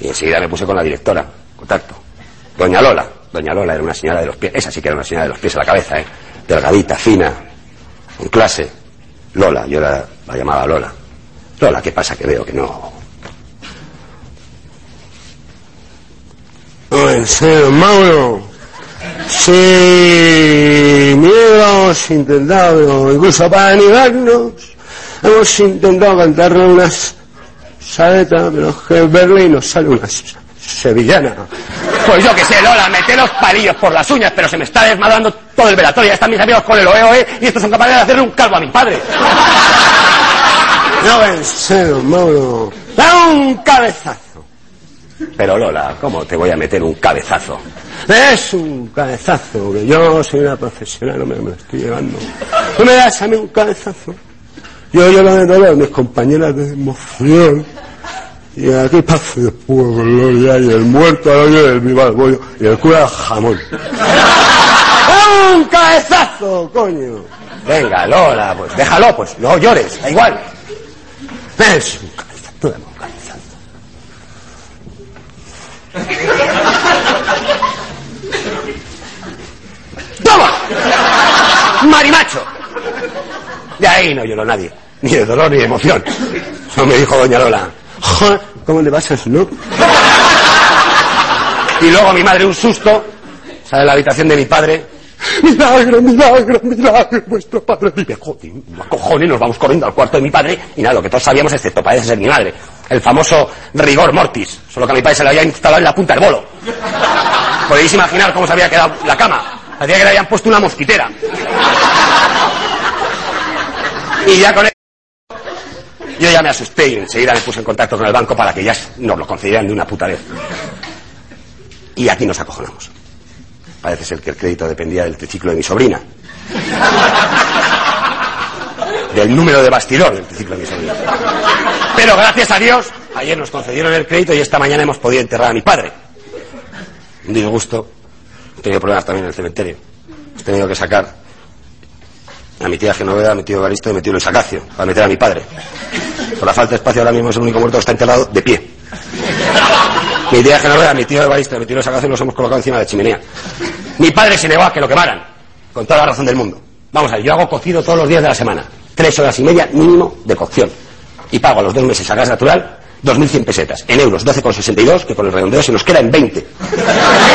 Y enseguida me puse con la directora, contacto. Doña Lola. Doña Lola era una señora de los pies. Esa sí que era una señora de los pies a la cabeza, ¿eh? Delgadita, fina, en clase. Lola, yo la, la llamaba Lola. Lola, ¿qué pasa? Que veo que no. En serio, Mauro. Sí, mira, hemos intentado, incluso para animarnos, hemos intentado cantarle unas saetas, pero es que en Berlín nos sale una se- sevillana. Pues yo que sé, Lola, mete los palillos por las uñas, pero se me está desmadrando todo el velatorio. Ya están mis amigos con el OEOE y estos son capaces de hacerle un calvo a mi padre. No, en serio, Mauro. Da un cabezazo. Pero Lola, ¿cómo te voy a meter un cabezazo? Es un cabezazo, que yo soy una profesional, no me, me lo estoy llevando. No me das a mí un cabezazo. Yo lloro de dolor, mis compañeras de emoción. Y aquí paso de puro gloria y el muerto al hoyo del y el cura al jamón. ¡Un cabezazo, coño! Venga, Lola, pues déjalo, pues no llores, da igual. Es un cabezazo, dame un ¡Toma! ¡Marimacho! De ahí no lloró nadie, ni de dolor ni de emoción. Eso me dijo doña Lola. "Joder, ¿Cómo le pasas, no? Y luego mi madre, un susto, sale de la habitación de mi padre. Milagro, milagro, milagro, vuestro padre vive. Joder, cojones, nos vamos corriendo al cuarto de mi padre y nada, lo que todos sabíamos, excepto parece ser mi madre, el famoso rigor mortis, solo que a mi padre se le había instalado en la punta del bolo. Podéis imaginar cómo se había quedado la cama. Parecía que le habían puesto una mosquitera. Y ya con eso, yo ya me asusté y enseguida me puse en contacto con el banco para que ya nos lo concedieran de una puta vez. Y aquí nos acojonamos. Parece ser que el crédito dependía del triciclo de mi sobrina. Del número de bastidor del triciclo de mi sobrina. Pero gracias a Dios, ayer nos concedieron el crédito y esta mañana hemos podido enterrar a mi padre. Un disgusto. He tenido problemas también en el cementerio. He tenido que sacar a mi tía Genoveva, a mi tío Evaristo y a mi tío Luis Acacio para meter a mi padre. Por la falta de espacio ahora mismo es el único muerto que está enterrado de pie. Mi tía Genoveva, mi tío Evaristo mi tío Luis Acacio los hemos colocado encima de la chimenea. Mi padre se negó a que lo quemaran, con toda la razón del mundo. Vamos a ver, yo hago cocido todos los días de la semana. Tres horas y media mínimo de cocción. Y pago a los dos meses a gas natural 2.100 pesetas. En euros, 12,62, que con el redondeo se nos queda en 20.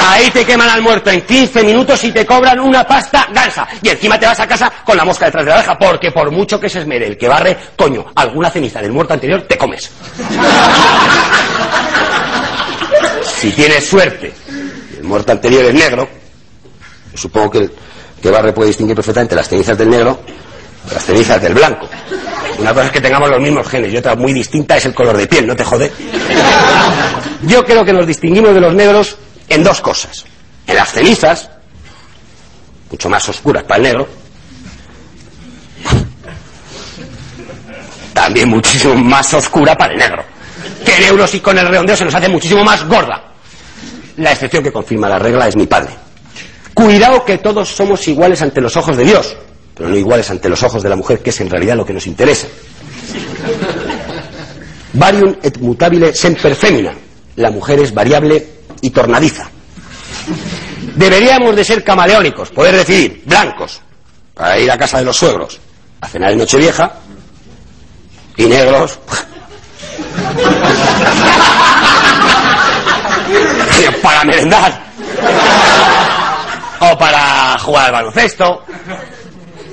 Ahí te queman al muerto en 15 minutos y te cobran una pasta gansa. Y encima te vas a casa con la mosca detrás de la oreja, porque por mucho que se esmere el que barre, coño, alguna ceniza del muerto anterior te comes. Si tienes suerte, el muerto anterior es negro, supongo que el que barre puede distinguir perfectamente las cenizas del negro de las cenizas del blanco. Una cosa es que tengamos los mismos genes y otra muy distinta es el color de piel, ¿no te jode? Yo creo que nos distinguimos de los negros en dos cosas. En las cenizas, mucho más oscuras para el negro, también muchísimo más oscura para el negro. Que en euros y con el redondeo se nos hace muchísimo más gorda. La excepción que confirma la regla es mi padre. Cuidado que todos somos iguales ante los ojos de Dios pero no iguales ante los ojos de la mujer, que es en realidad lo que nos interesa. Varium et mutabile semper femina. La mujer es variable y tornadiza. Deberíamos de ser camaleónicos, poder decidir, blancos, para ir a casa de los suegros, a cenar en Nochevieja, y negros, para merendar, o para jugar al baloncesto,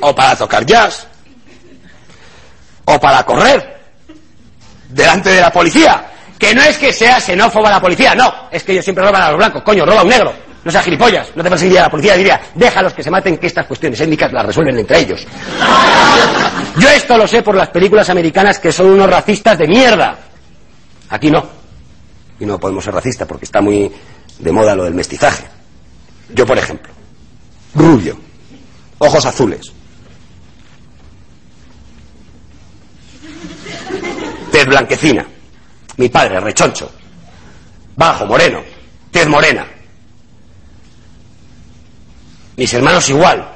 o para tocar jazz, o para correr delante de la policía. Que no es que sea xenófoba la policía, no, es que ellos siempre roban a los blancos, coño, roba un negro. No sea gilipollas, no te perseguiría la policía, diría, déjalos que se maten, que estas cuestiones étnicas las resuelven entre ellos. Yo esto lo sé por las películas americanas que son unos racistas de mierda. Aquí no. Y no podemos ser racistas porque está muy de moda lo del mestizaje. Yo, por ejemplo, rubio, ojos azules, tez blanquecina. Mi padre, rechoncho. Bajo, moreno. Tez morena. Mis hermanos igual.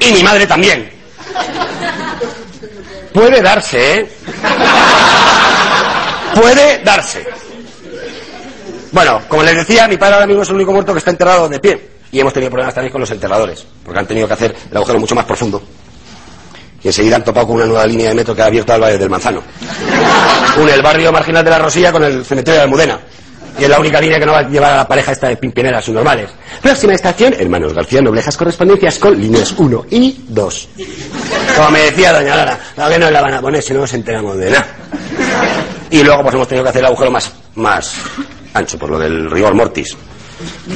Y mi madre también. Puede darse, ¿eh? Puede darse. Bueno, como les decía, mi padre ahora mismo es el único muerto que está enterrado de pie. Y hemos tenido problemas también con los enterradores, porque han tenido que hacer el agujero mucho más profundo. Y enseguida han topado con una nueva línea de metro que ha abierto Valle del Manzano. Une el barrio marginal de la Rosilla con el cementerio de Almudena. Y es la única línea que no va a llevar a la pareja esta de pimpineras normales. Próxima estación, Hermanos García Noblejas correspondencias con líneas 1 y 2. Como me decía doña Lara, la que no la van a poner si no nos enteramos de nada. Y luego pues hemos tenido que hacer el agujero más, más ancho, por lo del rigor mortis.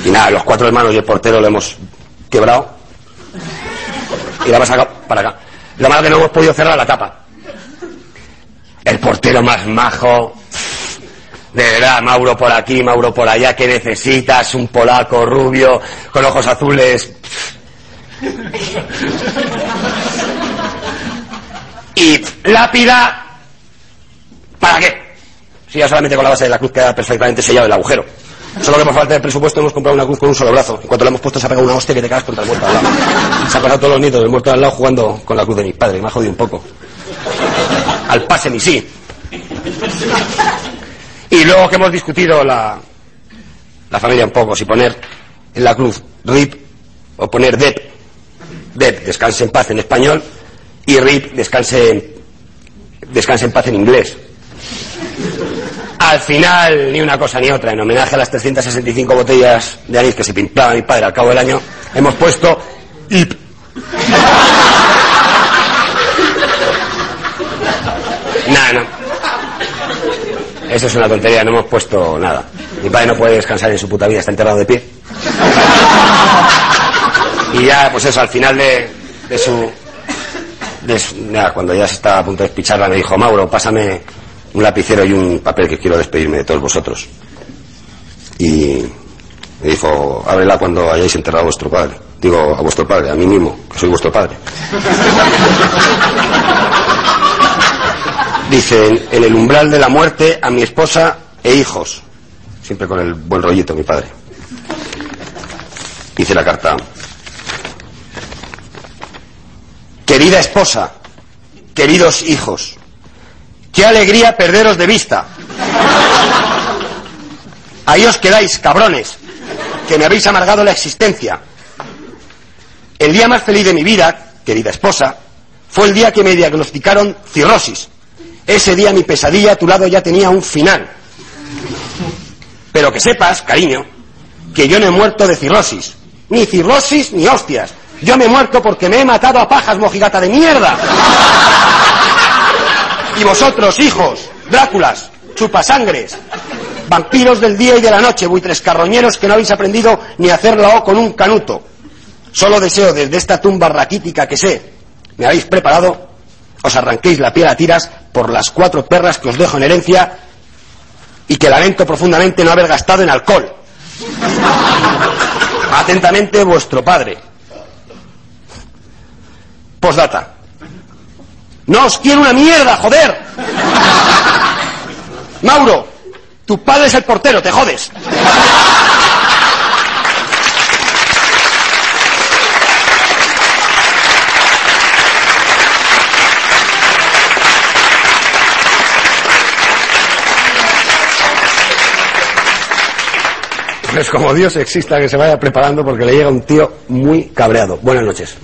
Y nada, los cuatro hermanos y el portero lo hemos quebrado. Y la vas acá, para acá. Lo malo que no hemos podido cerrar la tapa. El portero más majo. De verdad, Mauro por aquí, Mauro por allá, ¿qué necesitas? Un polaco rubio, con ojos azules. Y lápida, ¿para qué? Si ya solamente con la base de la cruz queda perfectamente sellado el agujero. Solo que por falta de presupuesto hemos comprado una cruz con un solo brazo. En cuanto le hemos puesto se ha pegado una hostia que te cagas contra el muerto al lado. Se ha pasado todos los nietos del muerto al lado jugando con la cruz de mi padre. Me ha jodido un poco. Al pase ni sí. Y luego que hemos discutido la, la familia un poco, si poner en la cruz RIP o poner DEP. DEP, descanse en paz en español, y RIP, descanse, descanse en paz en inglés. Al final, ni una cosa ni otra, en homenaje a las 365 botellas de anís que se pintaba mi padre al cabo del año, hemos puesto IP. Nada, no. Eso es una tontería, no hemos puesto nada. Mi padre no puede descansar en su puta vida, está enterrado de pie. Y ya, pues eso, al final de, de su... Cuando ya se estaba a punto de despicharla, me dijo, Mauro, pásame un lapicero y un papel que quiero despedirme de todos vosotros. Y me dijo, ábrela cuando hayáis enterrado a vuestro padre. Digo, a vuestro padre, a mí mismo, que soy vuestro padre. Dice, en, el umbral de la muerte a mi esposa e hijos. Siempre con el buen rollito, mi padre. Dice la carta. Querida esposa, queridos hijos, qué alegría perderos de vista. Ahí os quedáis, cabrones, que me habéis amargado la existencia. El día más feliz de mi vida, querida esposa, fue el día que me diagnosticaron cirrosis. Ese día mi pesadilla a tu lado ya tenía un final. Pero que sepas, cariño, que yo no he muerto de cirrosis. Ni cirrosis ni hostias. Yo me he muerto porque me he matado a pajas, mojigata de mierda. Y vosotros, hijos, Dráculas, chupasangres, vampiros del día y de la noche, buitres carroñeros que no habéis aprendido ni a hacer la O con un canuto. Solo deseo desde esta tumba raquítica que sé, me habéis preparado, os arranquéis la piel a tiras por las cuatro perras que os dejo en herencia y que lamento profundamente no haber gastado en alcohol. Atentamente vuestro padre. Postdata. No os quiero una mierda, joder. Mauro, tu padre es el portero, te jodes. Pues como Dios exista que se vaya preparando porque le llega un tío muy cabreado. Buenas noches.